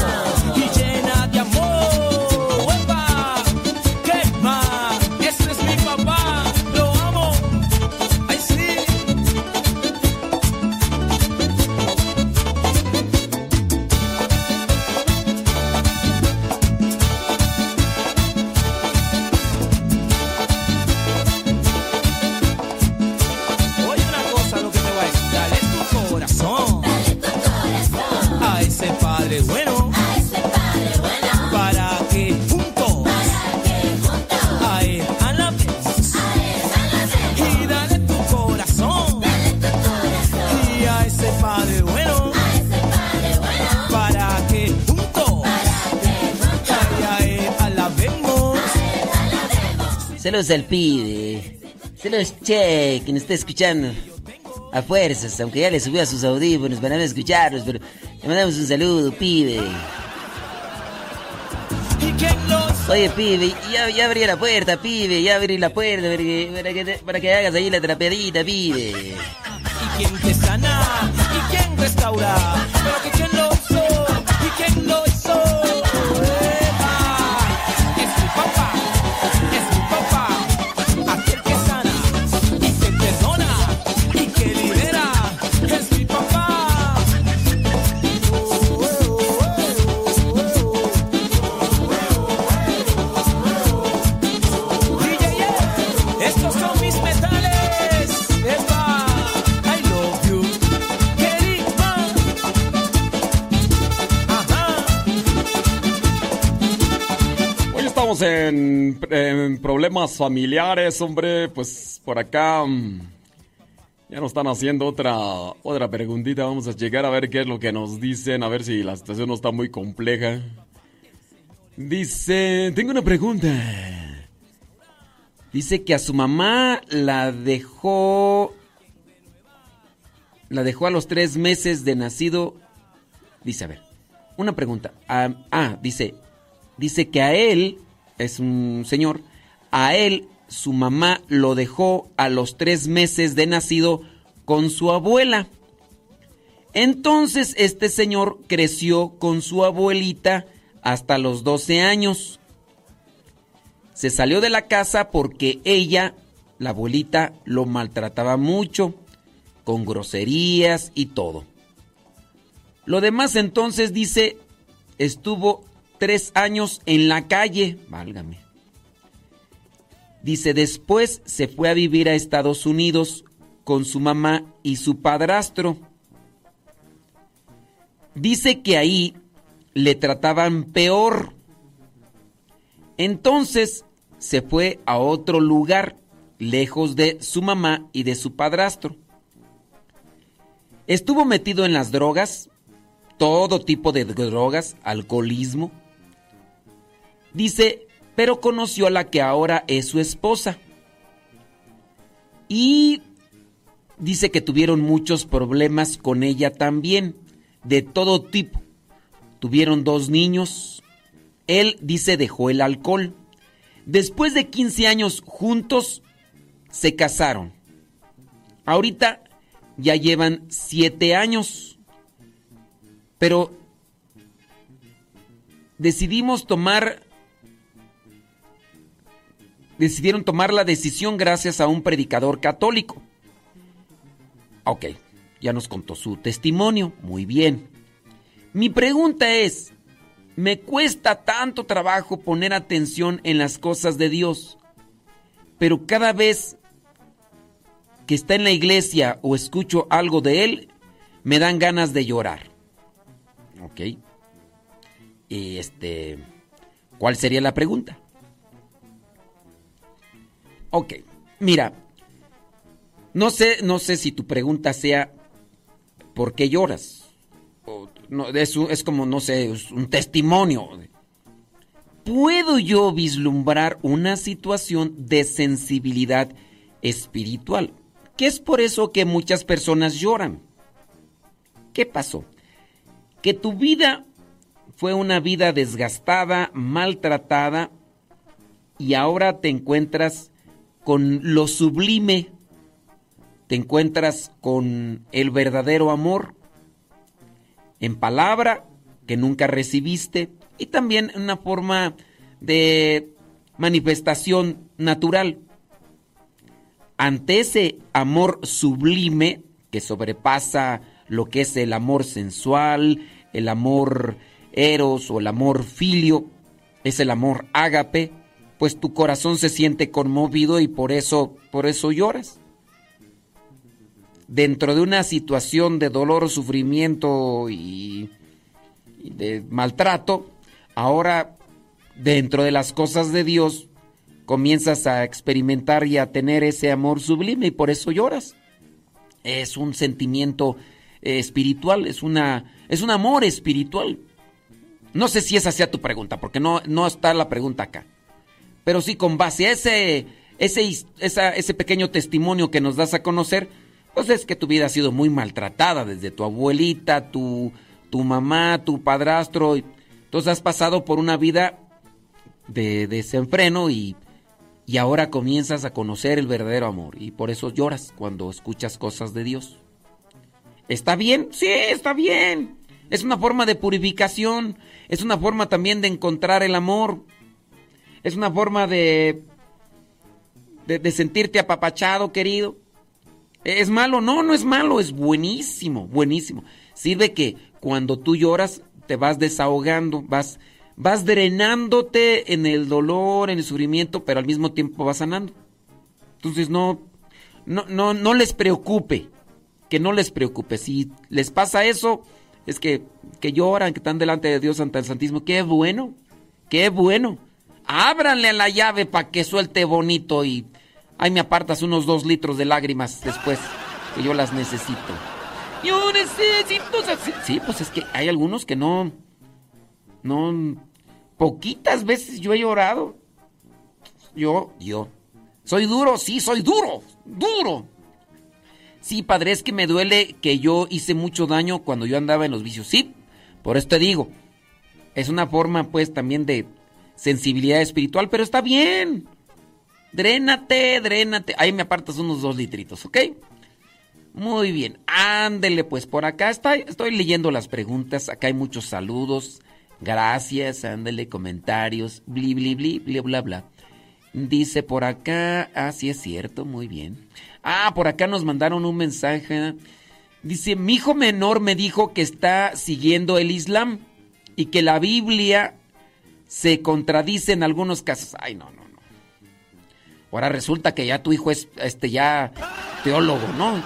Saludos al pibe. Saludos, che, que nos está escuchando. A fuerzas, aunque ya le subió a sus audífonos para no escucharlos, pero le mandamos un saludo, pibe. Oye, pibe, ya, ya abrí la puerta, pibe, ya abrí la puerta para que, para que, te- para que hagas ahí la trapeadita, pibe. y quién te sana y quién restaura. Pero que lo en problemas familiares, hombre. Pues por acá mm, ya nos están haciendo otra, otra preguntita. Vamos a llegar a ver qué es lo que nos dicen, a ver si la situación no está muy compleja. Dice, tengo una pregunta. Dice que a su mamá la dejó, la dejó a los tres meses de nacido. Dice, a ver, una pregunta. Ah, ah, dice, dice que a él, es un señor, a él su mamá lo dejó a los tres meses de nacido con su abuela. Entonces este señor creció con su abuelita hasta los 12 años. Se salió de la casa porque ella, la abuelita, lo maltrataba mucho, con groserías y todo. Lo demás entonces dice, estuvo tres años en la calle, válgame. Dice, después se fue a vivir a Estados Unidos con su mamá y su padrastro. Dice que ahí le trataban peor. Entonces se fue a otro lugar, lejos de su mamá y de su padrastro. Estuvo metido en las drogas, todo tipo de drogas, alcoholismo. Dice, pero conoció a la que ahora es su esposa. Y dice que tuvieron muchos problemas con ella también, de todo tipo. Tuvieron dos niños. Él dice dejó el alcohol. Después de 15 años juntos, se casaron. Ahorita ya llevan siete años. Pero decidimos tomar, decidieron tomar la decisión gracias a un predicador católico. Ok, ya nos contó su testimonio, muy bien. Mi pregunta es, me cuesta tanto trabajo poner atención en las cosas de Dios, pero cada vez que está en la iglesia o escucho algo de Él, me dan ganas de llorar. Ok. Y este, ¿cuál sería la pregunta? Ok, mira, no sé, no sé si tu pregunta sea ¿por qué lloras? Es, es como, no sé, es un testimonio. ¿Puedo yo vislumbrar una situación de sensibilidad espiritual? Que es por eso que muchas personas lloran. ¿Qué pasó? Que tu vida fue una vida desgastada, maltratada, y ahora te encuentras con lo sublime, te encuentras con el verdadero amor, en palabra que nunca recibiste, y también en una forma de manifestación natural. Ante ese amor sublime que sobrepasa lo que es el amor sensual, el amor eros o el amor filio, es el amor ágape, pues tu corazón se siente conmovido y por eso, por eso lloras. Dentro de una situación de dolor, sufrimiento y, y de maltrato, ahora dentro de las cosas de Dios comienzas a experimentar y a tener ese amor sublime y por eso lloras. Es un sentimiento eh, espiritual, es una es un amor espiritual. No sé si esa sea tu pregunta, porque no, no está la pregunta acá. Pero sí, con base a ese, ese, esa- ese pequeño testimonio que nos das a conocer, pues es que tu vida ha sido muy maltratada desde tu abuelita, tu, tu mamá, tu padrastro. Entonces has pasado por una vida de desenfreno y, y ahora comienzas a conocer el verdadero amor. Y por eso lloras cuando escuchas cosas de Dios. ¿Está bien? Sí, está bien. Es una forma de purificación. Es una forma también de encontrar el amor. Es una forma de, de, sentirte apapachado, querido. ¿Es malo? No, no es malo, es buenísimo, buenísimo. Sirve que cuando tú lloras te vas desahogando, vas, vas drenándote en el dolor, en el sufrimiento, pero al mismo tiempo vas sanando. Entonces no, no, no, no les preocupe, que no les preocupe. Si les pasa eso, es que, que lloran, que están delante de Dios ante el Santísimo. Qué bueno, qué bueno. Ábranle a la llave para que suelte bonito y ahí me apartas unos dos litros de lágrimas después, que yo las necesito. Yo necesito... Sí, pues es que hay algunos que no... No... Poquitas veces yo he llorado. Yo, yo. Soy duro, sí, soy duro, duro. Sí, padre, es que me duele que yo hice mucho daño cuando yo andaba en los vicios. Sí, por eso te digo. Es una forma, pues, también de sensibilidad espiritual, pero está bien. Drénate, drénate. Ahí me apartas unos dos litritos, ¿ok? Muy bien. Ándele, pues, por acá estoy leyendo las preguntas. Acá hay muchos saludos. Gracias, ándele, comentarios. Bli, bli, bli, bla. Dice por acá, ah, sí es cierto, muy bien. Ah, por acá nos mandaron un mensaje. Dice, mi hijo menor me dijo que está siguiendo el Islam y que la Biblia se contradice en algunos casos. Ay, no, no, no. Ahora resulta que ya tu hijo es este ya teólogo, ¿no?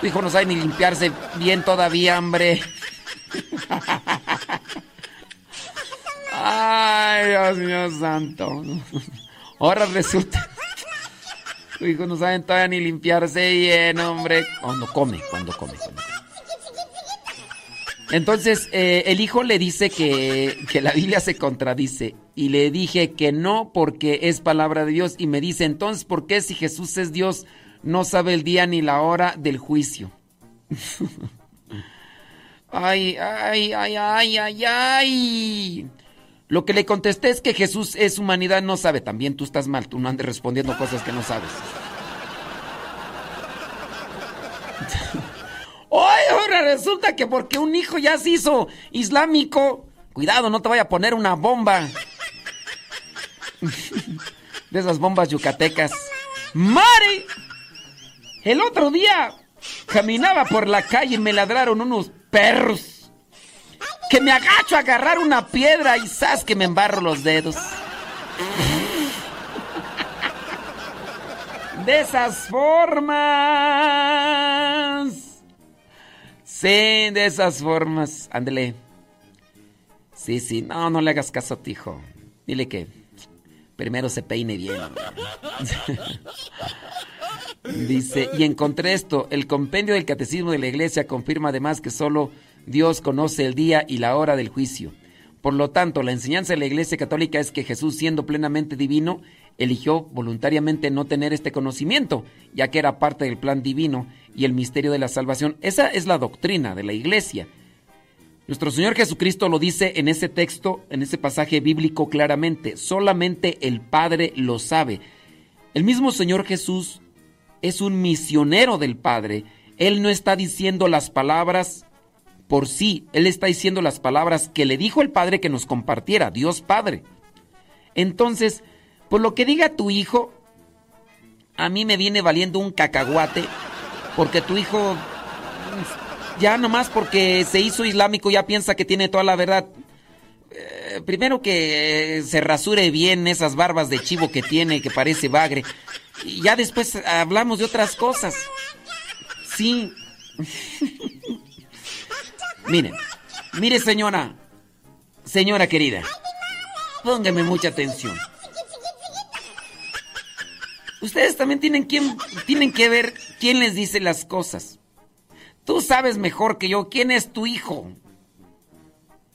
Tu hijo no sabe ni limpiarse bien todavía, hombre. Ay, Dios mío santo. Ahora resulta. Tu hijo no sabe todavía ni limpiarse bien, hombre. Cuando come, cuando come. cuando come. Entonces, eh, el hijo le dice que, que la Biblia se contradice. Y le dije que no, porque es palabra de Dios. Y me dice, entonces, ¿por qué si Jesús es Dios, no sabe el día ni la hora del juicio? ay, ay, ay, ay, ay, ay. Lo que le contesté es que Jesús es humanidad, no sabe. También tú estás mal, tú no andes respondiendo cosas que no sabes. Hoy ahora resulta que porque un hijo ya se hizo islámico, cuidado, no te vaya a poner una bomba. De esas bombas yucatecas. ¡Mari! El otro día caminaba por la calle y me ladraron unos perros. Que me agacho a agarrar una piedra y ¡zas! que me embarro los dedos. De esas formas. Sí, de esas formas. Ándele. Sí, sí. No, no le hagas caso a tu hijo. Dile que primero se peine bien. Dice, y encontré esto, el compendio del catecismo de la iglesia confirma además que solo Dios conoce el día y la hora del juicio. Por lo tanto, la enseñanza de la iglesia católica es que Jesús, siendo plenamente divino, eligió voluntariamente no tener este conocimiento, ya que era parte del plan divino y el misterio de la salvación. Esa es la doctrina de la iglesia. Nuestro Señor Jesucristo lo dice en ese texto, en ese pasaje bíblico claramente, solamente el Padre lo sabe. El mismo Señor Jesús es un misionero del Padre. Él no está diciendo las palabras por sí, Él está diciendo las palabras que le dijo el Padre que nos compartiera, Dios Padre. Entonces, por lo que diga tu hijo, a mí me viene valiendo un cacahuate, porque tu hijo, ya nomás porque se hizo islámico, ya piensa que tiene toda la verdad. Eh, primero que se rasure bien esas barbas de chivo que tiene, que parece bagre. Y ya después hablamos de otras cosas. Sí. Miren, mire señora, señora querida, póngame mucha atención. Ustedes también tienen, quien, tienen que ver quién les dice las cosas. Tú sabes mejor que yo quién es tu hijo.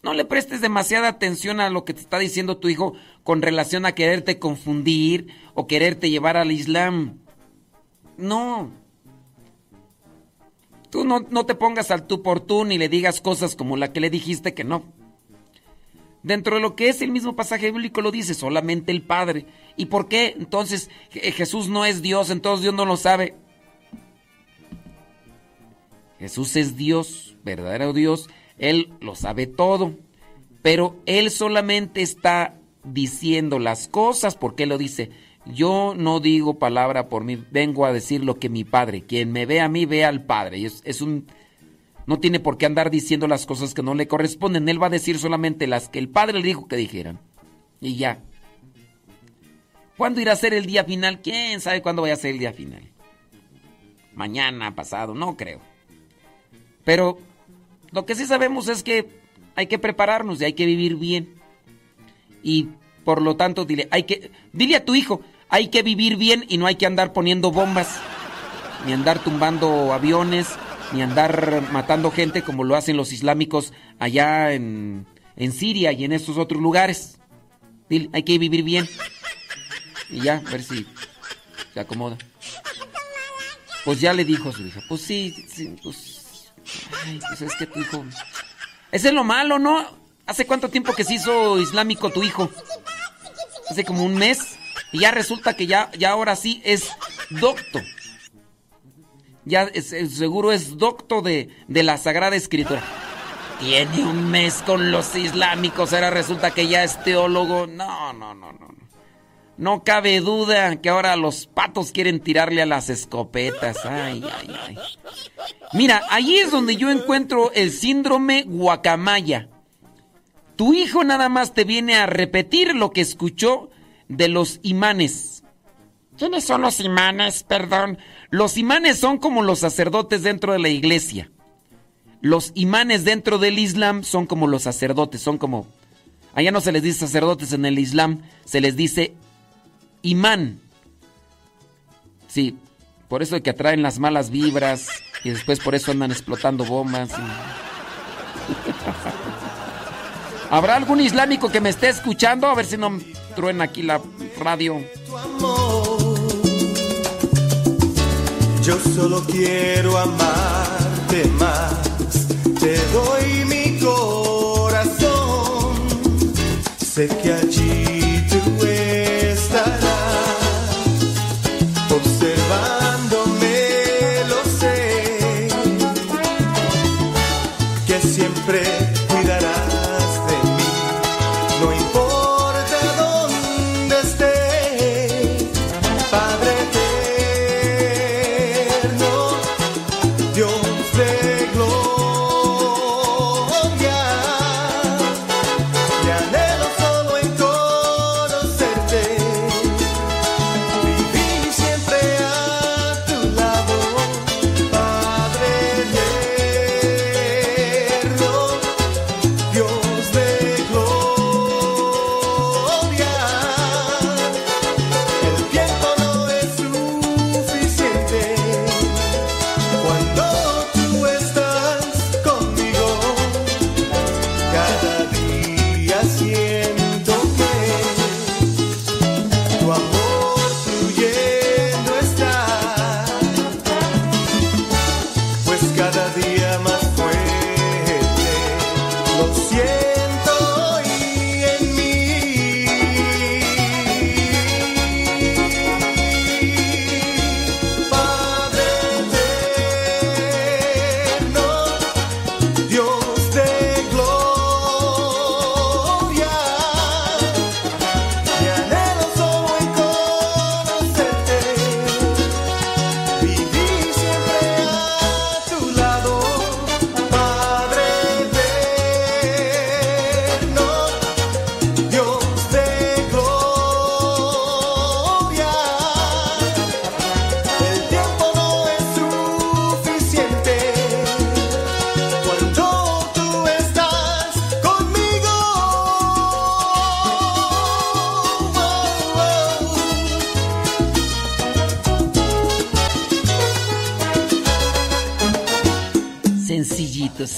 No le prestes demasiada atención a lo que te está diciendo tu hijo con relación a quererte confundir o quererte llevar al Islam. No. Tú no, no te pongas al tú por tú ni le digas cosas como la que le dijiste que no. Dentro de lo que es el mismo pasaje bíblico lo dice solamente el Padre. ¿Y por qué entonces Jesús no es Dios, entonces Dios no lo sabe? Jesús es Dios, verdadero Dios, Él lo sabe todo, pero Él solamente está diciendo las cosas porque Él lo dice. Yo no digo palabra por mí, vengo a decir lo que mi Padre, quien me ve a mí, ve al Padre. Y es un no tiene por qué andar diciendo las cosas que no le corresponden. Él va a decir solamente las que el Padre le dijo que dijeran. Y ya. ¿Cuándo irá a ser el día final? ¿Quién sabe cuándo vaya a ser el día final? Mañana, pasado, no creo. Pero lo que sí sabemos es que hay que prepararnos y hay que vivir bien. Y por lo tanto, dile, hay que, dile a tu hijo, hay que vivir bien y no hay que andar poniendo bombas, ni andar tumbando aviones, ni andar matando gente como lo hacen los islámicos allá en, en Siria y en estos otros lugares. Dile, hay que vivir bien. Y ya, a ver si se acomoda. Pues ya le dijo a su hija, pues sí, sí pues, ay, pues es que tu hijo... Ese es lo malo, ¿no? ¿Hace cuánto tiempo que se hizo islámico tu hijo? Hace como un mes. Y ya resulta que ya, ya ahora sí es docto ya seguro es docto de, de, la Sagrada Escritura. Tiene un mes con los islámicos, ahora resulta que ya es teólogo. No, no, no, no. No cabe duda que ahora los patos quieren tirarle a las escopetas. Ay, ay, ay. Mira, ahí es donde yo encuentro el síndrome guacamaya. Tu hijo nada más te viene a repetir lo que escuchó de los imanes. ¿Quiénes son los imanes, perdón? Los imanes son como los sacerdotes dentro de la iglesia. Los imanes dentro del Islam son como los sacerdotes, son como... Allá no se les dice sacerdotes en el Islam, se les dice imán. Sí, por eso es que atraen las malas vibras y después por eso andan explotando bombas. ¿Habrá algún islámico que me esté escuchando? A ver si no truena aquí la radio. Yo solo quiero amarte más, te doy mi corazón, sé que allí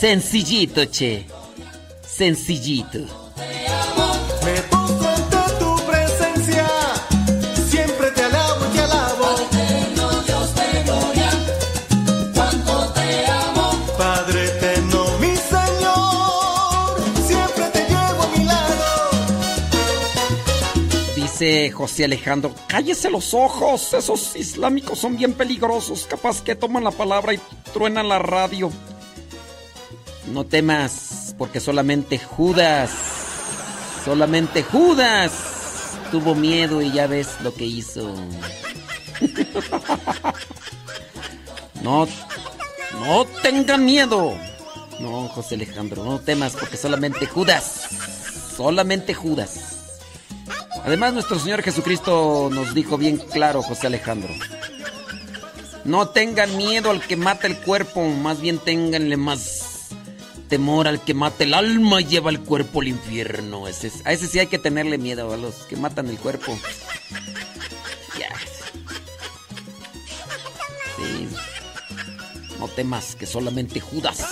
Sencillito, sencillito, che. Sencillito. Me postro ante tu presencia, siempre te alabo y te alabo. Dios de gloria, cuánto te amo. Padre eterno, mi Señor, siempre te llevo a mi lado. Dice José Alejandro, cállese los ojos, esos islámicos son bien peligrosos, capaz que toman la palabra y truenan la radio. No temas, porque solamente Judas, solamente Judas tuvo miedo y ya ves lo que hizo. No, no tengan miedo. No, José Alejandro, no temas, porque solamente Judas, solamente Judas. Además, nuestro Señor Jesucristo nos dijo bien claro, José Alejandro. No tengan miedo al que mata el cuerpo, más bien ténganle más temor al que mata el alma lleva el cuerpo al infierno. Ese es- a ese sí hay que tenerle miedo, a los que matan el cuerpo. No temas que solamente Judas.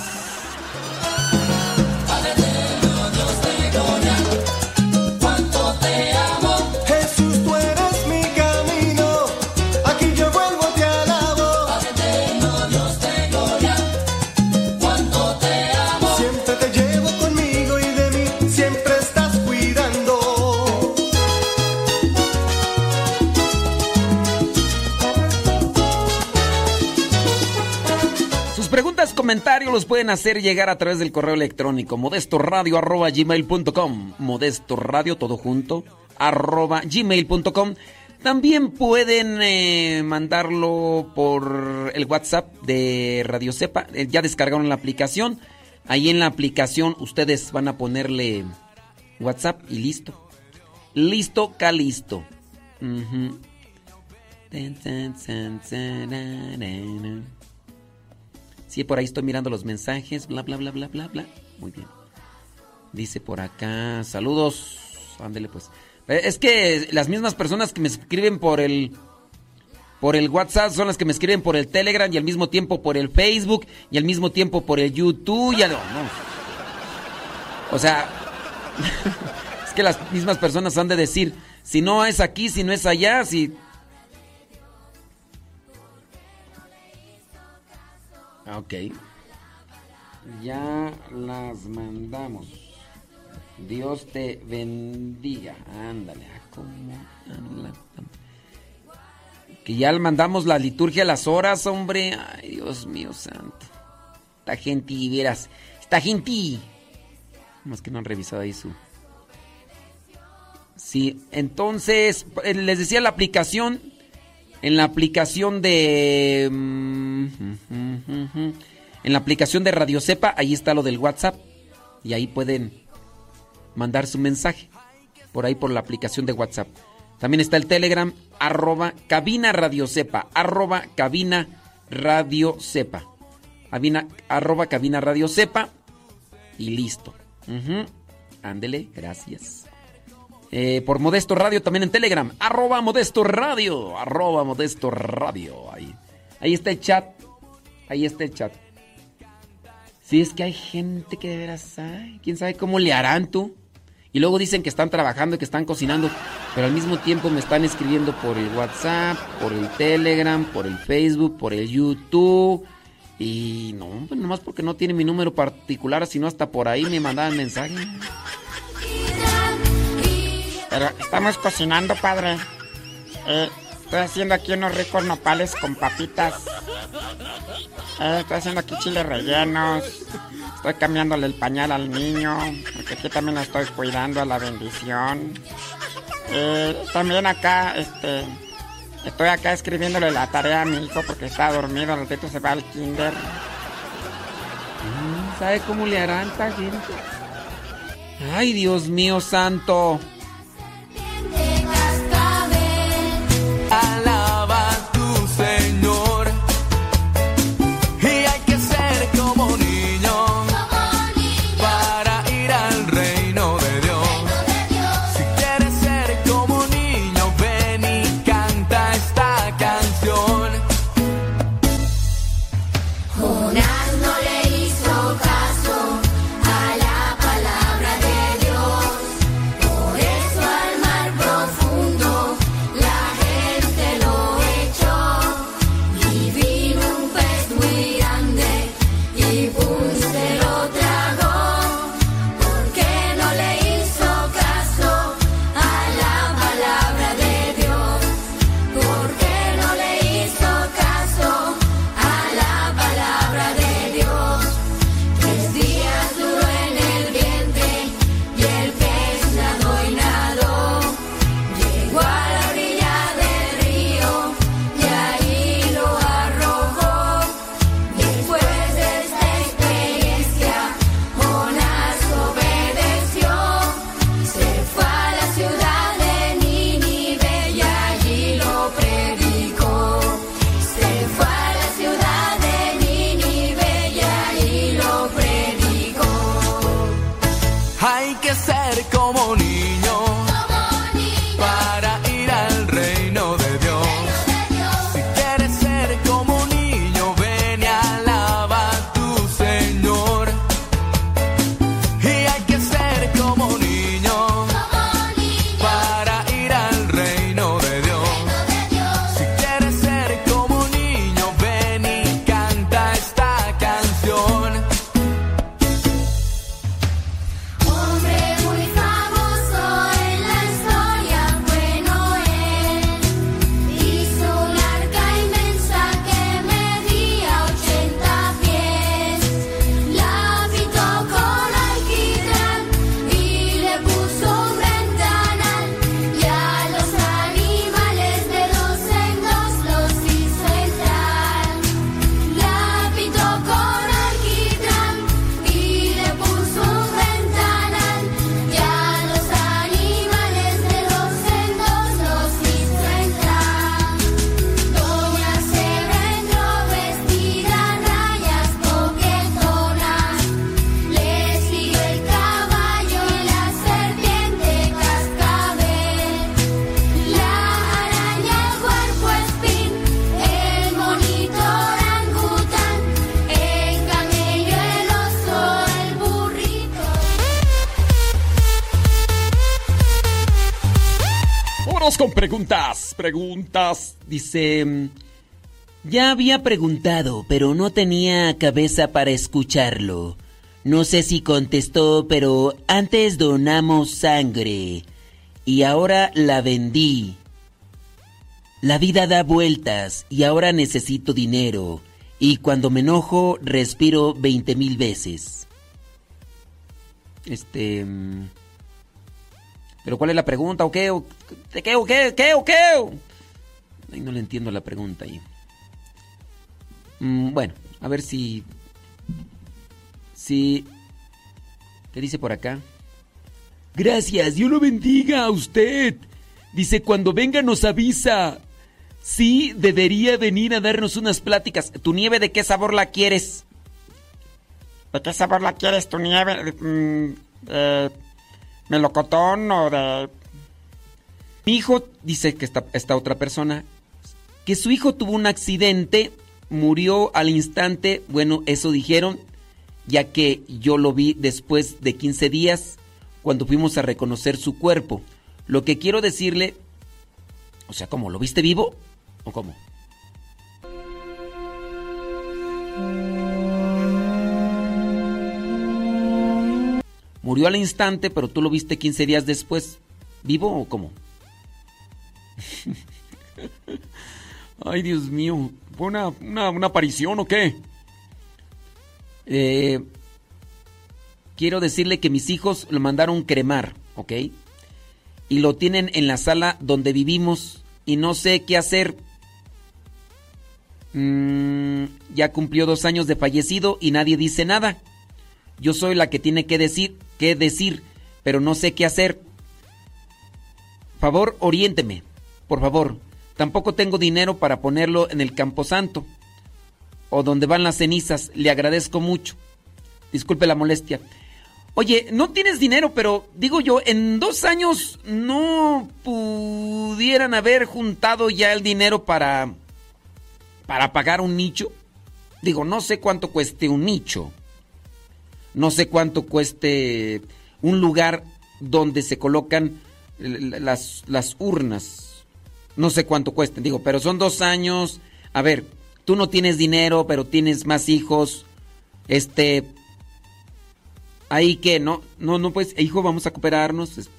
Comentarios los pueden hacer llegar a través del correo electrónico modestoradio.gmail.com Modesto Radio, todo junto, arroba gmail.com También pueden eh, mandarlo por el WhatsApp de Radio Cepa. Eh, ya descargaron la aplicación. Ahí en la aplicación ustedes van a ponerle WhatsApp y listo. Listo, calisto. Sí, por ahí estoy mirando los mensajes, bla, bla, bla, bla, bla, bla. Muy bien. Dice por acá, saludos. Ándele pues. Eh, Es que las mismas personas que me escriben por el por el WhatsApp son las que me escriben por el Telegram y al mismo tiempo por el Facebook y al mismo tiempo por el YouTube. Ya no, no. O sea, es que las mismas personas han de decir, si no es aquí, si no es allá, si Ok. Ya las mandamos. Dios te bendiga. Ándale. acomoda- Que ya mandamos la liturgia a las horas, hombre. Ay, Dios mío santo. Esta gente, verás. Esta gente. Más que no han revisado ahí su. Sí, entonces, eh, les decía la aplicación. En la aplicación de mm, En la aplicación de Radio Cepa, ahí está lo del WhatsApp. Y ahí pueden mandar su mensaje. Por ahí por la aplicación de WhatsApp. También está el Telegram, arroba cabina radio cepa, arroba cabina radio cepa. Arroba cabina radio cepa. Y listo. Ándele, gracias. Eh, por Modesto Radio también en Telegram. Arroba Modesto Radio. Arroba Modesto Radio. Ahí. Ahí está el chat. Ahí está el chat. Si es que hay gente que de veras, ay, quién sabe cómo le harán tú. Y luego dicen que están trabajando y que están cocinando, pero al mismo tiempo me están escribiendo por el WhatsApp, por el Telegram, por el Facebook, por el YouTube. Y no, pues nomás porque no tiene mi número particular, sino hasta por ahí me mandaban mensajes. Pero estamos cocinando, padre. Eh, estoy haciendo aquí unos ricos nopales con papitas. Eh, estoy haciendo aquí chiles rellenos. Estoy cambiándole el pañal al niño. Porque aquí también lo estoy cuidando a la bendición. Eh, también acá, este. Estoy acá escribiéndole la tarea a mi hijo porque está dormido. Al ratito se va al kinder. Mm, ¿Sabe cómo le harán esta gente? Ay, Dios mío santo. Alaba preguntas. Dice. mm, Ya había preguntado, pero no tenía cabeza para escucharlo. No sé si contestó, pero antes donamos sangre y ahora la vendí. La vida da vueltas y ahora necesito dinero. Y cuando me enojo, respiro 20 mil veces. Este. ¿Pero cuál es la pregunta? ¿O qué? ¿O ¿De qué? ¿O qué? ¿Qué? ¿O qué? Ay, no le entiendo la pregunta ahí. Mm, bueno, a ver si... Si... ¿Qué dice por acá? Gracias, Dios lo bendiga a usted. Dice, cuando venga nos avisa. Sí, debería venir a darnos unas pláticas. ¿Tu nieve de qué sabor la quieres? ¿De qué sabor la quieres tu nieve? Mm, eh, ¿Melocotón o de...? Mi hijo, dice que esta, esta otra persona, que su hijo tuvo un accidente, murió al instante, bueno, eso dijeron, ya que yo lo vi después de 15 días, cuando fuimos a reconocer su cuerpo. Lo que quiero decirle, o sea, ¿cómo? ¿Lo viste vivo? ¿O cómo? Murió al instante, pero tú lo viste 15 días después. ¿Vivo o cómo? Ay, Dios mío. ¿Fue una, una, aparición o qué? Eh, quiero decirle que mis hijos lo mandaron cremar, ¿ok? Y lo tienen en la sala donde vivimos y no sé qué hacer. Mm, ya cumplió dos años de fallecido y nadie dice nada. Yo soy la que tiene que decir, qué decir, pero no sé qué hacer. Favor, oriénteme, por favor. Tampoco tengo dinero para ponerlo en el camposanto o donde van las cenizas. Le agradezco mucho. Disculpe la molestia. Oye, no tienes dinero, pero digo yo, en dos años no pudieran haber juntado ya el dinero para para pagar un nicho. Digo, no sé cuánto cueste un nicho. No sé cuánto cueste un lugar donde se colocan las, las urnas. No sé cuánto cuesten, digo, pero son dos años. A ver, tú no tienes dinero, pero tienes más hijos. Este. Ahí que, no, no, no, pues, hijo, vamos a cooperarnos. Pues,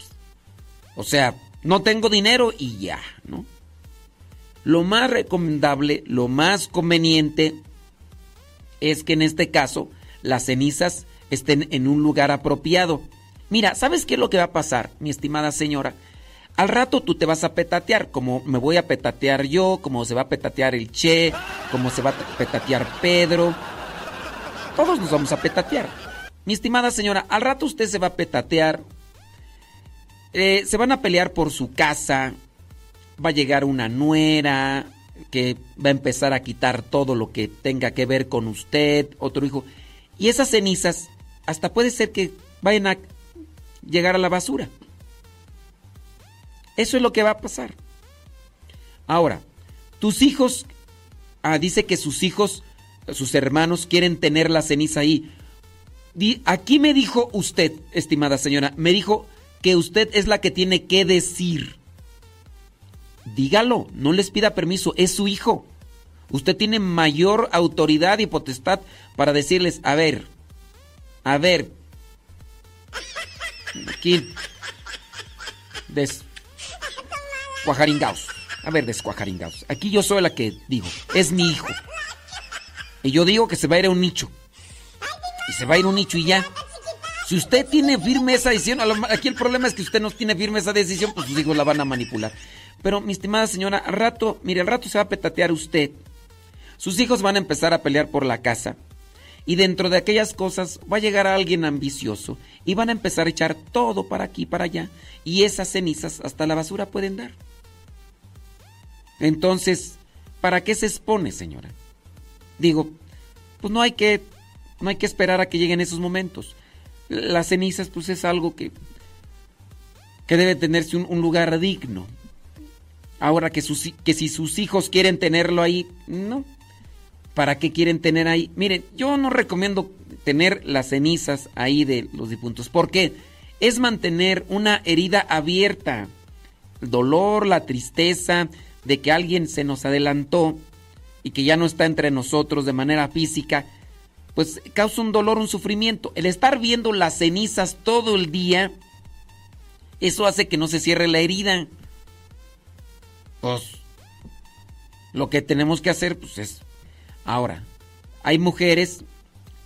o sea, no tengo dinero y ya, ¿no? Lo más recomendable, lo más conveniente es que en este caso las cenizas estén en un lugar apropiado. Mira, ¿sabes qué es lo que va a pasar, mi estimada señora? Al rato tú te vas a petatear, como me voy a petatear yo, como se va a petatear el Che, como se va a petatear Pedro. Todos nos vamos a petatear. Mi estimada señora, al rato usted se va a petatear. Eh, se van a pelear por su casa. Va a llegar una nuera que va a empezar a quitar todo lo que tenga que ver con usted, otro hijo. Y esas cenizas hasta puede ser que vayan a llegar a la basura. Eso es lo que va a pasar. Ahora, tus hijos, ah, dice que sus hijos, sus hermanos quieren tener la ceniza ahí. aquí me dijo usted, estimada señora, me dijo que usted es la que tiene que decir. Dígalo, no les pida permiso, es su hijo. Usted tiene mayor autoridad y potestad para decirles, a ver, a ver, aquí, descuajaringaos, a ver, descuajaringaos. Aquí yo soy la que digo, es mi hijo. Y yo digo que se va a ir a un nicho. Y se va a ir a un nicho y ya. Si usted tiene firme esa decisión, aquí el problema es que usted no tiene firme esa decisión, pues sus hijos la van a manipular. Pero, mi estimada señora, al rato, mire, al rato se va a petatear usted. Sus hijos van a empezar a pelear por la casa. Y dentro de aquellas cosas va a llegar alguien ambicioso y van a empezar a echar todo para aquí, para allá. Y esas cenizas hasta la basura pueden dar. Entonces, ¿para qué se expone, señora? Digo, pues no hay que, no hay que esperar a que lleguen esos momentos. Las cenizas, pues es algo que, que debe tenerse un, un lugar digno. Ahora que, sus, que si sus hijos quieren tenerlo ahí, no. ¿Para qué quieren tener ahí? Miren, yo no recomiendo tener las cenizas ahí de los difuntos. porque Es mantener una herida abierta. El dolor, la tristeza de que alguien se nos adelantó y que ya no está entre nosotros de manera física, pues causa un dolor, un sufrimiento. El estar viendo las cenizas todo el día, eso hace que no se cierre la herida. Pues lo que tenemos que hacer pues es Ahora, hay mujeres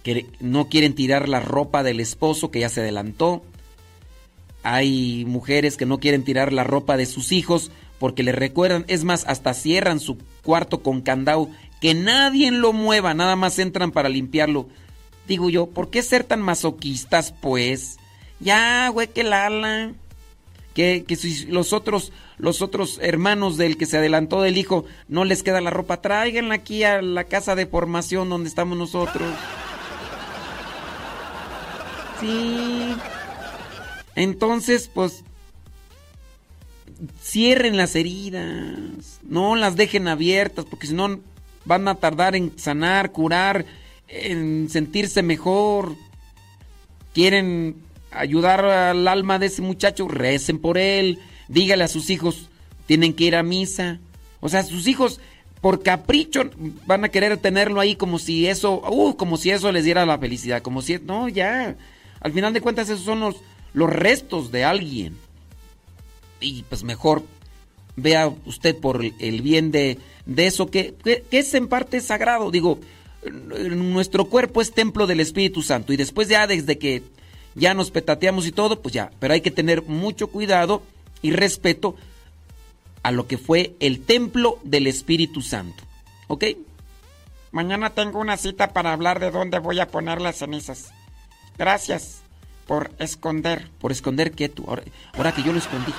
que no quieren tirar la ropa del esposo que ya se adelantó. Hay mujeres que no quieren tirar la ropa de sus hijos porque les recuerdan, es más, hasta cierran su cuarto con candado que nadie lo mueva, nada más entran para limpiarlo. Digo yo, ¿por qué ser tan masoquistas, pues? Ya, güey, que lala. Que, que si los otros, los otros hermanos del que se adelantó del hijo no les queda la ropa, tráiganla aquí a la casa de formación donde estamos nosotros. Sí. Entonces, pues, cierren las heridas, no las dejen abiertas, porque si no van a tardar en sanar, curar, en sentirse mejor. Quieren ayudar al alma de ese muchacho, recen por él, dígale a sus hijos, tienen que ir a misa. O sea, sus hijos por capricho van a querer tenerlo ahí como si eso, uh, como si eso les diera la felicidad, como si no, ya. Al final de cuentas esos son los restos de alguien. Y pues mejor vea usted por el bien de, de eso que, que, que es en parte sagrado. Digo, nuestro cuerpo es templo del Espíritu Santo y después ya desde que ya nos petateamos y todo, pues ya, pero hay que tener mucho cuidado y respeto a lo que fue el templo del Espíritu Santo. ¿Ok? Mañana tengo una cita para hablar de dónde voy a poner las cenizas. Gracias por esconder. ¿Por esconder qué tú? Ahora, que yo lo escondí.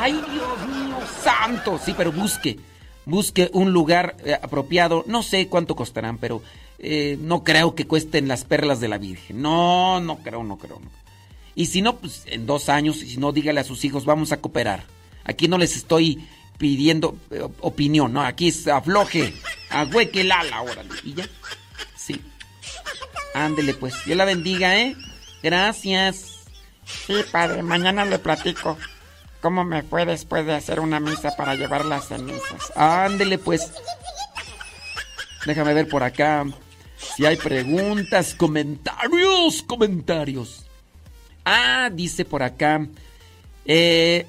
¡Ay, Dios mío santo! Sí, pero busque. Busque un lugar eh, apropiado. No sé cuánto costarán, pero eh, no creo que cuesten las perlas de la Virgen. No, no creo, no creo. No. Y si no, pues en dos años, y si no, dígale a sus hijos, vamos a cooperar. Aquí no les estoy pidiendo eh, opinión, no, aquí es afloje, agüeque el ala, órale. Y ya, sí. Ándele pues, Dios la bendiga, ¿eh? Gracias. Sí, padre, mañana le platico cómo me fue después de hacer una misa para llevar las cenizas. Ándele pues. Déjame ver por acá si hay preguntas, comentarios, comentarios. Ah, dice por acá. Eh,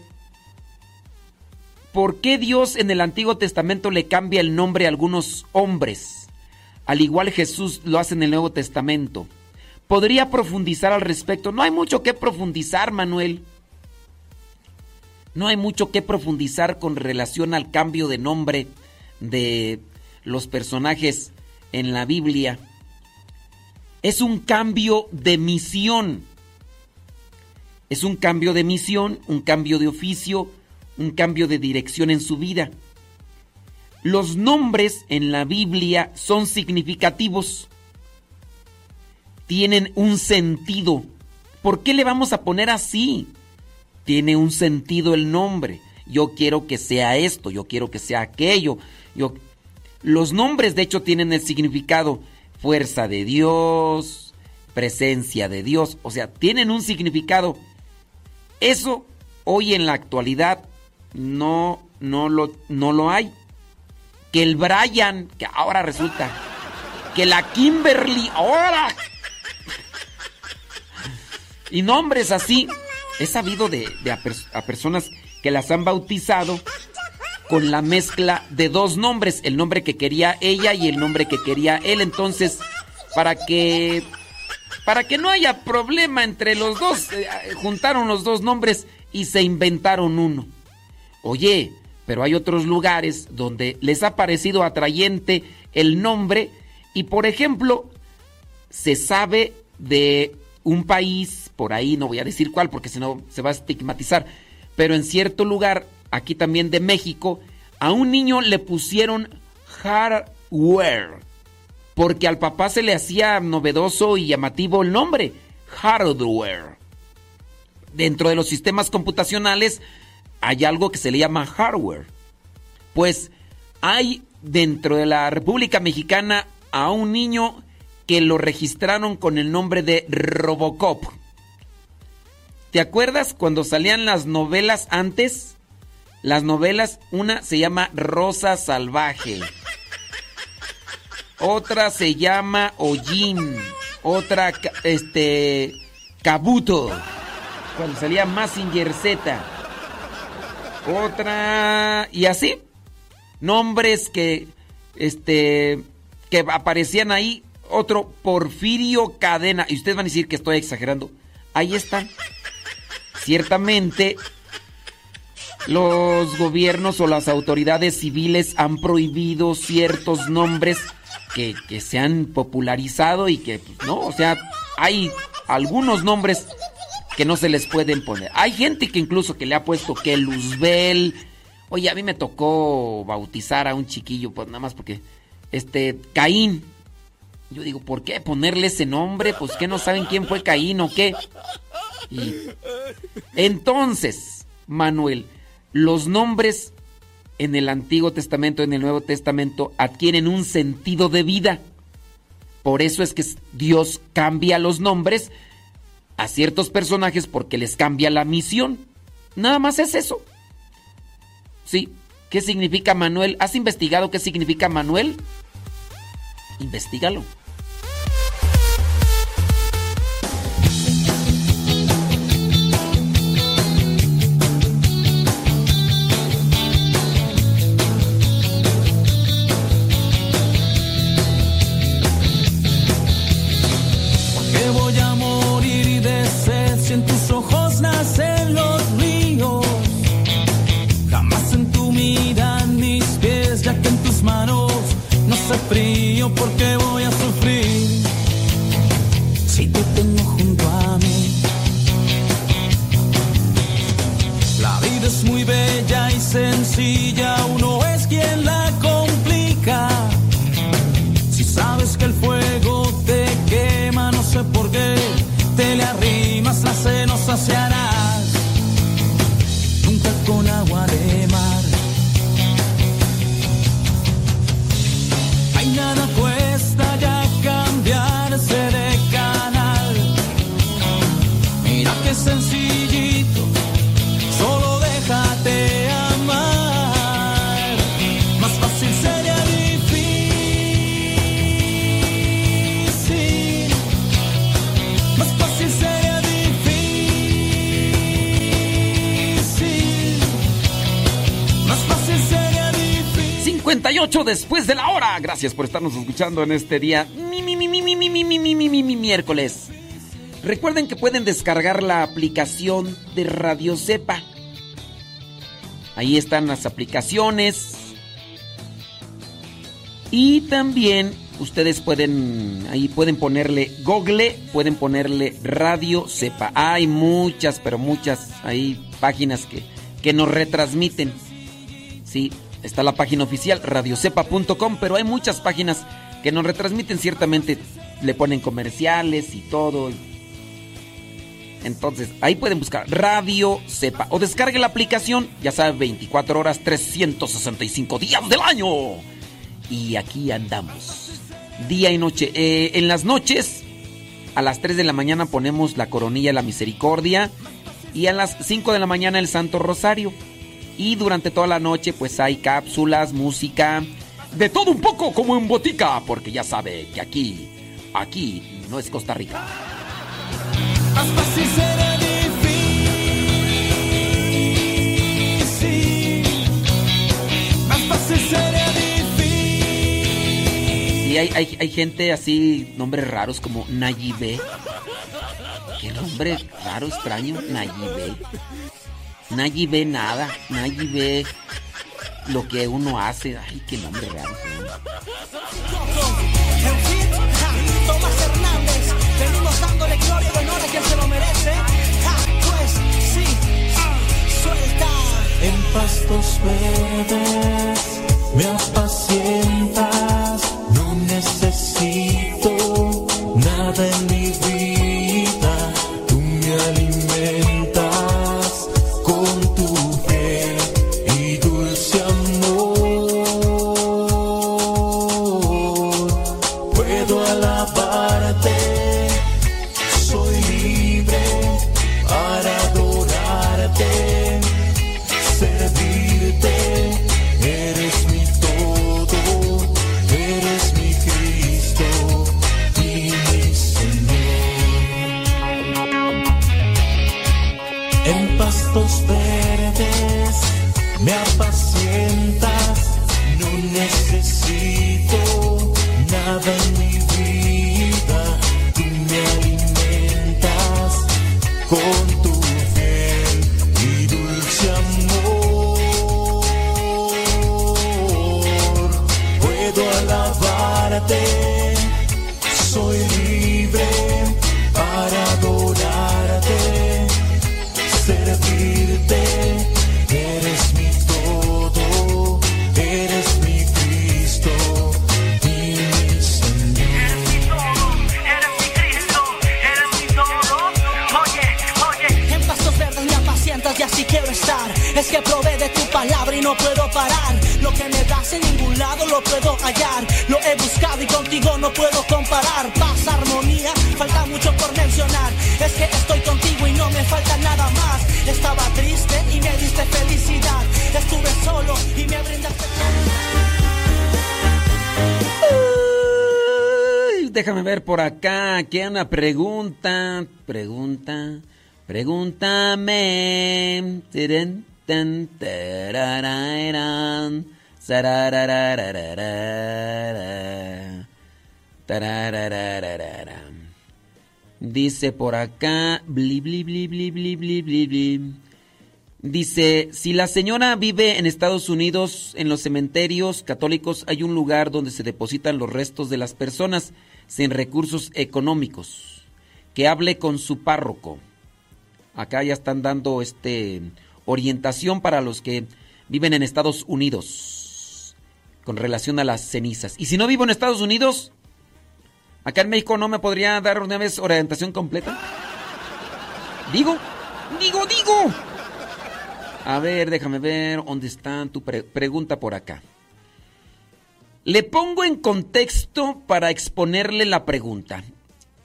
¿Por qué Dios en el Antiguo Testamento le cambia el nombre a algunos hombres? Al igual Jesús lo hace en el Nuevo Testamento. ¿Podría profundizar al respecto? No hay mucho que profundizar, Manuel. No hay mucho que profundizar con relación al cambio de nombre de los personajes en la Biblia. Es un cambio de misión. Es un cambio de misión, un cambio de oficio, un cambio de dirección en su vida. Los nombres en la Biblia son significativos. Tienen un sentido. ¿Por qué le vamos a poner así? Tiene un sentido el nombre. Yo quiero que sea esto, yo quiero que sea aquello. Yo... Los nombres de hecho tienen el significado fuerza de Dios, presencia de Dios, o sea, tienen un significado. Eso hoy en la actualidad no, no, lo, no lo hay. Que el Brian, que ahora resulta, que la Kimberly, ahora. Y nombres así, he sabido de, de a, pers a personas que las han bautizado con la mezcla de dos nombres, el nombre que quería ella y el nombre que quería él. Entonces, para que para que no haya problema entre los dos, eh, juntaron los dos nombres y se inventaron uno. Oye, pero hay otros lugares donde les ha parecido atrayente el nombre y por ejemplo, se sabe de un país, por ahí no voy a decir cuál porque si no se va a estigmatizar, pero en cierto lugar, aquí también de México, a un niño le pusieron hardware, porque al papá se le hacía novedoso y llamativo el nombre, hardware. Dentro de los sistemas computacionales hay algo que se le llama hardware. Pues hay dentro de la República Mexicana a un niño que lo registraron con el nombre de Robocop. ¿Te acuerdas cuando salían las novelas antes? Las novelas, una se llama Rosa Salvaje. Otra se llama Ojin. Otra, este, Kabuto. Cuando salía Massinger Z. Otra, y así. Nombres que, este, que aparecían ahí. Otro, Porfirio Cadena. Y ustedes van a decir que estoy exagerando. Ahí están. Ciertamente, los gobiernos o las autoridades civiles han prohibido ciertos nombres que, se han popularizado y que, pues, no, o sea, hay algunos nombres que no se les pueden poner. Hay gente que incluso que le ha puesto que Luzbel. Oye, a mí me tocó bautizar a un chiquillo, pues nada más porque, este, Caín. Yo digo, ¿por qué ponerle ese nombre? Pues que no saben quién fue Caín o qué. Y entonces, Manuel, los nombres en el Antiguo Testamento, en el Nuevo Testamento, adquieren un sentido de vida. Por eso es que Dios cambia los nombres a ciertos personajes porque les cambia la misión. Nada más es eso. Sí. ¿Qué significa Manuel? ¿Has investigado qué significa Manuel? Investígalo. Porque voy a sufrir. Si te tengo junto a mí, la vida es muy bella y sencilla, uno es quien la complica. Si sabes que el fuego te quema, no sé por qué te le arrimas, la sed no 38 después de la hora. Gracias por estarnos escuchando en este día mi, mi, mi, miércoles. Recuerden que pueden descargar la aplicación de Radio Cepa. Ahí están las aplicaciones. Y también ustedes pueden ahí pueden ponerle Google, pueden ponerle Radio Cepa. Hay muchas, pero muchas hay páginas que que nos retransmiten. Sí, está la página oficial radiocepa.com, pero hay muchas páginas que nos retransmiten, ciertamente le ponen comerciales y todo. Entonces, ahí pueden buscar Radio Cepa o descargue la aplicación, ya saben, 24 horas, 365 días del año. Y aquí andamos, día y noche. Eh, en las noches, a las 3 de la mañana ponemos la coronilla de la misericordia y a las 5 de la mañana el Santo Rosario. Y durante toda la noche pues hay cápsulas, música, de todo un poco como en botica, porque ya sabe que aquí, aquí no es Costa Rica. Y hay, hay, hay gente así, nombres raros como Nayibé. ¿Qué nombre raro, extraño? Nayibé. Nadie ve nada, nadie ve lo que uno hace. Ay, qué nombre raro. Tomás Hernández, venimos dándole gloria y honor a quien se lo merece. Ja, pues sí, ah, suelta. En pastos verdes me apacientas, no necesito nada en mi vida, Es que probé de tu palabra y no puedo parar. Lo que me das en ningún lado lo puedo hallar. Lo he buscado y contigo no puedo comparar. Paz, armonía, falta mucho por mencionar. Es que estoy contigo y no me falta nada más. Estaba triste y me diste felicidad. Estuve solo y me brindaste. Déjame ver por acá. Aquí hay una pregunta. Pregunta. Pregúntame. Tiren, Dice por acá. Bli, bli, bli, bli, bli, bli, bli. Dice, si la señora vive en Estados Unidos, en los cementerios católicos hay un lugar donde se depositan los restos de las personas sin recursos económicos. Que hable con su párroco. Acá ya están dando este orientación para los que viven en Estados Unidos con relación a las cenizas. Y si no vivo en Estados Unidos, acá en México no me podría dar una vez orientación completa. Digo, digo, digo. A ver, déjame ver dónde está tu pre- pregunta por acá. Le pongo en contexto para exponerle la pregunta.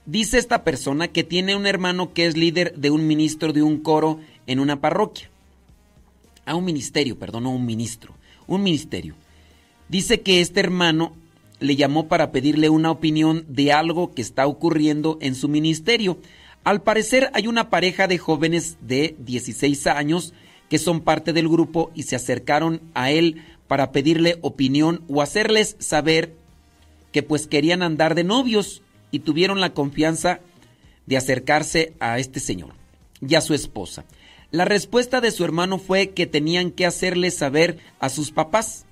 Dice esta persona que tiene un hermano que es líder de un ministro de un coro en una parroquia. A un ministerio, perdón, no un ministro. Un ministerio. Dice que este hermano le llamó para pedirle una opinión de algo que está ocurriendo en su ministerio. Al parecer hay una pareja de jóvenes de 16 años que son parte del grupo y se acercaron a él para pedirle opinión o hacerles saber que pues querían andar de novios y tuvieron la confianza de acercarse a este señor y a su esposa. La respuesta de su hermano fue que tenían que hacerle saber a sus papás.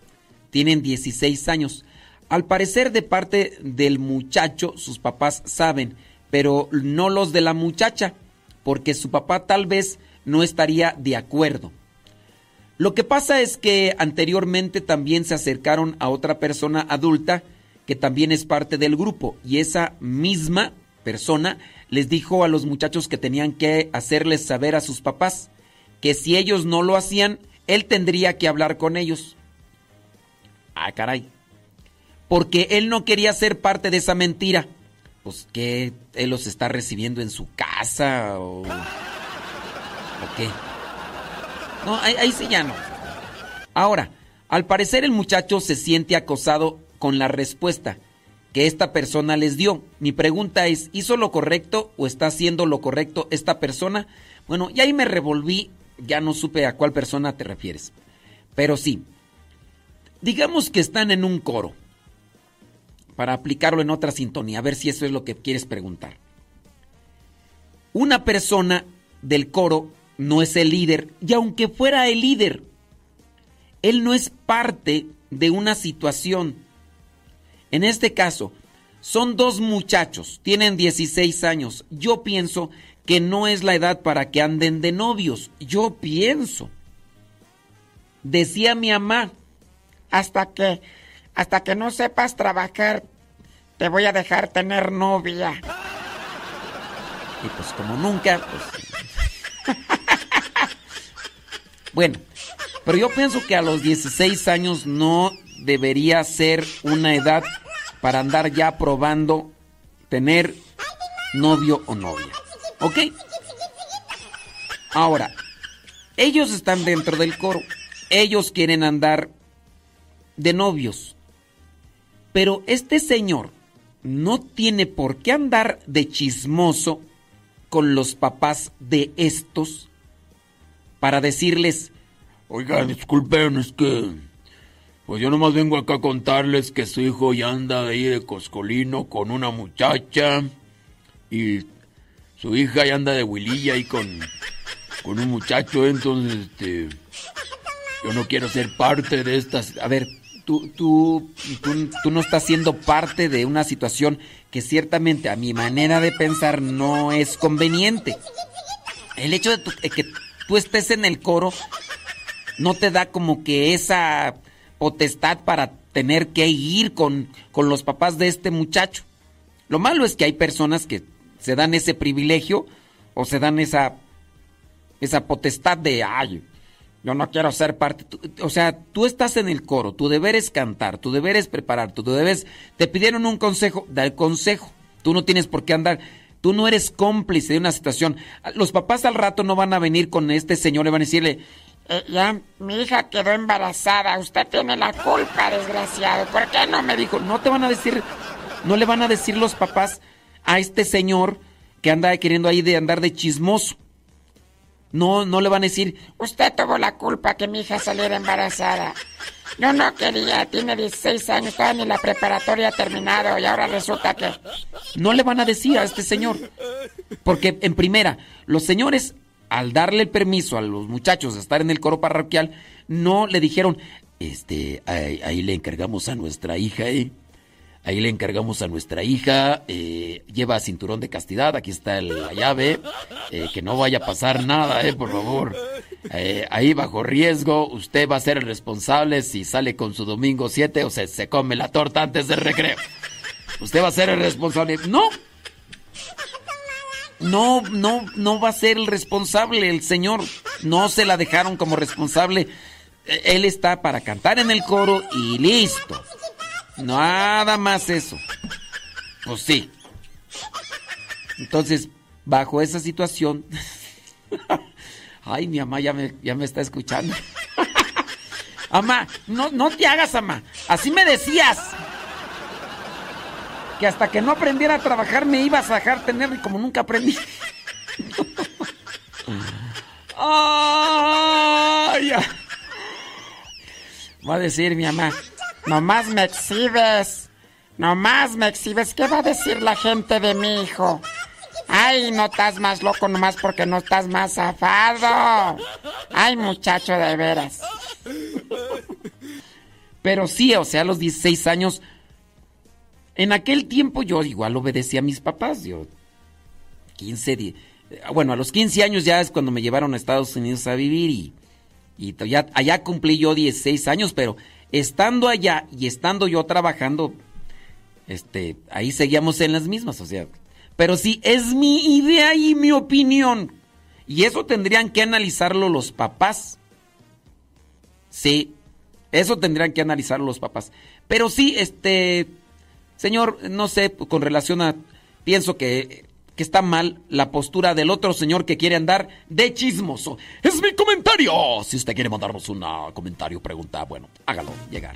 Tienen 16 años. Al parecer de parte del muchacho sus papás saben, pero no los de la muchacha, porque su papá tal vez no estaría de acuerdo. Lo que pasa es que anteriormente también se acercaron a otra persona adulta que también es parte del grupo y esa misma persona les dijo a los muchachos que tenían que hacerles saber a sus papás que si ellos no lo hacían, él tendría que hablar con ellos. Ah, caray. Porque él no quería ser parte de esa mentira. Pues que él los está recibiendo en su casa o... ¿O qué? No, ahí, ahí sí ya no. Ahora, al parecer el muchacho se siente acosado con la respuesta que esta persona les dio. Mi pregunta es, ¿hizo lo correcto o está haciendo lo correcto esta persona? Bueno, y ahí me revolví, ya no supe a cuál persona te refieres. Pero sí, digamos que están en un coro, para aplicarlo en otra sintonía, a ver si eso es lo que quieres preguntar. Una persona del coro no es el líder, y aunque fuera el líder, él no es parte de una situación. En este caso, son dos muchachos, tienen 16 años. Yo pienso que no es la edad para que anden de novios. Yo pienso. Decía mi mamá, Hasta que, hasta que no sepas trabajar, te voy a dejar tener novia. y pues como nunca, pues... bueno, pero yo pienso que a los 16 años no debería ser una edad para andar ya probando tener novio o novia. ¿Ok? Ahora, ellos están dentro del coro. Ellos quieren andar de novios. Pero este señor no tiene por qué andar de chismoso con los papás de estos para decirles, Oigan, disculpen, es que. Pues yo nomás vengo acá a contarles que su hijo ya anda ahí de coscolino con una muchacha. Y su hija ya anda de huililla ahí con. con un muchacho, entonces, este. Yo no quiero ser parte de estas. A ver, tú, tú, tú, no estás siendo parte de una situación que ciertamente a mi manera de pensar no es conveniente. El hecho de tu- de que tú estés en el coro no te da como que esa potestad para tener que ir con, con los papás de este muchacho. Lo malo es que hay personas que se dan ese privilegio o se dan esa, esa potestad de, ay, yo no quiero ser parte. O sea, tú estás en el coro, tu deber es cantar, tu deber es preparar, tu deber es. Te pidieron un consejo, da el consejo. Tú no tienes por qué andar. Tú no eres cómplice de una situación. Los papás al rato no van a venir con este señor, le van a decirle. Eh, ya, mi hija quedó embarazada. Usted tiene la culpa, desgraciado. ¿Por qué no me dijo? No te van a decir, no le van a decir los papás a este señor que anda queriendo ahí de andar de chismoso. No, no le van a decir, Usted tuvo la culpa que mi hija saliera embarazada. Yo no quería, tiene 16 años, todavía ni la preparatoria ha terminado y ahora resulta que... no le van a decir a este señor. Porque en primera, los señores, al darle el permiso a los muchachos de estar en el coro parroquial, no le dijeron, este, ahí, ahí le encargamos a nuestra hija, ¿eh? Ahí le encargamos a nuestra hija, eh, lleva cinturón de castidad, aquí está el- la llave, eh, que no vaya a pasar nada, eh, por favor. Eh, ahí bajo riesgo, usted va a ser el responsable si sale con su domingo 7 o se, se come la torta antes del recreo. Usted va a ser el responsable. No. No, no, no va a ser el responsable el señor. No se la dejaron como responsable. Eh, Él está para cantar en el coro y listo. Nada más eso. Pues sí. Entonces, bajo esa situación. Ay, mi mamá ya me, ya me está escuchando. Amá, no, no te hagas, amá. Así me decías. Que hasta que no aprendiera a trabajar me ibas a dejar tener como nunca aprendí. Ya. Va a decir mi mamá. Nomás me exhibes. Nomás me exhibes. ¿Qué va a decir la gente de mi hijo? Ay, no estás más loco nomás porque no estás más zafado. Ay, muchacho de veras. Pero sí, o sea, a los 16 años, en aquel tiempo yo igual obedecía a mis papás. Yo, 15, die- eh, bueno, a los 15 años ya es cuando me llevaron a Estados Unidos a vivir y, ya, allá cumplí yo 16 años, pero estando allá y estando yo trabajando, este, ahí seguíamos en las mismas, o sea, pero sí, es mi idea y mi opinión. Y eso tendrían que analizarlo los papás. Sí, eso tendrían que analizarlo los papás. Pero sí, este, señor, no sé, con relación a, pienso que, que está mal la postura del otro señor que quiere andar de chismoso. Es mi comentario. Si usted quiere mandarnos un ah, comentario, pregunta, bueno, hágalo llegar.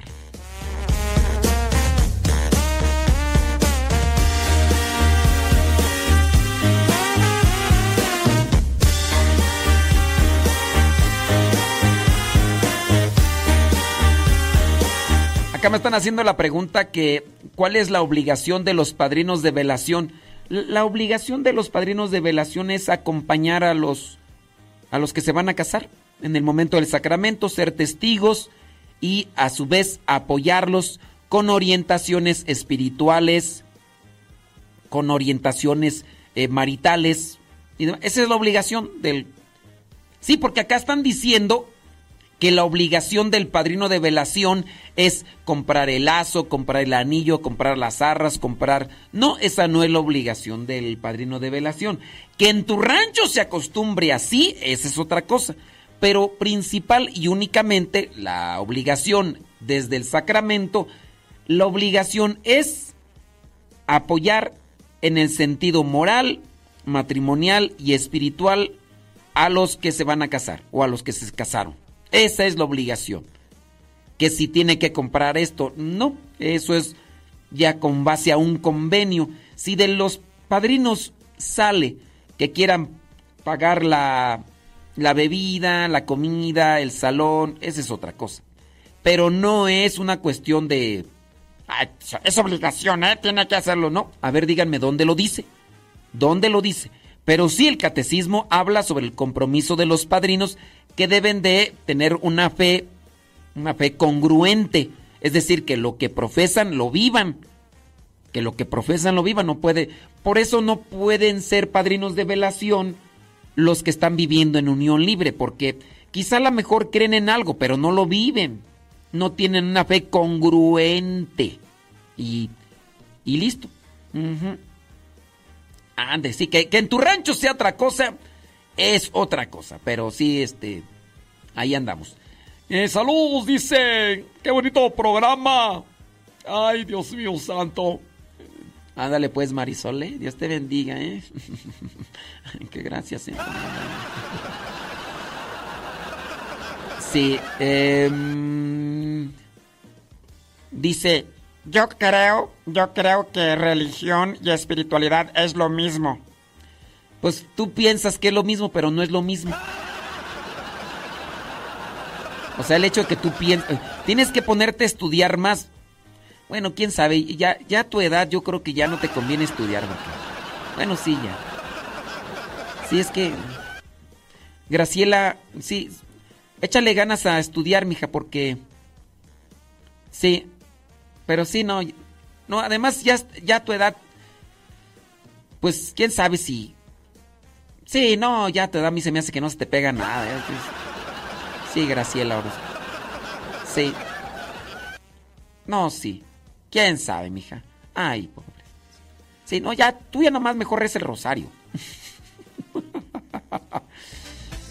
Acá me están haciendo la pregunta que ¿cuál es la obligación de los padrinos de velación? La obligación de los padrinos de velación es acompañar a los a los que se van a casar en el momento del sacramento, ser testigos y a su vez apoyarlos con orientaciones espirituales, con orientaciones eh, maritales. Esa es la obligación del... Sí, porque acá están diciendo que la obligación del padrino de velación es comprar el lazo, comprar el anillo, comprar las arras, comprar... No, esa no es la obligación del padrino de velación. Que en tu rancho se acostumbre así, esa es otra cosa. Pero principal y únicamente la obligación desde el sacramento, la obligación es apoyar en el sentido moral, matrimonial y espiritual a los que se van a casar o a los que se casaron. Esa es la obligación. Que si tiene que comprar esto, no, eso es ya con base a un convenio. Si de los padrinos sale que quieran pagar la, la bebida, la comida, el salón, esa es otra cosa. Pero no es una cuestión de... Es obligación, ¿eh? Tiene que hacerlo, ¿no? A ver, díganme, ¿dónde lo dice? ¿Dónde lo dice? Pero sí el catecismo habla sobre el compromiso de los padrinos que deben de tener una fe, una fe congruente. Es decir, que lo que profesan lo vivan. Que lo que profesan lo vivan. No puede. Por eso no pueden ser padrinos de velación los que están viviendo en unión libre. Porque quizá a lo mejor creen en algo, pero no lo viven. No tienen una fe congruente. Y, y listo. Ujú. Ande, sí, que, que en tu rancho sea otra cosa, es otra cosa. Pero sí, este. Ahí andamos. Eh, saludos, dice. Qué bonito programa. Ay, Dios mío santo. Ándale pues, Marisol, ¿eh? Dios te bendiga, ¿eh? Qué gracias, ¿eh? Sí, em, dice... Yo creo, yo creo que religión y espiritualidad es lo mismo. Pues tú piensas que es lo mismo, pero no es lo mismo. O sea, el hecho de que tú piensas... Tienes que ponerte a estudiar más. Bueno, quién sabe, ya, ya a tu edad yo creo que ya no te conviene estudiar. Porque... Bueno, sí, ya. Sí, es que... Graciela, sí, échale ganas a estudiar, mija, porque... Sí, pero sí, no. No, además ya, ya a tu edad... Pues, quién sabe si... Sí, no, ya a tu edad a mí me hace que no se te pega nada. ¿eh? Sí, Graciela Orozco. Sí. No, sí. ¿Quién sabe, mija? Ay, pobre. Sí, no, ya, tú ya nomás mejor es el rosario.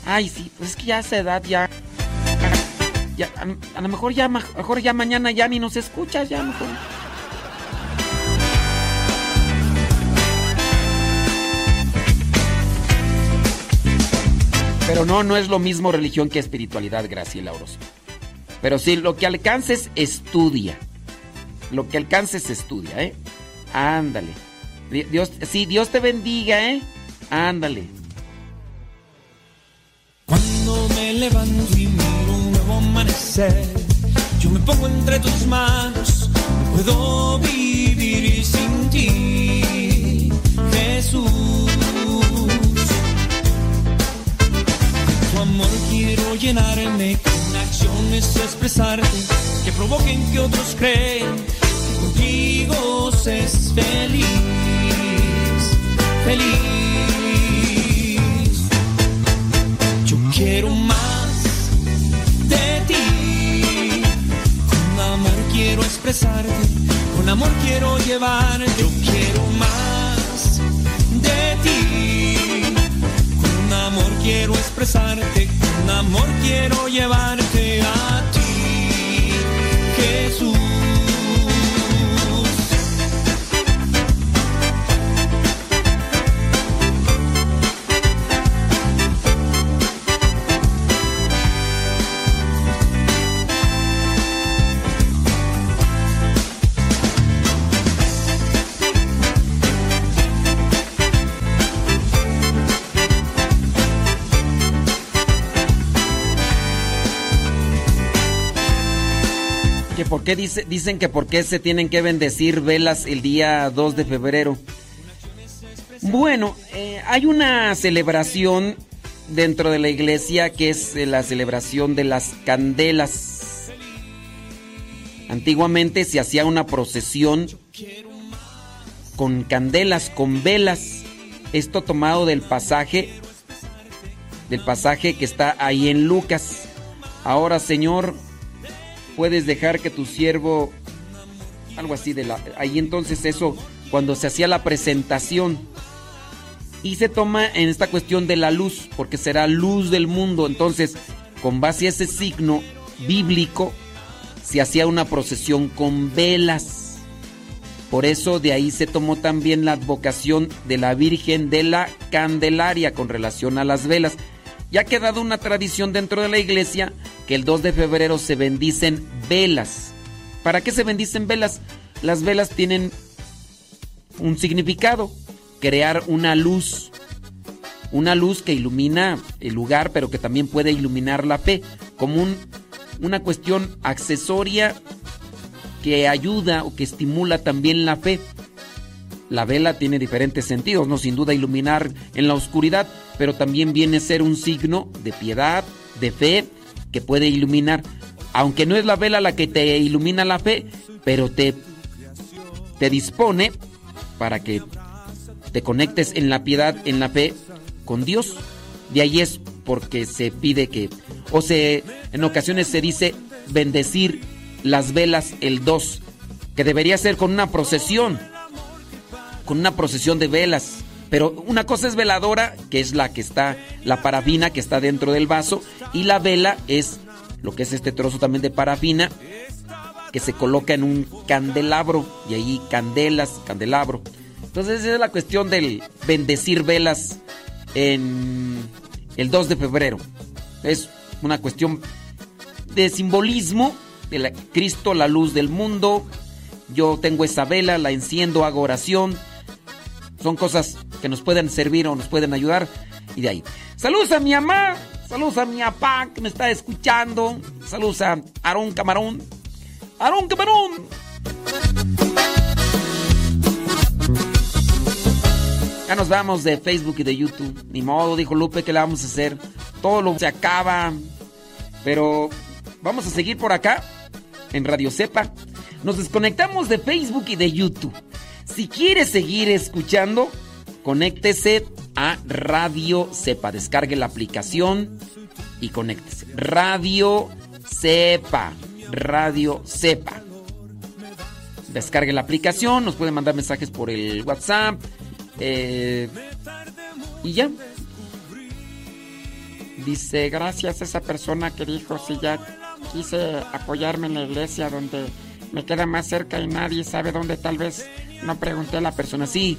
Ay, sí, pues es que ya a esa edad ya. ya a, a, lo mejor ya, mejor ya mañana ya ni nos escuchas, ya mejor. Pero no, no es lo mismo religión que espiritualidad, Graciela Orozco. Pero sí, lo que alcances, estudia. Lo que alcances, estudia, ¿eh? Ándale. Dios, sí, Dios te bendiga, ¿eh? Ándale. Cuando me levanto y miro un nuevo amanecer, yo me pongo entre tus manos, no puedo vivir sin ti, Jesús. Llenarme con acciones expresarte que provoquen que otros crean que contigo se es feliz, feliz. Yo quiero más de ti. Con amor quiero expresarte, con amor quiero llevarte. Yo quiero más de ti. Quiero expresarte, con amor quiero llevarte a ti, Jesús. Por qué dice, dicen que por qué se tienen que bendecir velas el día 2 de febrero. Bueno, eh, hay una celebración dentro de la iglesia que es eh, la celebración de las candelas. Antiguamente se hacía una procesión con candelas, con velas. Esto tomado del pasaje del pasaje que está ahí en Lucas. Ahora, Señor, puedes dejar que tu siervo algo así de la ahí entonces eso cuando se hacía la presentación y se toma en esta cuestión de la luz porque será luz del mundo. Entonces con base a ese signo bíblico se hacía una procesión con velas. Por eso de ahí se tomó también la advocación de la Virgen de la Candelaria con relación a las velas ya ha quedado una tradición dentro de la iglesia que el 2 de febrero se bendicen velas. ¿Para qué se bendicen velas? Las velas tienen un significado, crear una luz, una luz que ilumina el lugar, pero que también puede iluminar la fe, como un, una cuestión accesoria que ayuda o que estimula también la fe. La vela tiene diferentes sentidos, no sin duda iluminar en la oscuridad, pero también viene a ser un signo de piedad, de fe, que puede iluminar. Aunque no es la vela la que te ilumina la fe, pero te, te dispone para que te conectes en la piedad, en la fe con Dios. De ahí es porque se pide que, o se, en ocasiones se dice bendecir las velas el 2, que debería ser con una procesión con una procesión de velas, Pero una cosa es veladora, que es la que está, la parafina que está dentro del vaso, y la vela es lo que es este trozo también de parafina, que se coloca en un candelabro, y ahí candelas, candelabro. Entonces esa es la cuestión del bendecir velas en el 2 de febrero. Es una cuestión de simbolismo de la- Cristo, la luz del mundo. Yo tengo esa vela, la enciendo, hago oración. Son cosas que nos pueden servir o nos pueden ayudar. Y de ahí. Saludos a mi mamá, saludos a mi papá que me está escuchando. Saludos a Aarón Camarón. Aarón Camarón. Ya nos vamos de Facebook y de YouTube. Ni modo, dijo Lupe, que le vamos a hacer? Todo lo se acaba. Pero vamos a seguir por acá en Radio Cepa. Nos desconectamos de Facebook y de YouTube. Si quiere seguir escuchando, conéctese a Radio Cepa. Descargue la aplicación y conéctese. Radio Cepa. Radio Cepa. Descargue la aplicación, nos pueden mandar mensajes por el WhatsApp. eh, y ya. Dice, gracias a esa persona que dijo, si ya quise apoyarme en la iglesia donde me queda más cerca y nadie sabe dónde, tal vez no pregunté a la persona. Sí,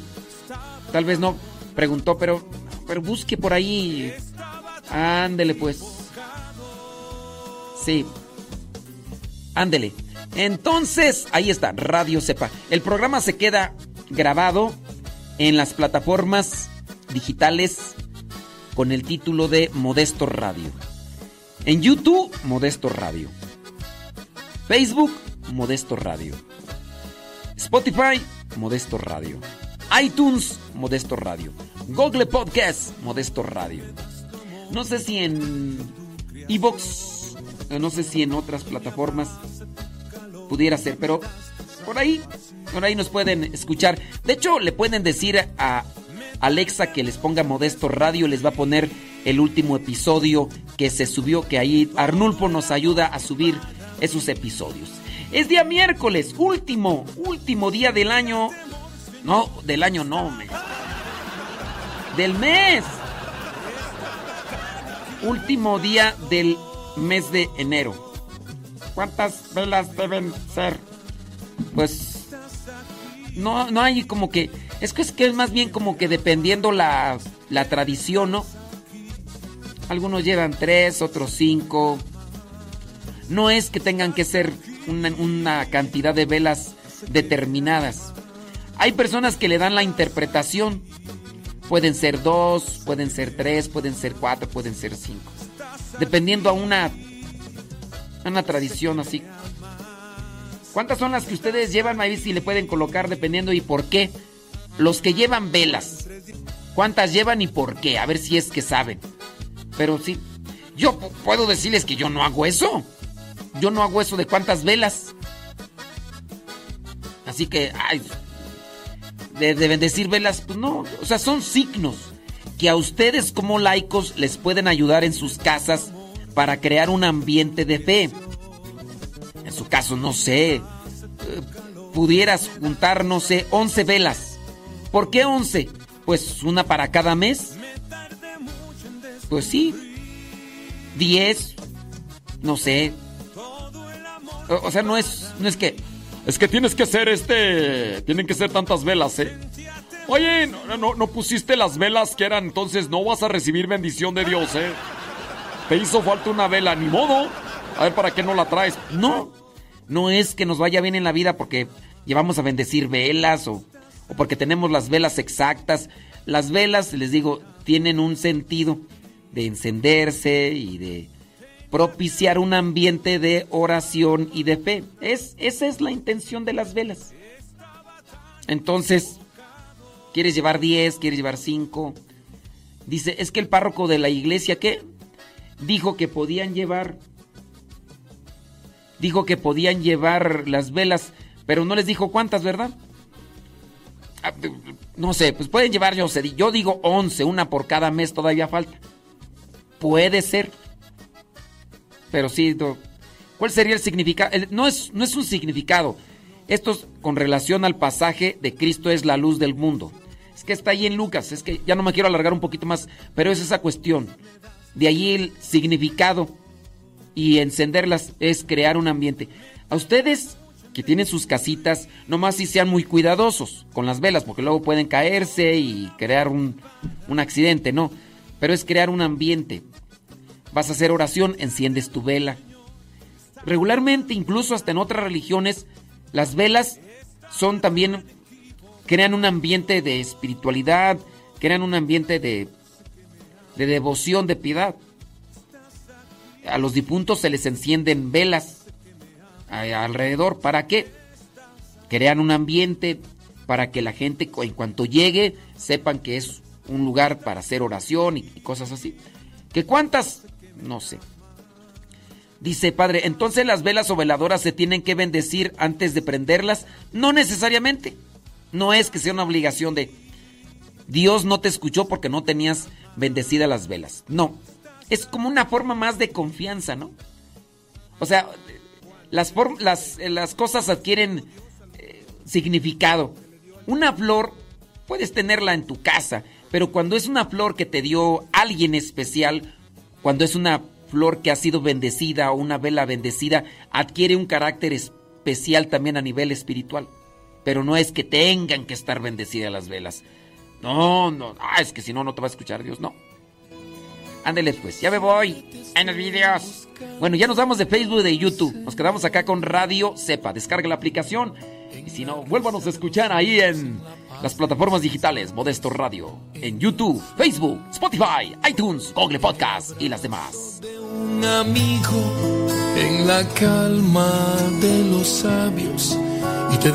tal vez no preguntó, pero, pero busque por ahí. Ándele pues. Sí. Ándele. Entonces, ahí está, Radio Cepa. El programa se queda grabado en las plataformas digitales con el título de Modesto Radio. En YouTube, Modesto Radio. Facebook, Modesto Radio. Spotify, Modesto Radio. iTunes, Modesto Radio. Google Podcast, Modesto Radio. No sé si en Evox, no sé si en otras plataformas pudiera ser, pero por ahí, por ahí nos pueden escuchar. De hecho, le pueden decir a Alexa que les ponga Modesto Radio, les va a poner el último episodio que se subió, que ahí Arnulfo nos ayuda a subir esos episodios. Es día miércoles, último, último día del año. No, del año no, me. Del mes. Último día del mes de enero. ¿Cuántas velas deben ser? Pues no, no hay como que. Es que es que es más bien como que dependiendo la, la tradición, ¿no? Algunos llevan tres, otros cinco. No es que tengan que ser una, cantidad de velas determinadas. Hay personas que le dan la interpretación. Pueden ser dos, pueden ser tres, pueden ser cuatro, pueden ser cinco. Dependiendo a una, una tradición así. ¿Cuántas son las que ustedes llevan? Ahí si le pueden colocar dependiendo y por qué. Los que llevan velas. ¿Cuántas llevan y por qué? A ver si es que saben. Pero sí. Yo pu- puedo decirles que yo no hago eso. Yo no hago eso de cuántas velas. Así que, ay, de, de bendecir velas, pues no. O sea, son signos que a ustedes como laicos les pueden ayudar en sus casas para crear un ambiente de fe. En su caso, no sé, eh, pudieras juntar, no sé, 11 velas. ¿Por qué 11? Pues una para cada mes. Pues sí. 10, no sé. O, sea, no es, no es que... Es que tienes que ser este. Tienen que ser tantas velas, ¿eh? Oye, no, no, no pusiste las velas que eran, entonces no vas a recibir bendición de Dios, ¿eh? Te hizo falta una vela, ni modo. A ver, ¿para qué no la traes? No, no es que nos vaya bien en la vida porque llevamos a bendecir velas o, o porque tenemos las velas exactas. Las velas, les digo, tienen un sentido de encenderse y de propiciar un ambiente de oración y de fe. Es, esa es la intención de las velas. Entonces, ¿quieres llevar 10? ¿Quieres llevar 5? Dice, es que el párroco de la iglesia, ¿qué? Dijo que podían llevar dijo que podían llevar las velas, pero no les dijo cuántas, ¿verdad? Ah, No sé, pues pueden llevar, yo yo digo 11, una por cada mes, todavía falta. Puede ser. Pero sí, ¿cuál sería el significado? No, es, no es un significado. Esto es con relación al pasaje de Cristo es la luz del mundo. Es que está ahí en Lucas, es que ya no me quiero alargar un poquito más, pero es esa cuestión. De ahí el significado y encenderlas es crear un ambiente. A ustedes que tienen sus casitas, nomás si sean muy cuidadosos con las velas, porque luego pueden caerse y crear un, un accidente, ¿no? Pero es crear un ambiente. Vas a hacer oración, enciendes tu vela. Regularmente, incluso hasta en otras religiones, las velas son también, crean un ambiente de espiritualidad, crean un ambiente de, de devoción, de piedad. A los difuntos se les encienden velas alrededor. ¿Para qué? Crean un ambiente para que la gente en cuanto llegue sepan que es un lugar para hacer oración y cosas así. ¿Que cuántas? No sé. Dice padre, entonces las velas o veladoras se tienen que bendecir antes de prenderlas. No necesariamente. No es que sea una obligación de Dios no te escuchó porque no tenías bendecidas las velas. No. Es como una forma más de confianza, ¿no? O sea, las, las, eh, las cosas adquieren eh, significado. Una flor puedes tenerla en tu casa, pero cuando es una flor que te dio alguien especial, cuando es una flor que ha sido bendecida o una vela bendecida, adquiere un carácter especial también a nivel espiritual. Pero no es que tengan que estar bendecidas las velas. No, no, ah, es que si no, no te va a escuchar Dios, no. Ándele pues, ya me voy. En los videos. Bueno, ya nos vamos de Facebook y de YouTube. Nos quedamos acá con Radio Sepa. Descarga la aplicación. Y si no, vuélvanos a escuchar ahí en las plataformas digitales Modesto Radio. En YouTube, Facebook, Spotify, iTunes, Google Podcast y las demás. un amigo en la calma de los sabios y te